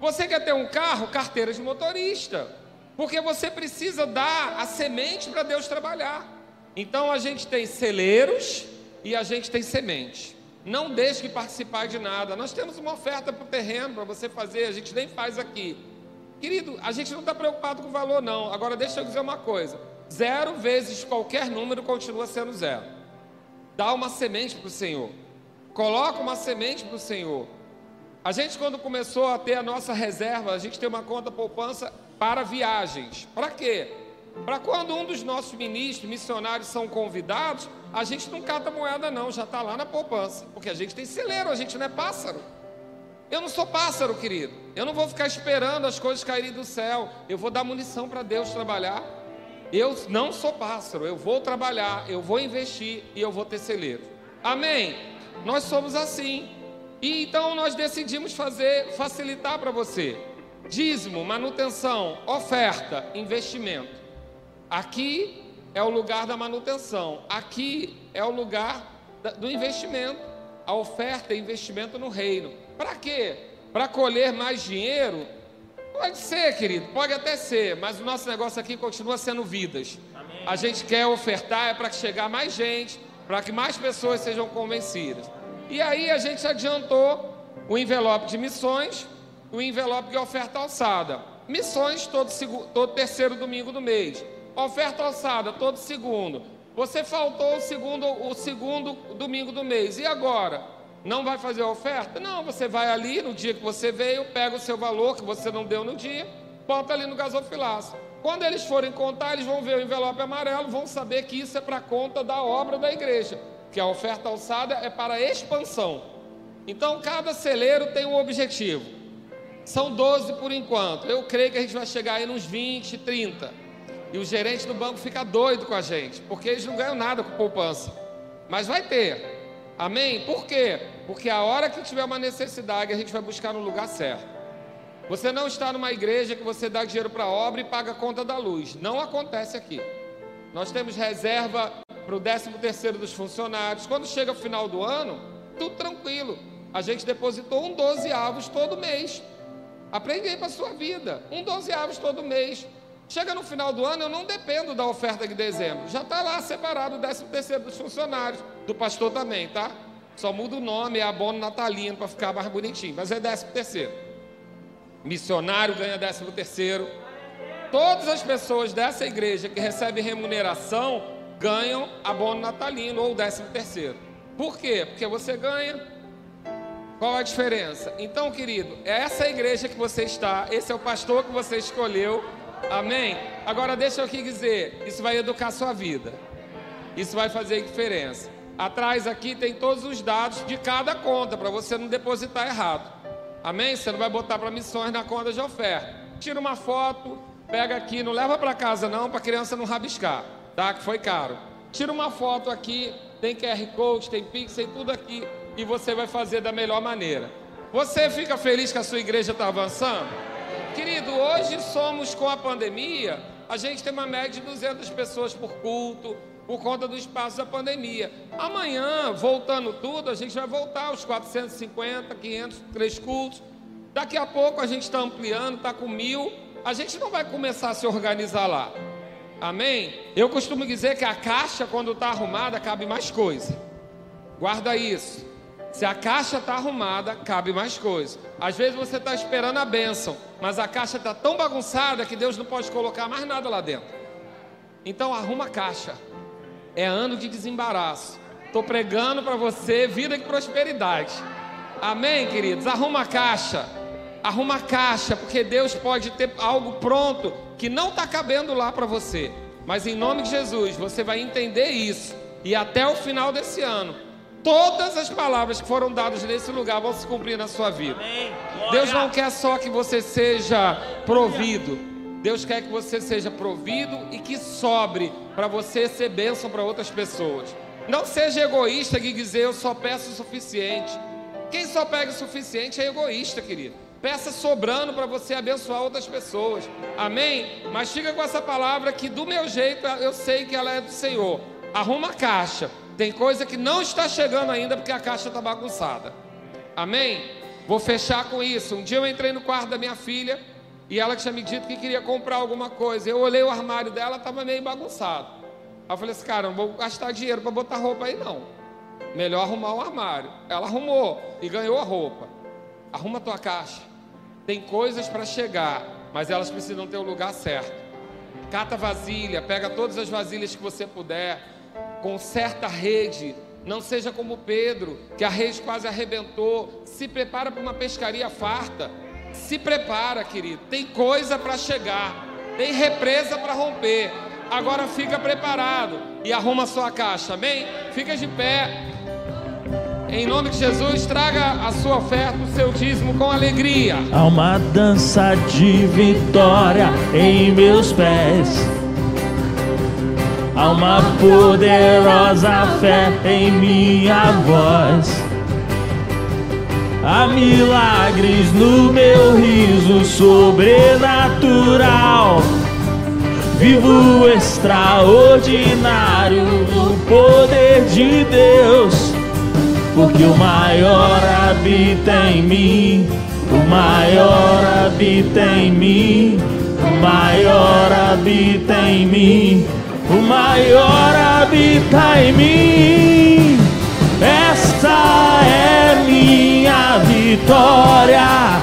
Você quer ter um carro, carteira de motorista. Porque você precisa dar a semente para Deus trabalhar. Então a gente tem celeiros e a gente tem semente. Não deixe de participar de nada. Nós temos uma oferta para o terreno para você fazer, a gente nem faz aqui. Querido, a gente não está preocupado com o valor, não. Agora, deixa eu dizer uma coisa: zero vezes qualquer número continua sendo zero. Dá uma semente para o Senhor. Coloca uma semente para o Senhor. A gente, quando começou a ter a nossa reserva, a gente tem uma conta poupança para viagens. Para quê? Para quando um dos nossos ministros, missionários são convidados, a gente não cata moeda, não, já está lá na poupança. Porque a gente tem celeiro, a gente não é pássaro. Eu não sou pássaro, querido. Eu não vou ficar esperando as coisas caírem do céu. Eu vou dar munição para Deus trabalhar. Eu não sou pássaro. Eu vou trabalhar, eu vou investir e eu vou ter celeiro. Amém? Nós somos assim. E então nós decidimos fazer, facilitar para você. Dízimo, manutenção, oferta, investimento. Aqui é o lugar da manutenção. Aqui é o lugar do investimento. A oferta é investimento no reino. Para quê? Para colher mais dinheiro? Pode ser, querido, pode até ser, mas o nosso negócio aqui continua sendo vidas. Amém. A gente quer ofertar é para chegar mais gente, para que mais pessoas sejam convencidas. E aí a gente adiantou o envelope de missões, o envelope de oferta alçada. Missões todo, todo terceiro domingo do mês. Oferta alçada todo segundo. Você faltou o segundo, o segundo domingo do mês. E agora? Não vai fazer a oferta? Não, você vai ali no dia que você veio, pega o seu valor que você não deu no dia, bota ali no gasofilaço. Quando eles forem contar, eles vão ver o envelope amarelo, vão saber que isso é para conta da obra da igreja que a oferta alçada é para expansão. Então, cada celeiro tem um objetivo. São 12 por enquanto. Eu creio que a gente vai chegar aí nos 20, 30. E o gerente do banco fica doido com a gente, porque eles não ganham nada com poupança. Mas vai ter. Amém? Por quê? Porque a hora que tiver uma necessidade, a gente vai buscar no lugar certo. Você não está numa igreja que você dá dinheiro para a obra e paga a conta da luz. Não acontece aqui. Nós temos reserva para o 13 terceiro dos funcionários. Quando chega o final do ano, tudo tranquilo. A gente depositou um 12 avos todo mês. Aprende aí para a sua vida. Um 12 avos todo mês. Chega no final do ano, eu não dependo da oferta de dezembro. Já está lá separado o 13 terceiro dos funcionários. Do pastor também, tá? Só muda o nome, é abono natalino para ficar mais bonitinho. Mas é 13 terceiro. Missionário ganha 13 terceiro. Todas as pessoas dessa igreja que recebem remuneração ganham abono natalino ou décimo terceiro. Por quê? Porque você ganha. Qual a diferença? Então, querido, é essa igreja que você está, esse é o pastor que você escolheu. Amém? Agora deixa eu aqui dizer, isso vai educar a sua vida. Isso vai fazer diferença. Atrás aqui tem todos os dados de cada conta para você não depositar errado. Amém? Você não vai botar para missões na conta de oferta. Tira uma foto, pega aqui, não leva para casa não, para a criança não rabiscar tá? Que foi caro. Tira uma foto aqui, tem QR Code, tem Pix, tem tudo aqui e você vai fazer da melhor maneira. Você fica feliz que a sua igreja está avançando? Querido, hoje somos com a pandemia, a gente tem uma média de 200 pessoas por culto, por conta do espaço da pandemia. Amanhã, voltando tudo, a gente vai voltar aos 450, 500, três cultos. Daqui a pouco a gente está ampliando, está com mil. A gente não vai começar a se organizar lá. Amém? Eu costumo dizer que a caixa, quando está arrumada, cabe mais coisa. Guarda isso. Se a caixa está arrumada, cabe mais coisa. Às vezes você está esperando a bênção, mas a caixa está tão bagunçada que Deus não pode colocar mais nada lá dentro. Então arruma a caixa. É ano de desembaraço. Estou pregando para você vida e prosperidade. Amém, queridos? Arruma a caixa. Arruma a caixa, porque Deus pode ter algo pronto que não está cabendo lá para você. Mas em nome de Jesus, você vai entender isso. E até o final desse ano, todas as palavras que foram dadas nesse lugar vão se cumprir na sua vida. Deus não quer só que você seja provido. Deus quer que você seja provido e que sobre para você ser bênção para outras pessoas. Não seja egoísta de dizer eu só peço o suficiente. Quem só pega o suficiente é egoísta, querido. Peça sobrando para você abençoar outras pessoas. Amém? Mas fica com essa palavra que do meu jeito eu sei que ela é do Senhor. Arruma a caixa. Tem coisa que não está chegando ainda porque a caixa está bagunçada. Amém? Vou fechar com isso. Um dia eu entrei no quarto da minha filha e ela tinha me dito que queria comprar alguma coisa. Eu olhei o armário dela, estava meio bagunçado. Aí eu falei assim, cara, não vou gastar dinheiro para botar roupa aí não. Melhor arrumar o armário. Ela arrumou e ganhou a roupa. Arruma a tua caixa. Tem coisas para chegar mas elas precisam ter o lugar certo. Cata vasilha, pega todas as vasilhas que você puder, conserta a rede. Não seja como Pedro, que a rede quase arrebentou. Se prepara para uma pescaria farta. Se prepara, querido. Tem coisa para chegar, tem represa para romper. Agora fica preparado e arruma sua caixa, amém? Fica de pé. Em nome de Jesus, traga a sua oferta, o seu dízimo com alegria. Há uma dança de vitória em meus pés. Há uma poderosa fé em minha voz. Há milagres no meu riso sobrenatural. Vivo extraordinário no poder de Deus. Porque o maior habita em mim, o maior habita em mim, o maior habita em mim, o maior habita em mim. Esta é minha vitória,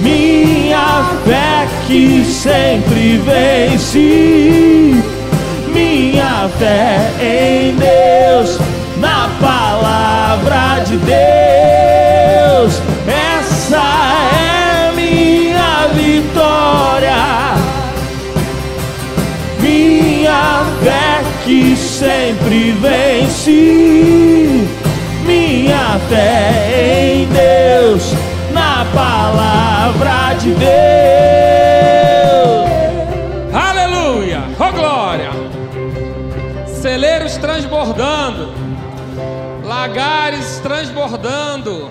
minha fé que sempre vence, minha fé em Deus na palavra de Deus. Sempre vence, minha fé em Deus, na palavra de Deus. Aleluia! Oh glória! Celeiros transbordando, lagares transbordando.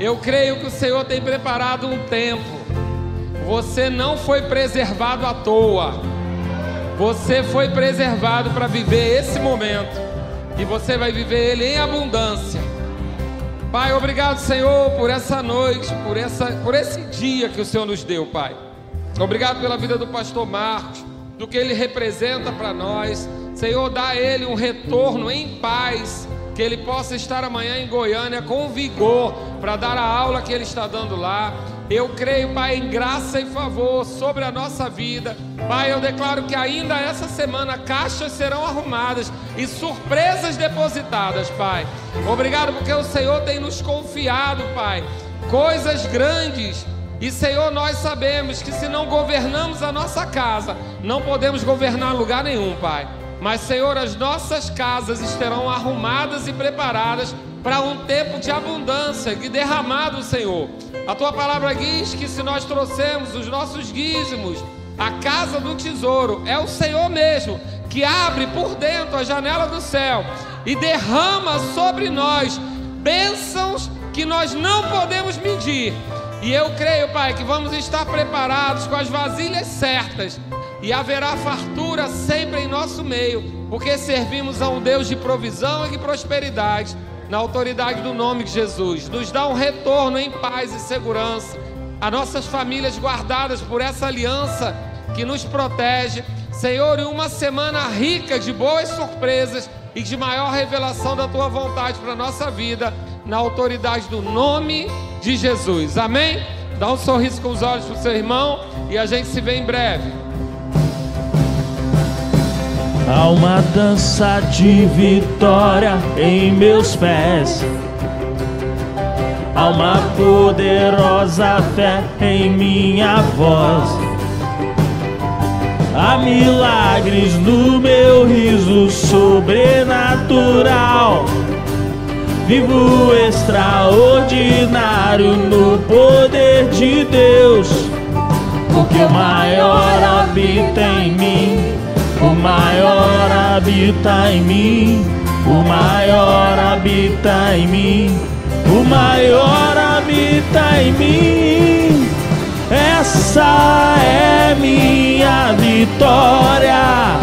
Eu creio que o Senhor tem preparado um tempo. Você não foi preservado à toa. Você foi preservado para viver esse momento. E você vai viver ele em abundância. Pai, obrigado, Senhor, por essa noite, por, essa, por esse dia que o Senhor nos deu, Pai. Obrigado pela vida do pastor Marcos, do que ele representa para nós. Senhor, dá a ele um retorno em paz, que ele possa estar amanhã em Goiânia com vigor para dar a aula que ele está dando lá. Eu creio, Pai, em graça e favor sobre a nossa vida. Pai, eu declaro que ainda essa semana caixas serão arrumadas e surpresas depositadas, Pai. Obrigado porque o Senhor tem nos confiado, Pai, coisas grandes. E Senhor, nós sabemos que se não governamos a nossa casa, não podemos governar lugar nenhum, Pai. Mas, Senhor, as nossas casas estarão arrumadas e preparadas para um tempo de abundância e derramado, Senhor. A tua palavra diz que se nós trouxermos os nossos dízimos à casa do tesouro, é o Senhor mesmo que abre por dentro a janela do céu e derrama sobre nós bênçãos que nós não podemos medir. E eu creio, Pai, que vamos estar preparados com as vasilhas certas e haverá fartura sempre em nosso meio, porque servimos a um Deus de provisão e de prosperidade, na autoridade do nome de Jesus. Nos dá um retorno em paz e segurança, a nossas famílias guardadas por essa aliança que nos protege. Senhor, em uma semana rica de boas surpresas e de maior revelação da tua vontade para a nossa vida, na autoridade do nome de Jesus. Amém? Dá um sorriso com os olhos para o seu irmão e a gente se vê em breve. Há uma dança de vitória em meus pés. Há uma poderosa fé em minha voz. Há milagres no meu riso sobrenatural. Vivo extraordinário no poder de Deus. Porque o maior habita em mim. O maior habita em mim, o maior habita em mim, o maior habita em mim. Essa é minha vitória,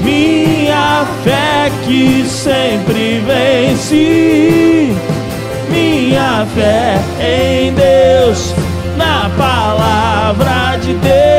minha fé que sempre vence, minha fé em Deus, na palavra de Deus.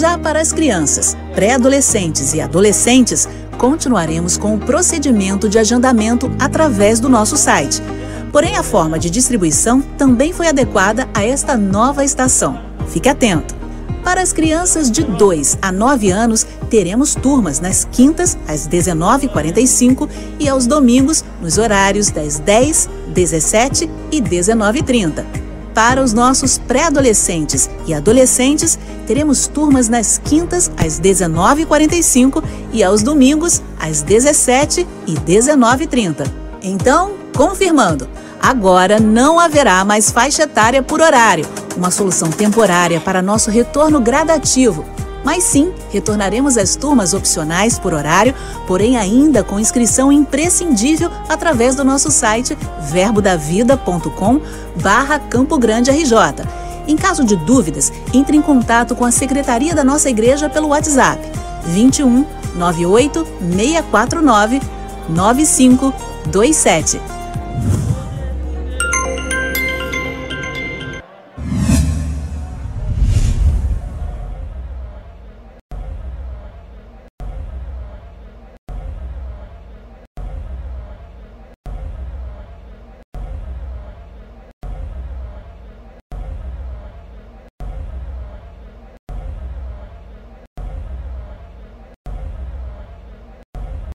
Já para as crianças, pré-adolescentes e adolescentes, continuaremos com o procedimento de agendamento através do nosso site. Porém, a forma de distribuição também foi adequada a esta nova estação. Fique atento! Para as crianças de 2 a 9 anos, teremos turmas nas quintas, às 19h45 e aos domingos, nos horários das 10, 17 e 19h30. Para os nossos pré-adolescentes e adolescentes, teremos turmas nas quintas, às 19h45 e aos domingos, às 17 e 19h30. Então, confirmando, agora não haverá mais faixa etária por horário uma solução temporária para nosso retorno gradativo. Mas sim, retornaremos às turmas opcionais por horário, porém ainda com inscrição imprescindível através do nosso site verbodavida.com barra Campo Grande RJ. Em caso de dúvidas, entre em contato com a secretaria da nossa igreja pelo WhatsApp 21 98 649 9527.